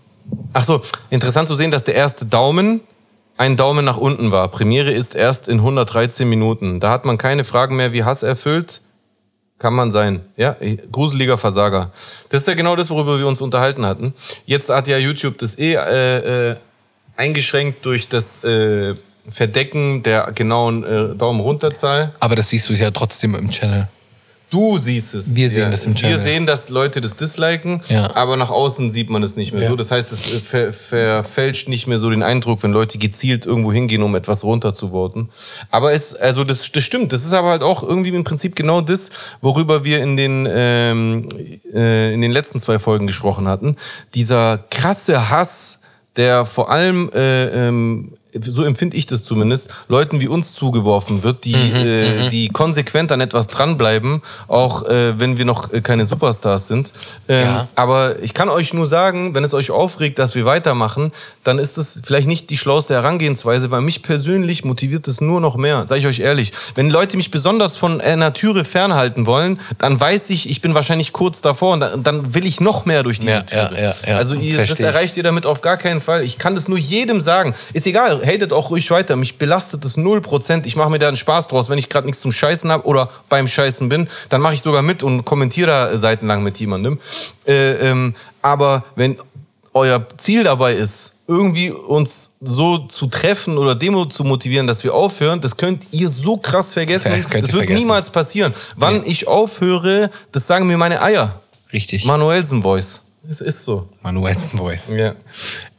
Ach so, interessant zu sehen, dass der erste Daumen ein Daumen nach unten war. Premiere ist erst in 113 Minuten. Da hat man keine Fragen mehr, wie Hass erfüllt. Kann man sein. Ja, gruseliger Versager. Das ist ja genau das, worüber wir uns unterhalten hatten. Jetzt hat ja YouTube das eh äh, äh, eingeschränkt durch das äh, Verdecken der genauen äh, Daumen runterzahl. Aber das siehst du ja trotzdem im Channel. Du siehst es. Wir sehen das im Channel. Wir sehen, dass Leute das disliken, Ja. aber nach außen sieht man es nicht mehr Ja. so. Das heißt, es äh, ver verfälscht nicht mehr so den Eindruck, wenn Leute gezielt irgendwo hingehen, um etwas runterzuvoten. Aber es, also das, das stimmt. Das ist aber halt auch irgendwie im Prinzip genau das, worüber wir in den, ähm, äh, in den letzten zwei Folgen gesprochen hatten. Dieser krasse Hass, der vor allem äh, ähm, so empfinde ich das zumindest, Leuten wie uns zugeworfen wird, die, äh, die konsequent an etwas dranbleiben, auch äh, wenn wir noch äh, keine Superstars sind. Ähm, Ja. Aber ich kann euch nur sagen, wenn es euch aufregt, dass wir weitermachen, dann ist es vielleicht nicht die schlauste Herangehensweise, weil mich persönlich motiviert es nur noch mehr, sage ich euch ehrlich. Wenn Leute mich besonders von einer Türe fernhalten wollen, dann weiß ich, ich bin wahrscheinlich kurz davor und dann, dann will ich noch mehr durch diese Ja, Türe. ja. Also ihr, das erreicht ihr damit auf gar keinen Fall. Ich kann das nur jedem sagen. Ist egal, hatet auch ruhig weiter. Mich belastet es 0%. Ich mache mir da einen Spaß draus. Wenn ich gerade nichts zum Scheißen habe oder beim Scheißen bin, dann mache ich sogar mit und kommentiere da seitenlang mit jemandem. Äh, ähm, aber wenn euer Ziel dabei ist, irgendwie uns so zu treffen oder Demo zu motivieren, dass wir aufhören, das könnt ihr so krass vergessen. Das Das wird vergessen. niemals passieren. Wann ich aufhöre, das sagen mir meine Eier. Richtig. Manuelsen Voice. Es ist so. Manuelsen Voice. Ja.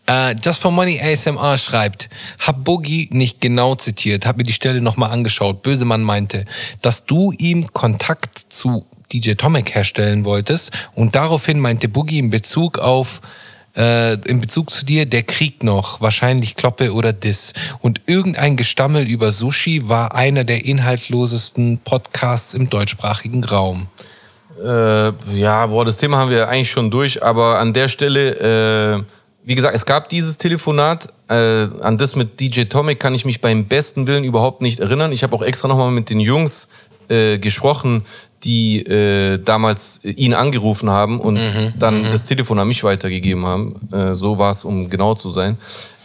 Äh, Just for Money ASMR schreibt, hab Boogie nicht genau zitiert, hab mir die Stelle nochmal angeschaut. Bösemann meinte, dass du ihm Kontakt zu DJ Tomek herstellen wolltest und daraufhin meinte Boogie in Bezug auf äh, in Bezug zu dir, der kriegt noch, wahrscheinlich Kloppe oder Diss. Und irgendein Gestammel über Sushi war einer der inhaltlosesten Podcasts im deutschsprachigen Raum. Äh, ja, boah, das Thema haben wir eigentlich schon durch, aber an der Stelle, äh, wie gesagt, es gab dieses Telefonat. Äh, an das mit DJ Tomic kann ich mich beim besten Willen überhaupt nicht erinnern. Ich habe auch extra nochmal mit den Jungs äh, gesprochen, die äh, damals ihn angerufen haben und dann das Telefon an mich weitergegeben haben. Äh, so war es, um genau zu sein.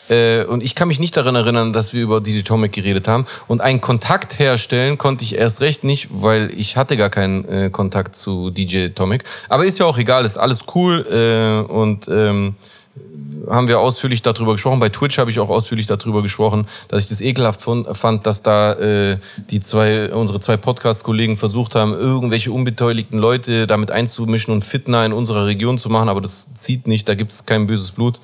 Äh, und ich kann mich nicht daran erinnern, dass wir über DJ Tomic geredet haben. Und einen Kontakt herstellen konnte ich erst recht nicht, weil ich hatte gar keinen äh, Kontakt zu DJ Tomic. Aber ist ja auch egal, ist alles cool. Äh, und ähm, haben wir ausführlich darüber gesprochen. Bei Twitch habe ich auch ausführlich darüber gesprochen, dass ich das ekelhaft fand, dass da äh, die zwei, unsere zwei Podcast-Kollegen versucht haben, irgendwelche unbeteiligten Leute damit einzumischen und Fitner in unserer Region zu machen, aber das zieht nicht, da gibt es kein böses Blut.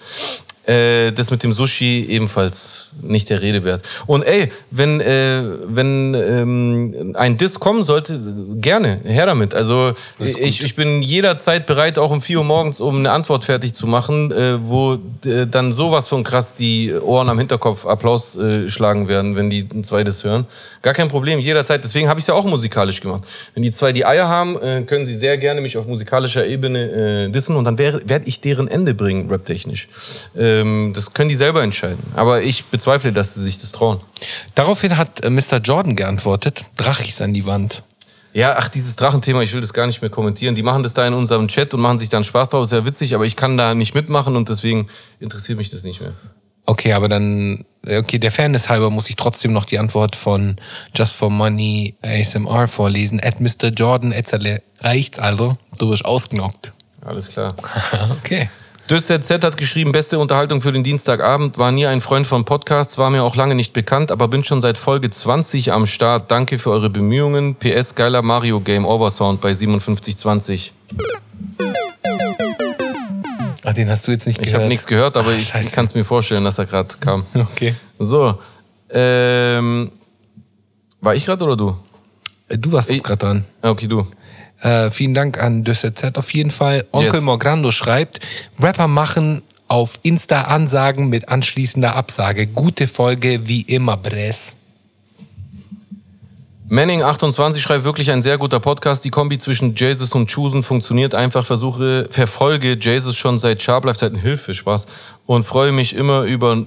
Äh, das mit dem Sushi ebenfalls nicht der Rede wert. Und ey, wenn, äh, wenn ähm, ein Diss kommen sollte, gerne, her damit. Also ich, ich bin jederzeit bereit, auch um 4 Uhr morgens, um eine Antwort fertig zu machen, äh, wo äh, dann sowas von krass die Ohren am Hinterkopf Applaus äh, schlagen werden, wenn die zwei das hören. Gar kein Problem, jederzeit. Deswegen habe ich es ja auch musikalisch gemacht. Wenn die zwei die Eier haben, äh, können sie sehr gerne mich auf musikalischer Ebene äh, dissen und dann werde ich deren Ende bringen, raptechnisch. Ähm, das können die selber entscheiden. Aber ich bezweifle, dass sie sich das trauen. Daraufhin hat äh, Mr. Jordan geantwortet, Drachis an die Wand. Ja, ach, dieses Drachenthema, ich will das gar nicht mehr kommentieren. Die machen das da in unserem Chat und machen sich dann Spaß drauf. Ist ja witzig, aber ich kann da nicht mitmachen und deswegen interessiert mich das nicht mehr. Okay, aber dann, okay, der Fairness halber muss ich trotzdem noch die Antwort von Just for Money ASMR vorlesen. At Mr. Jordan, etzerle, reicht's also? Du bist ausgenockt. Alles klar. Okay. DösZZ hat geschrieben, beste Unterhaltung für den Dienstagabend. War nie ein Freund von Podcasts, war mir auch lange nicht bekannt, aber bin schon seit Folge 20 am Start. Danke für eure Bemühungen. PS geiler Mario Game Over Sound bei 5720. Ach, den hast du jetzt nicht Ich gehört. habe nichts gehört, aber Ach, ich, ich kann es mir vorstellen, dass er gerade kam. Okay. So. Ähm, war ich gerade oder du? Äh, Du warst Ich- jetzt gerade dran. Okay, du. Äh, vielen Dank an DösZZ auf jeden Fall. Onkel Yes. Morgrando schreibt, Rapper machen auf Insta Ansagen mit anschließender Absage. Gute Folge wie immer, Bress. Manning28 schreibt wirklich ein sehr guter Podcast. Die Kombi zwischen Jesus und Chusen funktioniert einfach. Versuche, verfolge Jesus schon seit Sharp Life Zeiten. Hilfe, Spaß. Und freue mich immer über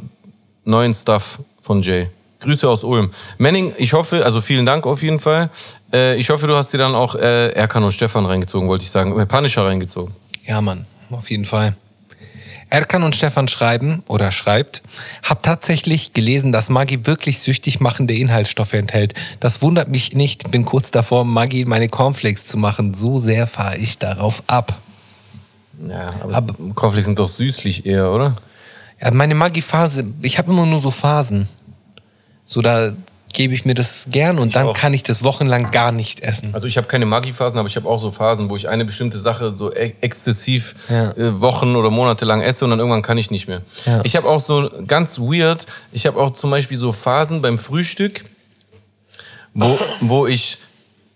neuen Stuff von Jay. Grüße aus Ulm. Manning, ich hoffe, also vielen Dank auf jeden Fall. Äh, ich hoffe, du hast dir dann auch äh, Erkan und Stefan reingezogen, wollte ich sagen. Äh, Punisher reingezogen. Ja, Mann, auf jeden Fall. Erkan und Stefan schreiben oder schreibt, hab tatsächlich gelesen, dass Maggi wirklich süchtig machende Inhaltsstoffe enthält. Das wundert mich nicht. Bin kurz davor, Maggi meine Cornflakes zu machen. So sehr fahre ich darauf ab. Ja, aber, aber Cornflakes sind doch süßlich eher, oder? Ja, meine Maggi-Phase, ich habe immer nur so Phasen. So, da gebe ich mir das gern und dann auch. kann ich das wochenlang gar nicht essen. Also ich habe keine Maggi-Phasen, aber ich habe auch so Phasen, wo ich eine bestimmte Sache so e- exzessiv Ja. äh, Wochen oder Monate lang esse und dann irgendwann kann ich nicht mehr. Ja. Ich habe auch so ganz weird, ich habe auch zum Beispiel so Phasen beim Frühstück, wo, wo ich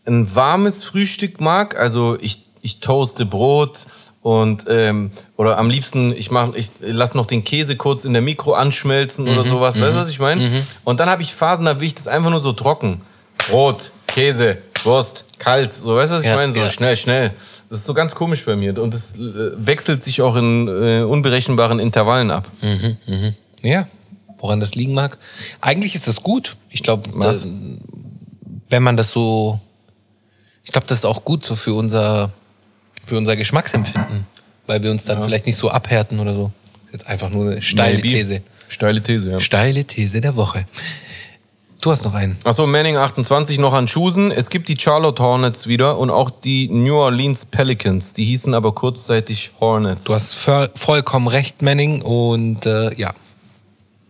ein warmes Frühstück mag. Also ich, ich toaste Brot Und ähm, oder am liebsten, ich mach, ich lass noch den Käse kurz in der Mikro anschmelzen oder sowas. Weißt du, was ich meine? Und dann habe ich Phasen, da will ich das einfach nur so trocken. Brot, Käse, Wurst, kalt. So, weißt du, was ich Ja, meine? So ja. schnell, schnell. Das ist so ganz komisch bei mir. Und es äh, wechselt sich auch in äh, unberechenbaren Intervallen ab. Ja, woran das liegen mag. Eigentlich ist das gut. Ich glaube, wenn man das so. Ich glaube, das ist auch gut so für unser, für unser Geschmacksempfinden. Weil wir uns dann vielleicht nicht so abhärten oder so. Ist jetzt einfach nur eine steile Maybe. These. Steile These, ja. Steile These der Woche. Du hast noch einen. Achso, Manning 28 noch an Chusen. Es gibt die Charlotte Hornets wieder und auch die New Orleans Pelicans. Die hießen aber kurzzeitig Hornets. Du hast voll, vollkommen recht, Manning. Und äh, ja,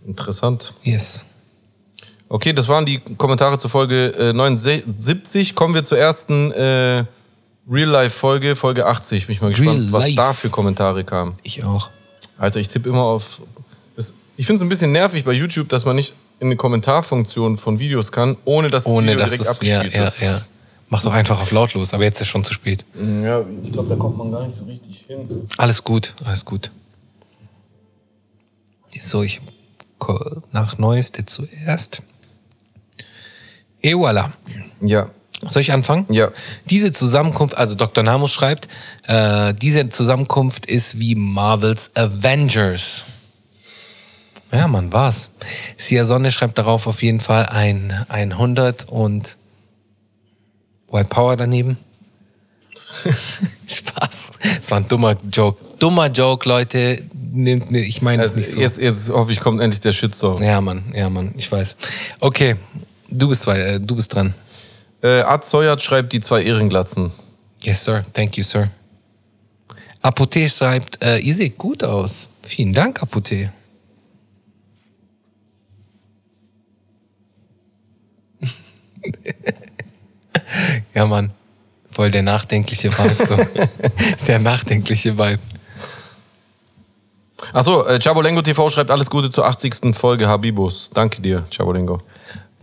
Interessant. yes. Okay, das waren die Kommentare zur Folge äh, 79. Kommen wir zur ersten äh, Real-Life-Folge, Folge 80. Bin ich mal gespannt, Real was Life. da für Kommentare kamen. Ich auch. Alter, ich tippe immer auf. Das, ich finde es ein bisschen nervig bei YouTube, dass man nicht in eine Kommentarfunktion von Videos kann, ohne dass das Ohne Video dass direkt es. Ja, abgespielt ja, wird. ja. Mach doch einfach auf lautlos, aber jetzt ist schon zu spät. Ja, ich glaube, da kommt man gar nicht so richtig hin. Alles gut, alles gut. So, ich nach Neueste zuerst. Et voilà. Ja, Soll ich anfangen? Ja. Diese Zusammenkunft, also Dr. Namus schreibt, äh, diese Zusammenkunft ist wie Marvels Avengers. Ja, man, war's. Sia Sonne schreibt darauf auf jeden Fall ein 100 und White Power daneben. Spaß. Das war ein dummer Joke. Dummer Joke, Leute. Ich meine es also nicht so. jetzt, jetzt hoffe ich, kommt endlich der Shitstorm. Ja, Mann, ja, Mann, ich weiß. Okay, du bist, äh, du bist dran. Äh, Art Soyert schreibt die zwei Ehrenglatzen. Yes, sir. Thank you, sir. Apothee schreibt, äh, ihr seht gut aus. Vielen Dank, Apothee. ja, Mann. Voll der nachdenkliche Vibe. So. der nachdenkliche Vibe. Achso, äh, Chabolengo TV schreibt alles Gute zur 80. Folge Habibus. Danke dir, Chabolengo.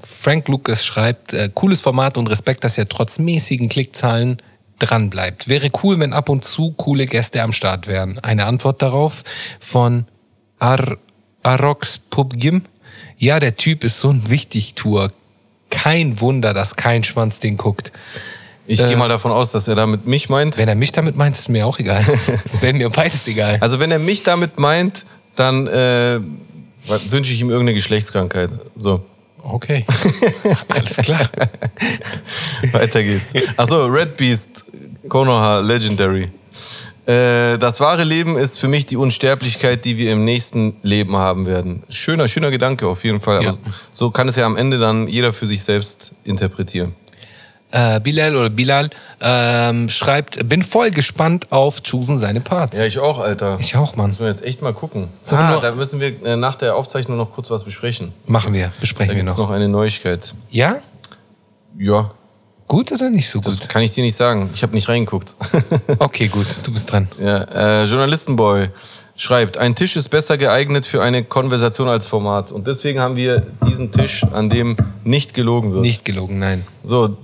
Frank Lucas schreibt, äh, cooles Format und Respekt, dass ihr trotz mäßigen Klickzahlen dran bleibt. Wäre cool, wenn ab und zu coole Gäste am Start wären. Eine Antwort darauf von Ar Arox Pubgim. Ja, der Typ ist so ein Wichtigtour. Kein Wunder, dass kein Schwanz den guckt. Ich gehe mal davon aus, dass er damit mich meint. Wenn er mich damit meint, ist mir auch egal. Es wäre mir beides egal. Also wenn er mich damit meint, dann äh, wünsche ich ihm irgendeine Geschlechtskrankheit. So, Okay. Alles klar. weiter geht's. Achso, Red Beast, Konoha, Legendary. Äh, das wahre Leben ist für mich die Unsterblichkeit, die wir im nächsten Leben haben werden. Schöner, schöner Gedanke auf jeden Fall. Ja. Aber so kann es ja am Ende dann jeder für sich selbst interpretieren. Äh, Bilal oder Bilal ähm, schreibt, bin voll gespannt auf Choosen seine Parts. Ja, ich auch, Alter. ich auch, Mann. Müssen wir jetzt echt mal gucken. Wir Ah, nur- da müssen wir äh, nach der Aufzeichnung noch kurz was besprechen. Machen wir, Da besprechen wir gibt es noch. noch eine Neuigkeit. Ja? Ja, Gut oder nicht so das gut? kann ich dir nicht sagen. Ich habe nicht reingeguckt. Okay, gut, du bist dran. ja, äh, Journalistenboy schreibt, ein Tisch ist besser geeignet für eine Konversation als Format. Und deswegen haben wir diesen Tisch, an dem nicht gelogen wird. Nicht gelogen, nein. So,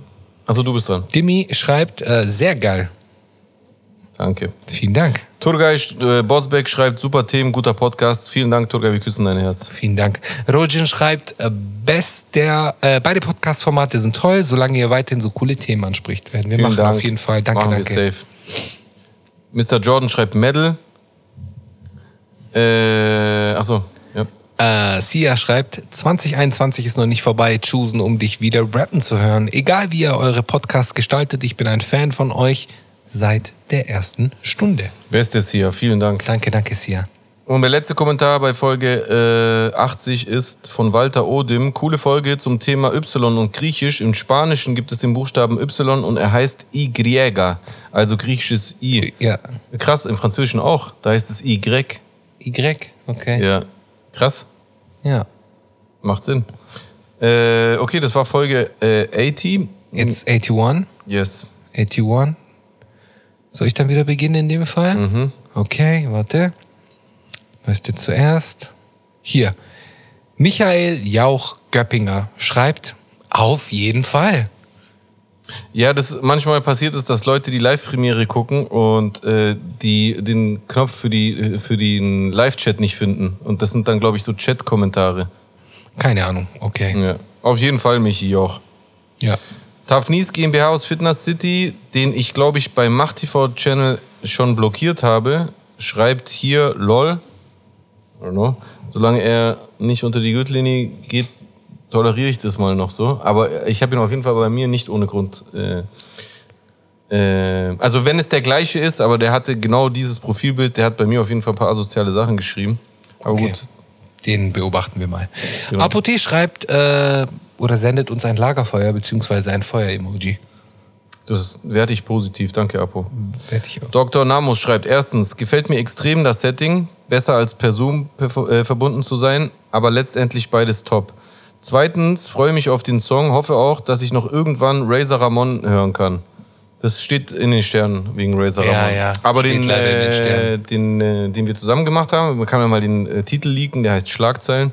also du bist dran. Dimi schreibt, äh, sehr geil. Danke. Vielen Dank. Turgay äh, Bosbeck schreibt, super Themen, guter Podcast. Vielen Dank, Turgay, wir küssen dein Herz. Vielen Dank. Rojin schreibt, äh, best der, äh, beide Podcast-Formate sind toll, solange ihr weiterhin so coole Themen anspricht. Werden wir Vielen machen Dank. auf jeden Fall. Danke, Machen danke. wir safe. Mr. Jordan schreibt Medal. Äh, achso. Äh, Sia schreibt, 2021 ist noch nicht vorbei, choosen, um dich wieder rappen zu hören. Egal wie ihr eure Podcasts gestaltet, ich bin ein Fan von euch seit der ersten Stunde. Bestes hier, vielen Dank. Danke, danke, Sia. Und der letzte Kommentar bei Folge äh, 80 ist von Walter Odim. Coole Folge zum Thema Y und Griechisch. Im Spanischen gibt es den Buchstaben Y und er heißt Y, also griechisches I. Ja. Krass, im Französischen auch. Da heißt es Y. Y, okay. Ja, krass. Ja. Macht Sinn. Äh, okay, das war Folge äh, 80. Jetzt 81. Yes. 81. Soll ich dann wieder beginnen in dem Fall? Mhm. Okay, warte. Was ist denn zuerst? Hier. Michael Jauch Göppinger schreibt, auf jeden Fall. Ja, das manchmal passiert ist, dass Leute die Live-Premiere gucken und äh, die den Knopf für die für den Live-Chat nicht finden. Und das sind dann, glaube ich, so Chat-Kommentare. Keine Ahnung. Okay. Ja. Auf jeden Fall, Michi, auch. Ja. Tafnis GmbH aus Fitness City, den ich, glaube ich, beim MachtTV-Channel schon blockiert habe, schreibt hier LOL. I don't know. Solange er nicht unter die Gürtellinie geht, toleriere ich das mal noch so. Aber ich habe ihn auf jeden Fall bei mir nicht ohne Grund. Äh, äh, also wenn es der gleiche ist, aber der hatte genau dieses Profilbild, der hat bei mir auf jeden Fall ein paar asoziale Sachen geschrieben. Aber Okay. gut. Den beobachten wir mal. Genau. Apothee schreibt äh, oder sendet uns ein Lagerfeuer beziehungsweise ein Feuer-Emoji. Das ist wertig positiv. Danke, Apo. Werde ich auch. Dr. Namos schreibt, erstens, gefällt mir extrem das Setting, besser als per Zoom äh, verbunden zu sein, aber letztendlich beides top. Zweitens, freue mich auf den Song, hoffe auch, dass ich noch irgendwann Razor Ramon hören kann. Das steht in den Sternen wegen Razor Ja, Ramon. ja, Aber den, äh, den, äh, den wir zusammen gemacht haben, man kann ja mal den äh, Titel leaken, der heißt Schlagzeilen.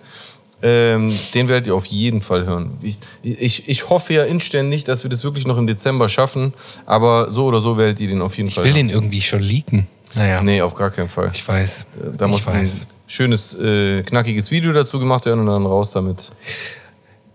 Ähm, den werdet ihr auf jeden Fall hören. Ich, ich, ich hoffe ja inständig, dass wir das wirklich noch im Dezember schaffen, aber so oder so werdet ihr den auf jeden Ich Fall will hören. den irgendwie schon leaken. Naja, Nee, auf gar keinen Fall. ich weiß. Da muss ich weiß. Schönes, äh, knackiges Video dazu gemacht werden und dann raus damit.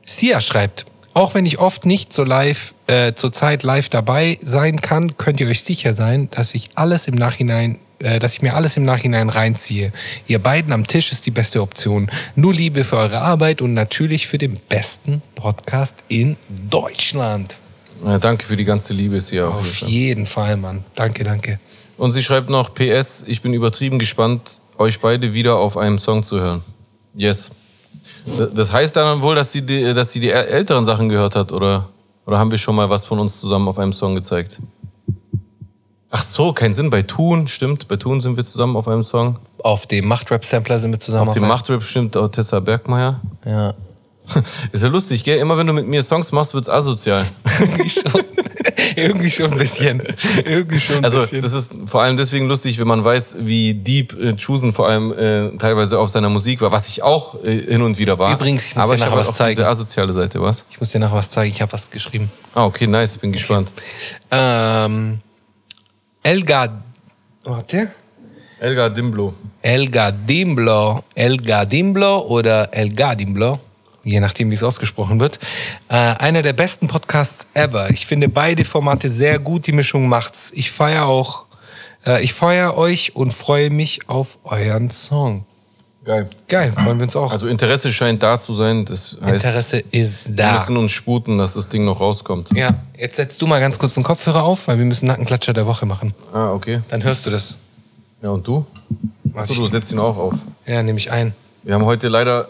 Sia schreibt, auch wenn ich oft nicht so live, äh, zur Zeit live dabei sein kann, könnt ihr euch sicher sein, dass ich alles im Nachhinein, äh, dass ich mir alles im Nachhinein reinziehe. Ihr beiden am Tisch ist die beste Option. Nur Liebe für eure Arbeit und natürlich für den besten Podcast in Deutschland. Äh, danke für die ganze Liebe, ist hier auch. Auf jeden Fall, Mann. Danke, danke. Und sie schreibt noch, PS, ich bin übertrieben gespannt, euch beide wieder auf einem Song zu hören. Yes. Das heißt dann wohl, dass sie die, dass sie die äl- älteren Sachen gehört hat, oder? Oder haben wir schon mal was von uns zusammen auf einem Song gezeigt? Ach so, kein Sinn. Bei Tun, stimmt. Bei Tun sind wir zusammen auf einem Song. Auf dem Machtrap-Sampler sind wir zusammen. Auf dem einem- Machtrap stimmt auch Tessa Bergmeier. Ja. Ist ja lustig, gell? Immer wenn du mit mir Songs machst, wird's asozial. Irgendwie schon. Irgendwie schon ein bisschen. Irgendwie schon ein Also bisschen. das ist vor allem deswegen lustig, wenn man weiß, wie deep äh, Chusen vor allem äh, teilweise auf seiner Musik war, was ich auch äh, hin und wieder war. Übrigens, ich muss aber dir ich nachher was zeigen. diese asoziale Seite, was? Ich muss dir nachher was zeigen. Ich habe was geschrieben. Ah, okay, nice, bin gespannt. Ähm, Elga. Warte. Elgar Dimblo. Elga Dimblo. Elga Dimblo oder Elga Dimblo. Je nachdem, wie es ausgesprochen wird. Äh, einer der besten Podcasts ever. Ich finde beide Formate sehr gut. Die Mischung macht's. Ich feiere auch. Äh, ich feiere euch und freue mich auf euren Song. Geil. Geil, freuen wir uns auch. Also Interesse scheint da zu sein. Das heißt, Interesse ist wir da. müssen uns sputen, dass das Ding noch rauskommt. Ja, jetzt setzt du mal ganz kurz den Kopfhörer auf, weil wir müssen Nackenklatscher der Woche machen. Ah, okay. Dann hörst du das. Ja, und du? Achso, du setzt ihn auch auf. Ja, nehme ich ein. Wir haben heute leider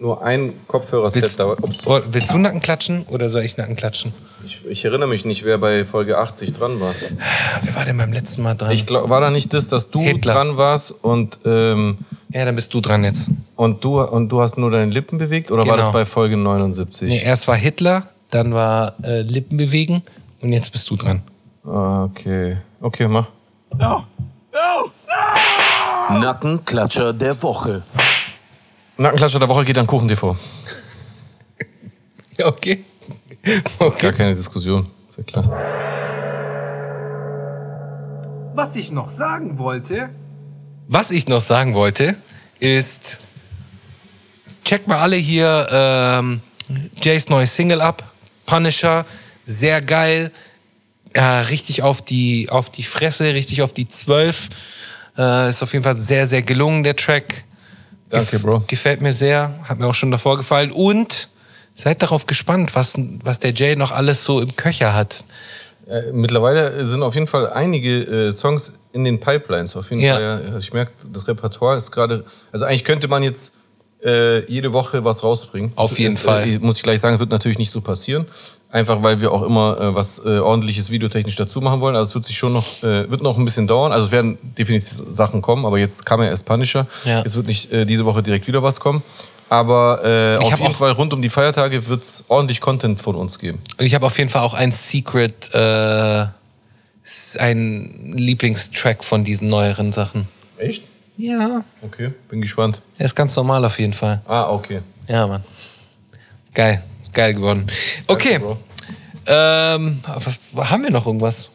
nur ein Kopfhörerset Willst, da. Ups. Willst du Nacken klatschen oder soll ich Nacken klatschen? Ich, ich erinnere mich nicht, wer bei Folge 80 dran war. Wer war denn beim letzten Mal dran? Ich glaub, war da nicht das, dass du Hitler. dran warst und, ähm, ja, dann bist du dran jetzt. und, du, und du hast nur deine Lippen bewegt? Oder war Genau. das bei Folge 79? Nee, erst war Hitler, dann war äh, Lippen bewegen und jetzt bist du dran. Ah, okay. Okay, mach. Nackenklatscher der Woche. Nackenklatscher der Woche geht an Kuchen TV. Ja, okay. Gar keine Diskussion. Ist ja klar. Was ich noch sagen wollte, Was ich noch sagen wollte, ist, checkt mal alle hier ähm, Jays neue Single ab, Punisher, sehr geil, ja, richtig auf die, auf die Fresse, richtig auf die 12. Äh, ist auf jeden Fall sehr, sehr gelungen, der Track. Danke, Bro. Gefällt mir sehr, hat mir auch schon davor gefallen. Und seid darauf gespannt, was, was der Jay noch alles so im Köcher hat. Äh, mittlerweile sind auf jeden Fall einige äh, Songs in den Pipelines. Auf jeden Ja. Fall. Also ich merke, das Repertoire ist gerade. Also eigentlich könnte man jetzt äh, jede Woche was rausbringen. Auf jeden ist, Fall. Äh, muss ich gleich sagen, wird natürlich nicht so passieren. Einfach weil wir auch immer äh, was äh, ordentliches videotechnisch dazu machen wollen. Also es wird sich schon noch, äh, wird noch ein bisschen dauern. Also es werden definitiv Sachen kommen, aber jetzt kam ja erst Punisher. Ja. Jetzt wird nicht äh, diese Woche direkt wieder was kommen. Aber äh, Ich auf jeden Fall rund um die Feiertage wird es ordentlich Content von uns geben. Und ich habe auf jeden Fall auch ein Secret, äh, ein Lieblingstrack von diesen neueren Sachen. Echt? Ja. Okay, bin gespannt. Der ist ganz normal auf jeden Fall. Ah, okay. Ja, Mann. Geil. Geil geworden. Okay. Bro. Ähm, haben wir noch irgendwas?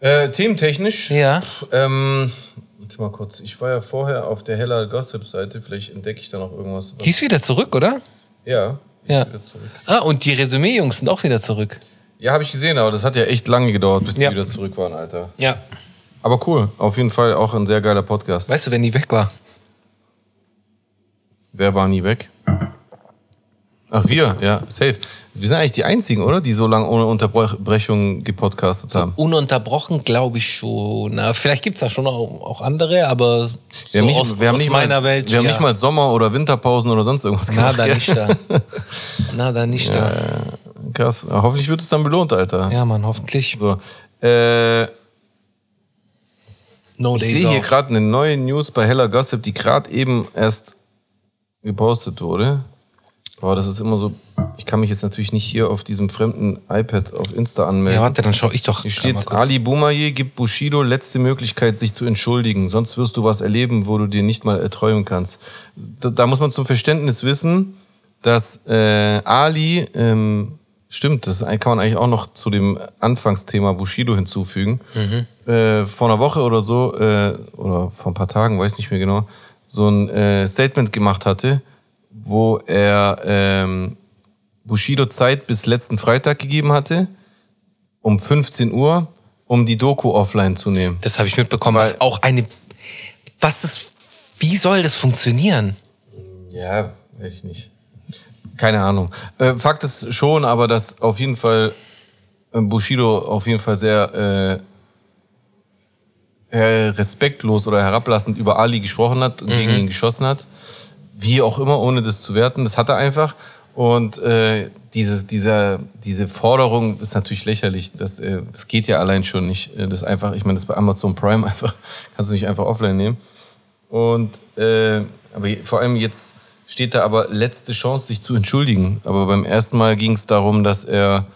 Äh, thementechnisch? Ja. Ähm, warte mal kurz. Ich war ja vorher auf der Hella Gossip-Seite. Vielleicht entdecke ich da noch irgendwas. was- Die ist wieder zurück, oder? ja. Ja. Ah, und die Resümee-Jungs sind auch wieder zurück. Ja, habe ich gesehen, aber das hat ja echt lange gedauert, bis Ja. die wieder zurück waren, Alter. Ja. Aber cool. Auf jeden Fall auch ein sehr geiler Podcast. Weißt du, wenn die weg war? Wer war nie weg? Ach, wir, ja, safe. Wir sind eigentlich die Einzigen, oder? Die so lange ohne Unterbrechung gepodcastet haben. Ununterbrochen, glaube ich schon. Na, vielleicht gibt es da schon auch, auch andere, aber Wir haben nicht, aus, wir haben aus nicht meiner mal, Welt. Wir haben ja. nicht mal Sommer- oder Winterpausen oder sonst irgendwas Na, gemacht. da ja. nicht da. Na, da nicht da. Krass. Hoffentlich wird es dann belohnt, Alter. Ja, Mann, hoffentlich. So. Äh, No ich sehe hier gerade eine neue News bei Hella Gossip, die gerade eben erst gepostet wurde. Boah, das ist immer so. Ich kann mich jetzt natürlich nicht hier auf diesem fremden iPad auf Insta anmelden. Ja, warte, dann schau ich doch. Hier steht. Ali Boumaier gibt Bushido letzte Möglichkeit, sich zu entschuldigen. Sonst wirst du was erleben, wo du dir nicht mal erträumen kannst. Da, da muss man zum Verständnis wissen, dass äh, Ali, ähm, stimmt, das kann man eigentlich auch noch zu dem Anfangsthema Bushido hinzufügen. Äh, vor einer Woche oder so, äh, oder vor ein paar Tagen, weiß nicht mehr genau, so ein äh, Statement gemacht hatte, wo er ähm, Bushido Zeit bis letzten Freitag gegeben hatte, um 15 Uhr, um die Doku offline zu nehmen. Das habe ich mitbekommen. Weil- auch eine. Was ist. Wie soll das funktionieren? Ja, weiß ich nicht. Keine Ahnung. Äh, Fakt ist schon, aber dass auf jeden Fall äh, Bushido auf jeden Fall sehr äh, respektlos oder herablassend über Ali gesprochen hat und gegen ihn geschossen hat. Wie auch immer, ohne das zu werten. Das hat er einfach. Und äh, dieses, dieser, diese Forderung ist natürlich lächerlich. Das, äh, das geht ja allein schon nicht. Äh, Das einfach, ich meine, das bei Amazon Prime einfach, kannst du nicht einfach offline nehmen. Und äh, aber vor allem jetzt steht da aber letzte Chance, sich zu entschuldigen. Aber beim ersten Mal ging es darum, dass er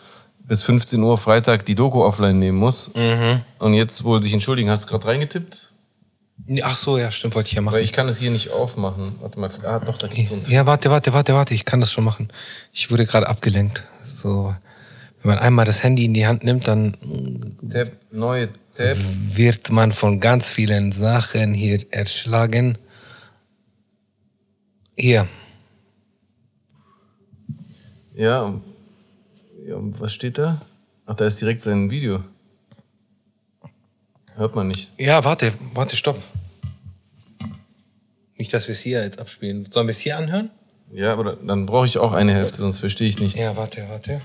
bis 15 Uhr Freitag die Doku offline nehmen muss. Und jetzt wohl sich entschuldigen. Hast du gerade reingetippt? Ach so, ja, stimmt, wollte ich ja Weil machen. ich kann es hier nicht aufmachen. Warte mal, ah, doch, da gibt's so einen Ja, warte, warte, warte, warte, ich kann das schon machen. Ich wurde gerade abgelenkt. So, wenn man einmal das Handy in die Hand nimmt, dann Tab, neue Tab. wird man von ganz vielen Sachen hier erschlagen. Hier, Ja, um- ja, was steht da? Ach, da ist direkt sein Video. Hört man nicht. ja, warte, warte, stopp. Nicht, dass wir es hier jetzt abspielen. Sollen wir es hier anhören? Ja, aber dann brauche ich auch eine Hälfte, sonst verstehe ich nicht. Ja, warte, warte.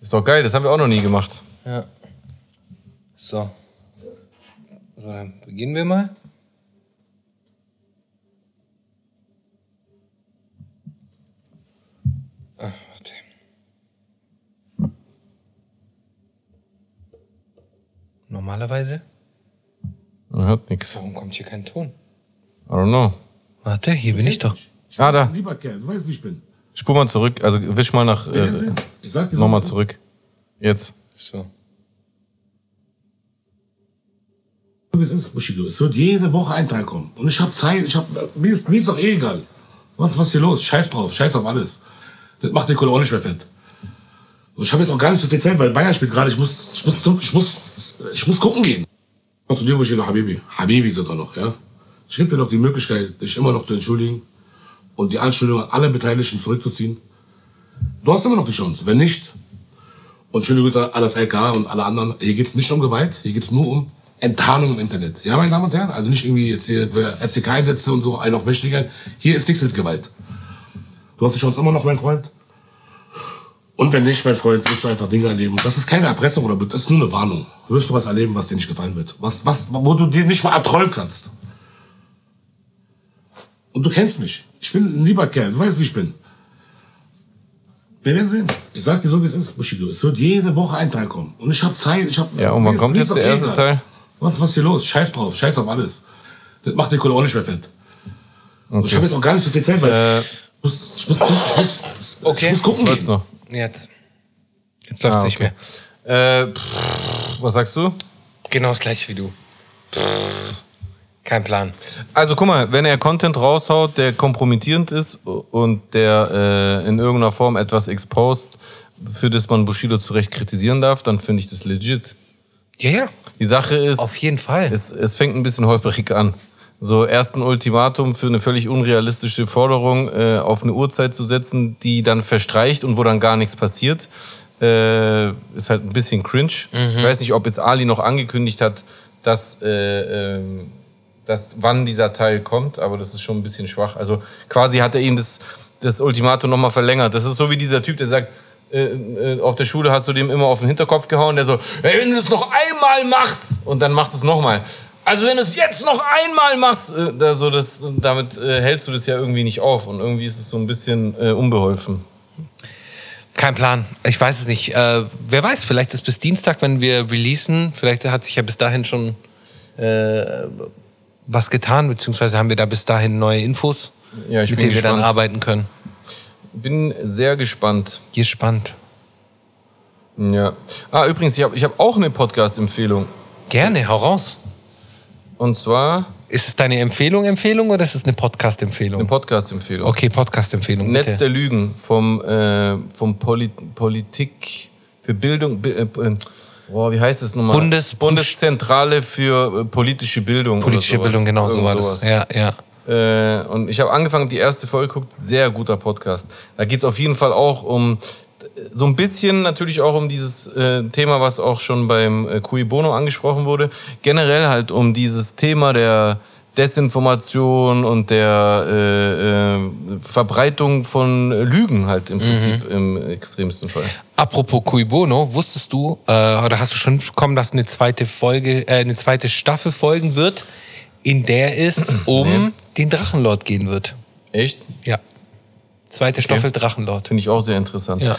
Ist doch geil, das haben wir auch noch nie gemacht. Ja. So. So, dann beginnen wir mal. Ah, warte. Normalerweise? Man hört nichts. Warum kommt hier kein Ton? I don't know. Warte, hier bin ich doch. Ah, da. Lieber Kerl, du weißt, wie ich bin. Spur mal zurück. Also wisch mal nach. Äh, Ich sag dir Nochmal zurück. Jetzt. So. wie es ist, Bushido. Es wird jede Woche ein Teil kommen. Und ich habe Zeit, ich hab, mir, ist, mir ist doch eh egal. Was, was ist hier los? Scheiß drauf, scheiß auf alles. Das macht die auch nicht mehr fett. Und ich habe jetzt auch gar nicht so viel Zeit, weil Bayern spielt gerade. Ich muss, ich muss, zum- ich muss, ich muss gucken gehen. Zu dir, Bushido, Habibi. Habibi sogar noch, ja. Ich gebe dir noch die Möglichkeit, dich immer noch zu entschuldigen und die Anschuldigung an alle Beteiligten zurückzuziehen. Du hast immer noch die Chance. Wenn nicht, und schöne Grüße an alles LK und alle anderen. Hier geht's nicht um Gewalt, hier geht's nur um Enttarnung im Internet. Ja, meine Damen und Herren, also nicht irgendwie jetzt hier SDK-Einsätze und so, einen auf Mächtige. Hier ist nichts mit Gewalt. Du hast die Chance immer noch, mein Freund. Und wenn nicht, mein Freund, wirst du einfach Dinge erleben. Das ist keine Erpressung oder das ist nur eine Warnung. Du wirst du was erleben, was dir nicht gefallen wird. Was, was, wo du dir nicht mal erträumen kannst. Und du kennst mich. Ich bin ein lieber Kerl. Du weißt, wie ich bin. Wir werden sehen. Ich sag dir so, wie es ist, Bushido. Es wird jede Woche ein Teil kommen. Und ich habe Zeit. Ich hab, Ja, und wann kommt jetzt der erste egal. Teil? Was, was ist hier los? Scheiß drauf. Scheiß auf alles. Das macht die Kohle auch nicht mehr fett. Und Ich habe jetzt auch gar nicht so viel Zeit, weil Äh, ich, muss, ich, muss, ich, muss, Okay. ich muss gucken gehen. noch. Jetzt. Jetzt läuft es Ah, nicht okay. mehr. Äh, pff, was sagst du? Genau das gleiche wie du. Kein Plan. Also guck mal, wenn er Content raushaut, der kompromittierend ist und der äh, in irgendeiner Form etwas exposed, für das man Bushido zu Recht kritisieren darf, dann finde ich das legit. Ja, ja. Die Sache ist, Auf jeden Fall. es, es fängt ein bisschen holprig an. So erst ein Ultimatum für eine völlig unrealistische Forderung äh, auf eine Uhrzeit zu setzen, die dann verstreicht und wo dann gar nichts passiert, äh, ist halt ein bisschen cringe. Ich weiß nicht, ob jetzt Ali noch angekündigt hat, dass, äh, ähm, dass wann dieser Teil kommt, aber das ist schon ein bisschen schwach. Also quasi hat er ihm das, das Ultimatum nochmal verlängert. Das ist so wie dieser Typ, der sagt, äh, äh, auf der Schule hast du dem immer auf den Hinterkopf gehauen, der so, hey, wenn du das noch einmal machst und dann machst du es nochmal. Also wenn du es jetzt noch einmal machst, äh, da, so das, damit äh, hältst du das ja irgendwie nicht auf und irgendwie ist es so ein bisschen äh, unbeholfen. Kein Plan. Ich weiß es nicht. Äh, wer weiß, vielleicht ist bis Dienstag, wenn wir releasen, vielleicht hat sich ja bis dahin schon äh, was getan, beziehungsweise haben wir da bis dahin neue Infos, Ja, mit denen wir dann arbeiten können. Bin sehr gespannt. Gespannt. Ja. Ah, übrigens, ich habe ich hab auch eine Podcast-Empfehlung. Gerne, hau raus. Und zwar Ist es deine Empfehlung, Empfehlung oder ist es eine Podcast-Empfehlung? eine Podcast-Empfehlung. Okay, Podcast-Empfehlung. Netz bitte. der Lügen vom, äh, vom Poli Politik für Bildung. Bi- Äh, boah, wie heißt das nochmal? Bundes- Bundeszentrale für äh, politische Bildung. Politische. Bildung, genau so war das. Ja, ja. Äh, und ich habe angefangen, die erste Folge geguckt, sehr guter Podcast. Da geht es auf jeden Fall auch um so ein bisschen natürlich auch um dieses äh, Thema, was auch schon beim äh, Cui Bono angesprochen wurde. Generell halt um dieses Thema der Desinformation und der äh, äh, Verbreitung von Lügen halt im Prinzip im extremsten Fall. Apropos Cui Bono, wusstest du, äh, oder hast du schon bekommen, dass eine zweite Folge, äh, eine zweite Staffel folgen wird, in der es um den Drachenlord gehen wird? Echt? Ja. Zweite Staffel Drachenlord. Finde ich auch sehr interessant. Ja.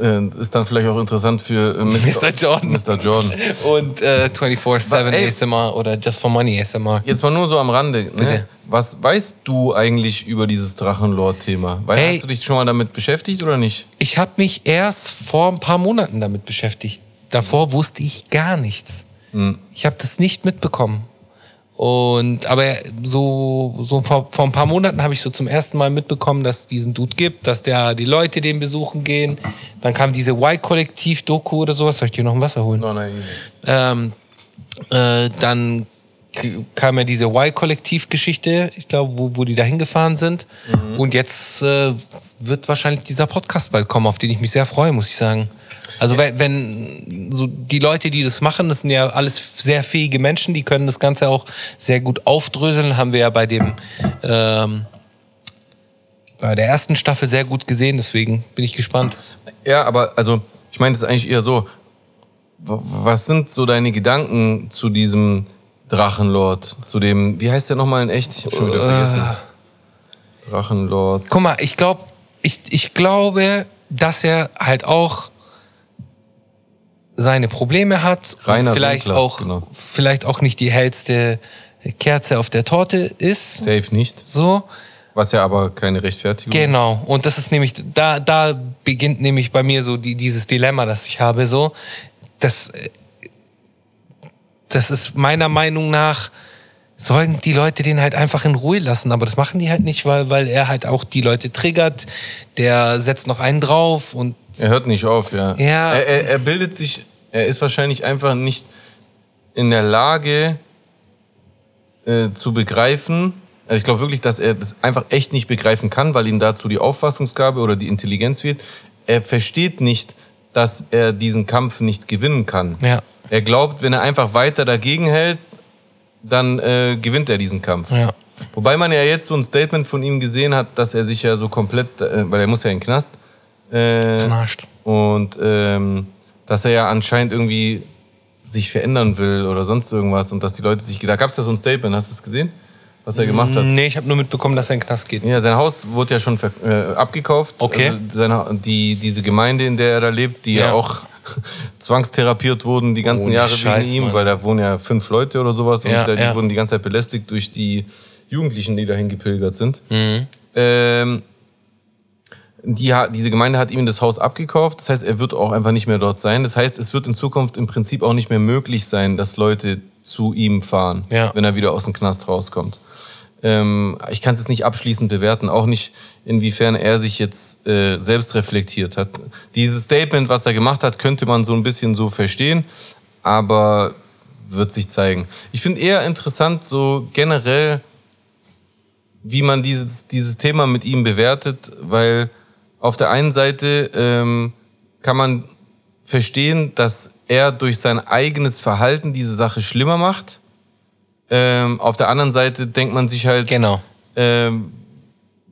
Äh, ist dann vielleicht auch interessant für äh, Mr. Jordan. Mr. Jordan. Und äh, 24-7 Ey. ASMR oder Just for Money ASMR. Jetzt mal nur so am Rande. Ne? Was weißt du eigentlich über dieses Drachenlord-Thema? Hast du dich schon mal damit beschäftigt oder nicht? Ich habe mich erst vor ein paar Monaten damit beschäftigt. Davor wusste ich gar nichts. Ich habe das nicht mitbekommen. Und aber so, so vor, vor ein paar Monaten habe ich so zum ersten Mal mitbekommen, dass es diesen Dude gibt, dass der die Leute den besuchen gehen. Dann kam diese Y-Kollektiv-Doku oder sowas. Soll ich dir noch ein Wasser holen? No, nein, easy. Ähm, äh, dann kam ja diese Y-Kollektiv-Geschichte, ich glaube, wo, wo die da hingefahren sind. Und jetzt äh, wird wahrscheinlich dieser Podcast bald kommen, auf den ich mich sehr freue, muss ich sagen. Also wenn, wenn so die Leute, die das machen, das sind ja alles sehr fähige Menschen, die können das Ganze auch sehr gut aufdröseln, haben wir ja bei dem ähm, bei der ersten Staffel sehr gut gesehen, deswegen bin ich gespannt. Ja, aber also, ich meine, es ist eigentlich eher so. Was sind so deine Gedanken zu diesem Drachenlord? Zu dem, wie heißt der nochmal in echt? Ich hab schon wieder vergessen. Drachenlord. Guck mal, ich glaube, ich, ich glaube, dass er halt auch seine Probleme hat und Rainer vielleicht Winkler, auch genau. vielleicht auch nicht die hellste Kerze auf der Torte ist. Safe nicht. So, Was ja aber keine Rechtfertigung genau. Und das ist nämlich da da beginnt nämlich bei mir so die, dieses Dilemma, das ich habe so, das äh, das ist meiner Meinung nach sollen die Leute den halt einfach in Ruhe lassen, aber das machen die halt nicht, weil weil er halt auch die Leute triggert. Der setzt noch einen drauf und Er hört nicht auf, ja. Ja. Er, er, er bildet sich, er ist wahrscheinlich einfach nicht in der Lage äh, zu begreifen. Also ich glaube wirklich, dass er das einfach echt nicht begreifen kann, weil ihm dazu die Auffassungsgabe oder die Intelligenz fehlt. Er versteht nicht, dass er diesen Kampf nicht gewinnen kann. Ja. Er glaubt, wenn er einfach weiter dagegen hält, dann äh, gewinnt er diesen Kampf. ja. Wobei man ja jetzt so ein Statement von ihm gesehen hat, dass er sich ja so komplett, äh, weil er muss ja in den Knast, äh, Verarscht. und ähm, dass er ja anscheinend irgendwie sich verändern will oder sonst irgendwas und dass die Leute sich, da gab es ja so ein Statement, hast du es gesehen, was er gemacht hat? Nee, ich habe nur mitbekommen, dass er in den Knast geht. Ja, sein Haus wurde ja schon äh, abgekauft. Okay. Also seine, die, diese Gemeinde, in der er da lebt, die ja, Ja. auch zwangstherapiert wurden die ganzen Ohne Jahre Scheiß, wegen ihm, Mann. weil da wohnen ja fünf Leute oder sowas Ja, und die ja. wurden die ganze Zeit belästigt durch die Jugendlichen, die dahin gepilgert sind. Mhm. Ähm, die, diese Gemeinde hat ihm das Haus abgekauft. Das heißt, er wird auch einfach nicht mehr dort sein. Das heißt, es wird in Zukunft im Prinzip auch nicht mehr möglich sein, dass Leute zu ihm fahren, Ja. wenn er wieder aus dem Knast rauskommt. Ähm, ich kann es jetzt nicht abschließend bewerten, auch nicht inwiefern er sich jetzt äh, selbst reflektiert hat. Dieses Statement, was er gemacht hat, könnte man so ein bisschen so verstehen, aber wird sich zeigen. Ich finde eher interessant, so generell, wie man dieses, dieses Thema mit ihm bewertet, weil auf der einen Seite ähm, kann man verstehen, dass er durch sein eigenes Verhalten diese Sache schlimmer macht. Ähm, auf der anderen Seite denkt man sich halt, Genau. ähm,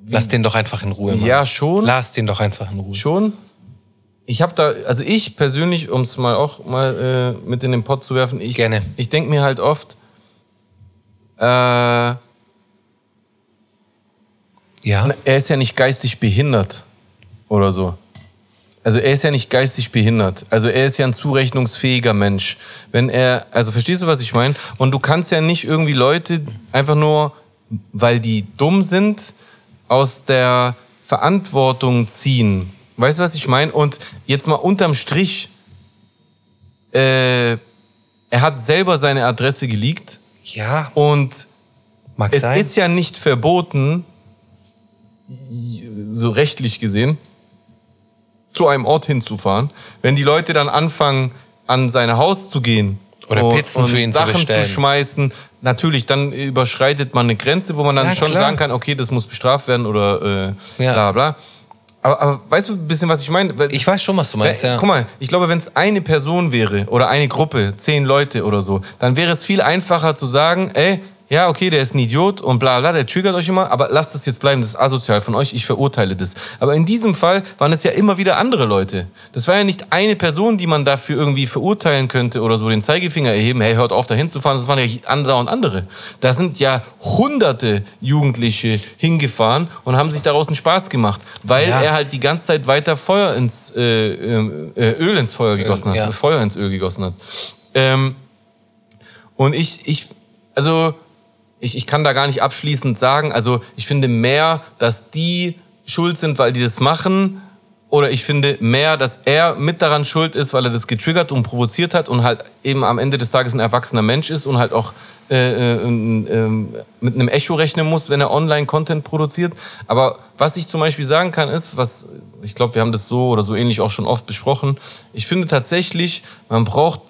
Lass den doch einfach in Ruhe. Mann. ja schon, Lass den doch einfach in Ruhe. schon. Ich habe da, also ich persönlich, um es mal auch mal äh, mit in den Pott zu werfen, ich, Gerne. ich denke mir halt oft, äh, Ja? er ist ja nicht geistig behindert oder so. Also er ist ja nicht geistig behindert. Also er ist ja ein zurechnungsfähiger Mensch. Wenn er, also verstehst du, was ich meine? Und du kannst ja nicht irgendwie Leute einfach nur, weil die dumm sind, aus der Verantwortung ziehen. Weißt du, was ich meine? Und jetzt mal unterm Strich, äh, er hat selber seine Adresse geleakt Ja, und mag es sein. ist ja nicht verboten, so rechtlich gesehen, zu einem Ort hinzufahren. Wenn die Leute dann anfangen, an sein Haus zu gehen Oder und, Pizzen für ihn zu Sachen zu, bestellen. schmeißen, natürlich, dann überschreitet man eine Grenze, wo man dann Ja, schon klar. sagen kann, okay, das muss bestraft werden oder äh, Ja. bla bla. Aber, aber weißt du ein bisschen, was ich meine? Ich weiß schon, was du meinst, ja. Guck mal, ich glaube, wenn es eine Person wäre oder eine Gruppe, zehn Leute oder so, dann wäre es viel einfacher zu sagen, ey, ja, okay, der ist ein Idiot und bla bla, der triggert euch immer, aber lasst das jetzt bleiben, das ist asozial von euch, ich verurteile das. Aber in diesem Fall waren es ja immer wieder andere Leute. Das war ja nicht eine Person, die man dafür irgendwie verurteilen könnte oder so den Zeigefinger erheben, hey, hört auf, da hinzufahren, das waren ja andere und andere. Da sind ja hunderte Jugendliche hingefahren und haben sich daraus einen Spaß gemacht, weil Ja. er halt die ganze Zeit weiter Feuer ins, äh, ähm, äh, Öl ins Feuer gegossen hat, ja. Feuer ins Öl gegossen hat. Ähm, und ich, ich, also, ich, ich kann da gar nicht abschließend sagen, also ich finde mehr, dass die schuld sind, weil die das machen, oder ich finde mehr, dass er mit daran schuld ist, weil er das getriggert und provoziert hat und halt eben am Ende des Tages ein erwachsener Mensch ist und halt auch äh, äh, äh, mit einem Echo rechnen muss, wenn er Online-Content produziert. Aber was ich zum Beispiel sagen kann, ist, was ich glaube, wir haben das so oder so ähnlich auch schon oft besprochen. Ich finde tatsächlich, man braucht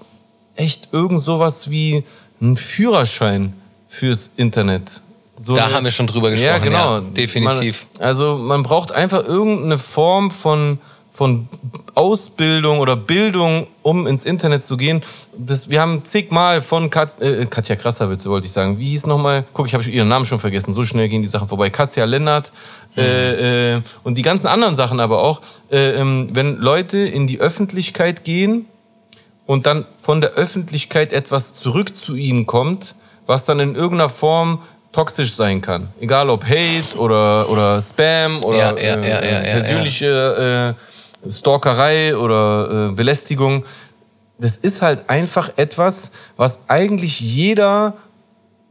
echt irgend sowas wie einen Führerschein fürs Internet. So Da eine- haben wir schon drüber gesprochen. ja, genau. Ja, definitiv. Man, also man braucht einfach irgendeine Form von, von Ausbildung oder Bildung, um ins Internet zu gehen. Das, wir haben zigmal von Kat, äh, Katja Krasavice, wollte ich sagen. Wie hieß nochmal? Guck, ich habe ihren Namen schon vergessen. So schnell gehen die Sachen vorbei. Kassia Lennart äh, äh, und die ganzen anderen Sachen aber auch. Äh, ähm, wenn Leute in die Öffentlichkeit gehen und dann von der Öffentlichkeit etwas zurück zu ihnen kommt, was dann in irgendeiner Form toxisch sein kann. Egal ob Hate oder, oder Spam oder Ja, ja, äh, ja, persönliche äh, Stalkerei oder äh, Belästigung. Das ist halt einfach etwas, was eigentlich jeder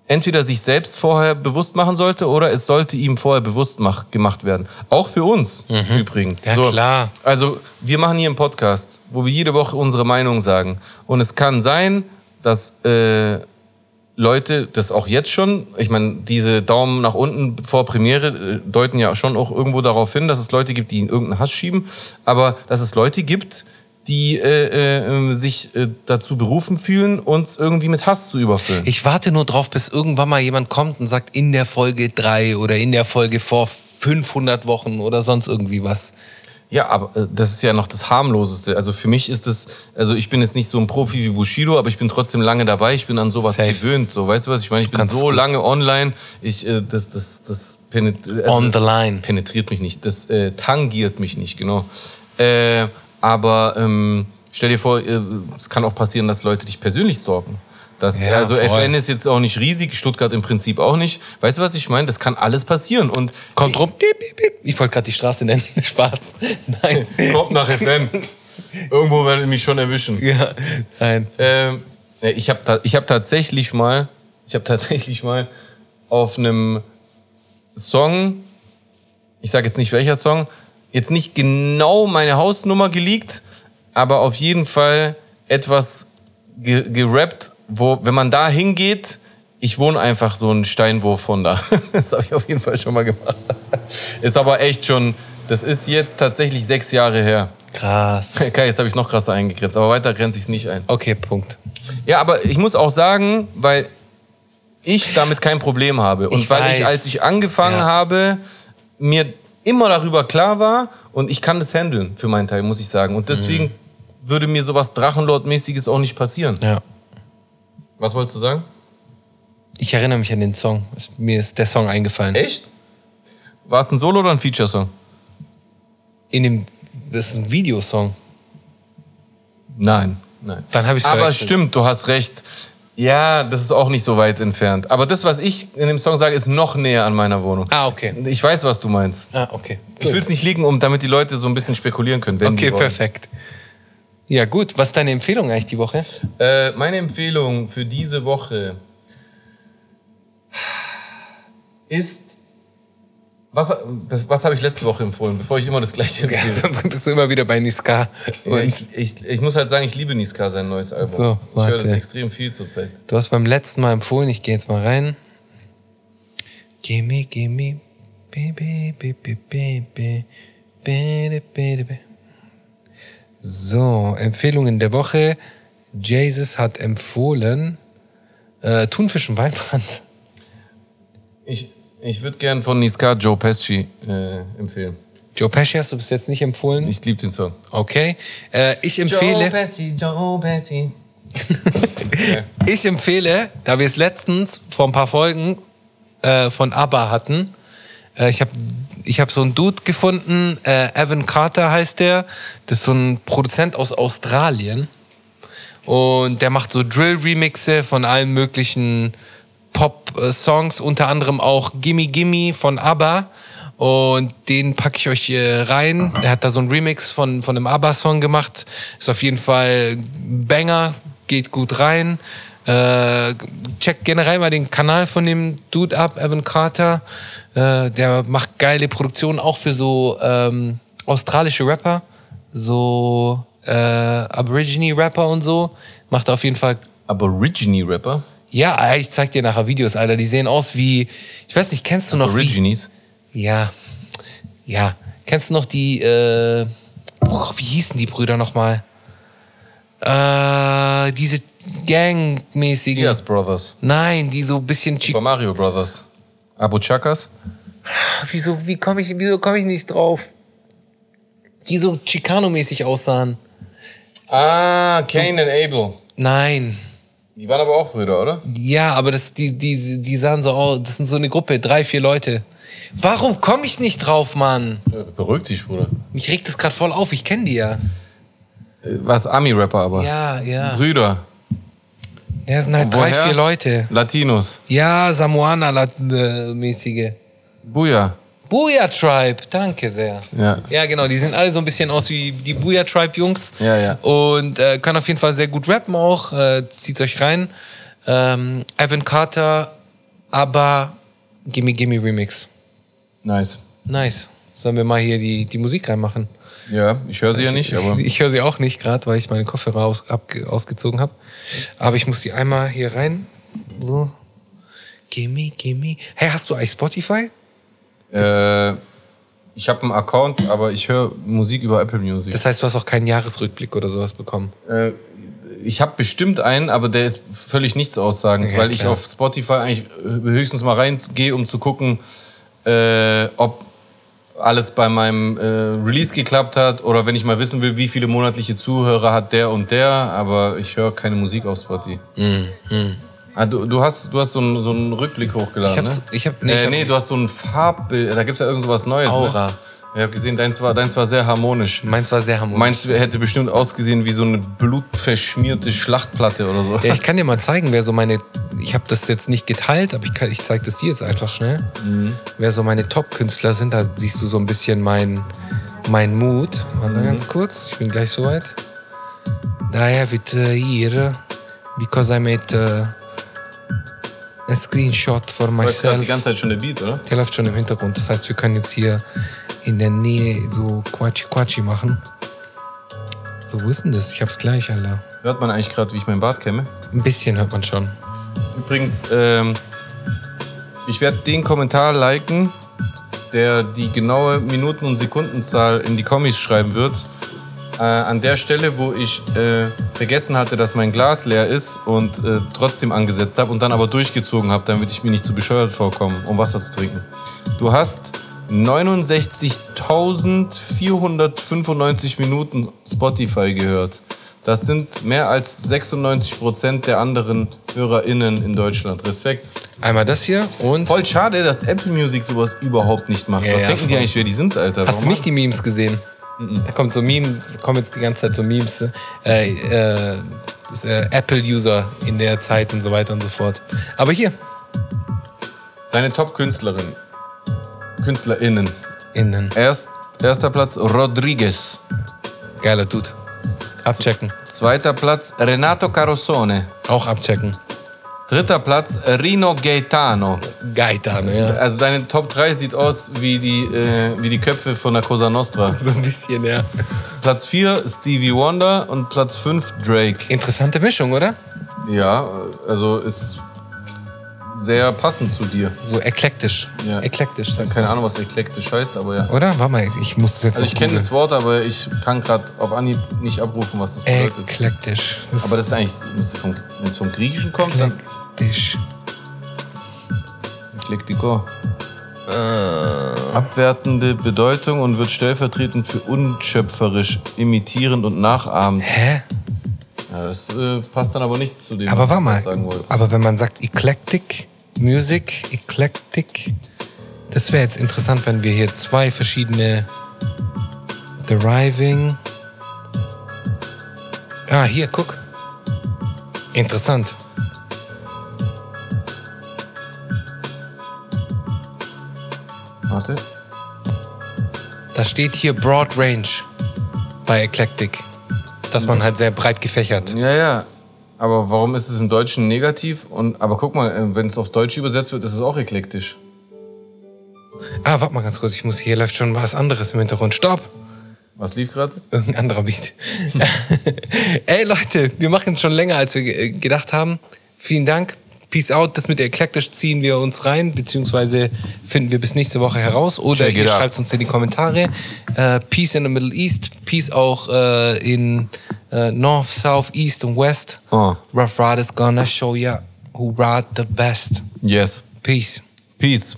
entweder sich selbst vorher bewusst machen sollte oder es sollte ihm vorher bewusst mach, gemacht werden. Auch für uns übrigens. Mhm. Ja, klar. Also wir machen hier einen Podcast, wo wir jede Woche unsere Meinung sagen. Und es kann sein, dass äh, Leute das auch jetzt schon, ich meine, diese Daumen nach unten vor Premiere äh, deuten ja schon auch irgendwo darauf hin, dass es Leute gibt, die in irgendeinen Hass schieben, aber dass es Leute gibt, die äh, äh, sich äh, dazu berufen fühlen, uns irgendwie mit Hass zu überfüllen. Ich warte nur drauf, bis irgendwann mal jemand kommt und sagt, in der Folge 3 oder in der Folge vor 500 Wochen oder sonst irgendwie was. Ja, aber äh, das ist ja noch das harmloseste. Also für mich ist das, also ich bin jetzt nicht so ein Profi wie Bushido, aber ich bin trotzdem lange dabei. Ich bin an sowas Safe. gewöhnt. So, weißt du was? Ich meine, ich bin so lange online. Ich, äh, das, das, das, penetri also On das the line. penetriert mich nicht. Das äh, tangiert mich nicht, genau. Äh, aber ähm, stell dir vor, äh, es kann auch passieren, dass Leute dich persönlich stalken. Das, Ja, also voll. FN ist jetzt auch nicht riesig, Stuttgart im Prinzip auch nicht. Weißt du, was ich meine? Das kann alles passieren. Und Kommt rum. Ich wollte gerade die Straße nennen. Spaß. Nein. kommt nach FM. Irgendwo werden mich schon erwischen. Ja, nein. Ähm, ich habe ta ich hab tatsächlich mal, ich habe tatsächlich mal auf einem Song, ich sage jetzt nicht welcher Song, jetzt nicht genau meine Hausnummer geleakt, aber auf jeden Fall etwas ge gerappt, wo, wenn man da hingeht, ich wohne einfach so einen Steinwurf von da. Das habe ich auf jeden Fall schon mal gemacht. Ist aber echt schon, das ist jetzt tatsächlich sechs Jahre her. Krass. Okay, jetzt habe ich noch krasser eingegrenzt, aber weiter grenze ich es nicht ein. Okay, Punkt. Ja, aber ich muss auch sagen, weil ich damit kein Problem habe und Ich weil weiß. ich, als ich angefangen Ja. habe, mir immer darüber klar war und ich kann das handeln für meinen Teil, muss ich sagen. Und deswegen würde mir sowas Drachenlord-mäßiges auch nicht passieren. Ja. Was wolltest du sagen? Ich erinnere mich an den Song. Mir ist der Song eingefallen. Echt? War es ein Solo oder ein Feature-Song? In dem, das ist ein Videosong. Nein, nein. Dann habe ich's Aber verwechselt. stimmt, du hast recht. Ja, das ist auch nicht so weit entfernt. Aber das, was ich in dem Song sage, ist noch näher an meiner Wohnung. Ah, okay. Ich weiß, was du meinst. Ah, okay. Ich will es nicht liegen, um, damit die Leute so ein bisschen spekulieren können. Okay, perfekt. Ja, gut. Was ist deine Empfehlung eigentlich die Woche? Äh, meine Empfehlung für diese Woche ist. Was, was habe ich letzte Woche empfohlen, bevor ich immer das gleiche Ja, empfehle? sonst bist du immer wieder bei Niska. Ja, ich, ich, ich muss halt sagen, ich liebe Niska, sein neues Album. So, ich höre das extrem viel zurzeit. du hast beim letzten Mal empfohlen, ich gehe jetzt mal rein. Gimme, gimme, baby, baby, baby, baby, baby. So, Empfehlungen der Woche. Jesus hat empfohlen äh, Thunfisch und Weinbrand. Ich, ich würde gern von Niska Joe Pesci äh, empfehlen. Joe Pesci hast du bis jetzt nicht empfohlen. Ich liebe den Song. Okay. Äh, ich empfehle. Pesci, Joe Pesci. Ich empfehle, da wir es letztens vor ein paar Folgen äh, von ABBA hatten, äh, ich habe ich hab so einen Dude gefunden, äh, Evan Carter heißt der, das ist so ein Produzent aus Australien und der macht so Drill-Remixe von allen möglichen Pop-Songs, unter anderem auch Gimme Gimme von ABBA und den packe ich euch äh, rein. Er hat da so einen Remix von, von einem ABBA-Song gemacht. Ist auf jeden Fall ein Banger, geht gut rein. Äh, checkt generell mal den Kanal von dem Dude ab, Evan Carter. Äh, der macht geile Produktionen auch für so ähm, australische Rapper, so äh, Aborigine-Rapper und so. Macht auf jeden Fall Aborigine-Rapper? ja, ich zeig dir nachher Videos, Alter. Die sehen aus wie. Ich weiß nicht, kennst du noch. Wie, Aborigines? ja. Ja. Kennst du noch die. Äh, boah, wie hießen die Brüder nochmal? Äh, diese Gang-mäßigen. Diaz Brothers. Nein, die so ein bisschen. Super Mario Brothers. Abu Chakas? wieso wie komm ich, wieso komm ich nicht drauf? Die so Chicano-mäßig aussahen. Ah, Kane and Abel. Nein. Die waren aber auch Brüder, oder? Ja, aber das, die, die, die sahen so aus. Das sind so eine Gruppe, drei, vier Leute. Warum komme ich nicht drauf, Mann? Beruhig dich, Bruder. Mich regt das gerade voll auf. Ich kenne die ja. Was, Ami-Rapper aber? Ja, ja. Brüder. Ja, es sind halt drei, Woher? vier Leute. Latinos. Ja, Samoana-mäßige. Buja. Booyah Tribe, danke sehr. Ja. Ja, genau, die sehen alle so ein bisschen aus wie die Booyah Tribe Jungs. Ja, ja. Und äh, kann auf jeden Fall sehr gut rappen auch. Äh, zieht euch rein. Ähm, Evan Carter, aber Gimme Gimme Remix. Nice. Nice. Sollen wir mal hier die, die Musik reinmachen? Ja, ich höre sie ja nicht, aber. Ich höre sie auch nicht gerade, weil ich meine Kopfhörer aus, abge, ausgezogen habe. Aber ich muss die einmal hier rein. So. Gimme, gimme. Hey, hast du eigentlich Spotify? Äh, ich habe einen Account, aber ich höre Musik über Apple Music. Das heißt, du hast auch keinen Jahresrückblick oder sowas bekommen. Äh, ich habe bestimmt einen, aber der ist völlig nichts aussagend, Ja, weil ich klar. auf Spotify eigentlich äh, höchstens mal reingehe, um zu gucken, äh, ob alles bei meinem äh, Release geklappt hat oder wenn ich mal wissen will, wie viele monatliche Zuhörer hat der und der, aber ich höre keine Musik auf Spotify. Ah, du, du, hast, du hast so einen, so einen Rückblick hochgeladen, Ich hab's- ne? ich hab- nee, nee, ich äh, hab- nee, du hast so ein Farbbild, da gibt's ja irgend sowas Neues. Aura. Ne? Ich habe gesehen, deins war, deins war sehr harmonisch. Meins war sehr harmonisch. Meins hätte bestimmt ausgesehen wie so eine blutverschmierte Schlachtplatte oder so. Ja, ich kann dir mal zeigen, wer so meine. Ich habe das jetzt nicht geteilt, aber ich, kann- ich zeige das dir jetzt einfach schnell. Wer so meine Top-Künstler sind, da siehst du so ein bisschen mein, mein Mut. Warte mal ganz kurz, ich bin gleich soweit. Da I have it uh, here because I made uh, a screenshot for myself. die ganze Zeit schon der Beat, oder? Der läuft schon im Hintergrund. Das heißt, wir können jetzt hier in der Nähe so Quatschi Quatschi machen. So, wo ist denn das? Ich hab's gleich, Alter. Hört man eigentlich gerade, wie ich mein Bart kämme? Ein bisschen hört man schon. Übrigens, ähm, ich werde den Kommentar liken, der die genaue Minuten- und Sekundenzahl in die Kommis schreiben wird. Äh, an der Stelle, wo ich äh, vergessen hatte, dass mein Glas leer ist und äh, trotzdem angesetzt habe und dann aber durchgezogen habe, damit ich mir nicht zu bescheuert vorkomme, um Wasser zu trinken. Du hast 69.495 Minuten Spotify gehört. Das sind mehr als 96 Prozent der anderen HörerInnen in Deutschland. Respekt. Einmal das hier und. Voll schade, dass Apple Music sowas überhaupt nicht macht. Ja, Was ja, denken die voll. eigentlich, wer die sind, Alter? Hast du Warum nicht die Memes gesehen? Da kommt so Meme, kommen jetzt die ganze Zeit so Memes, äh, äh, äh, Apple-User in der Zeit und so weiter und so fort. Aber hier, Deine Top-Künstlerin. KünstlerInnen. innen. Erst, erster Platz Rodriguez. Geiler Dude. Abchecken. Zweiter Platz Renato Carosone. Auch abchecken. Dritter Platz Rino Gaetano. Gaetano, ja. Also deine Top 3 sieht aus wie die, äh, wie die Köpfe von der Cosa Nostra. So ein bisschen, ja. Platz 4 Stevie Wonder und Platz 5 Drake. Interessante Mischung, oder? Ja, also ist sehr passend zu dir. So eklektisch. Ja. Eklektisch, dann. Keine Ahnung, was eklektisch heißt, aber ja. Oder? Warte mal, ich muss es jetzt Also ich kenne das Wort, aber ich kann gerade auf Anhieb nicht abrufen, was das bedeutet. Eklektisch. Aber das ist eigentlich, müsste vom, wenn es vom Griechischen kommt, dann Eklektisch. Eklektiko. Abwertende Bedeutung und wird stellvertretend für unschöpferisch, imitierend und nachahmend. Hä? Ja, das äh, passt dann aber nicht zu dem, Aber was ich mal. sagen wollte. Aber wenn man sagt Eclectic Music, Eclectic, das wäre jetzt interessant, wenn wir hier zwei verschiedene Deriving. Ah, hier, guck. Interessant. Warte. Da steht hier Broad Range bei Eclectic. Dass man halt sehr breit gefächert. Ja, ja. Aber warum ist es im Deutschen negativ? Und, aber guck mal, äh, wenn es aufs Deutsche übersetzt wird, ist es auch eklektisch. Ah, warte mal ganz kurz, ich muss, hier läuft schon was anderes im Hintergrund. Stopp! Was lief gerade? Irgendein anderer Beat. Ey Leute, wir machen schon länger, als wir ge- gedacht haben. Vielen Dank. Peace out. Das mit Eklektisch ziehen wir uns rein, beziehungsweise finden wir bis nächste Woche heraus. Oder Check ihr schreibt uns in die Kommentare. Äh, Peace in the Middle East. Peace auch äh, in äh, North, South, East und West. Oh. Rough Riders gonna show ya who ride the best. Yes. Peace. Peace.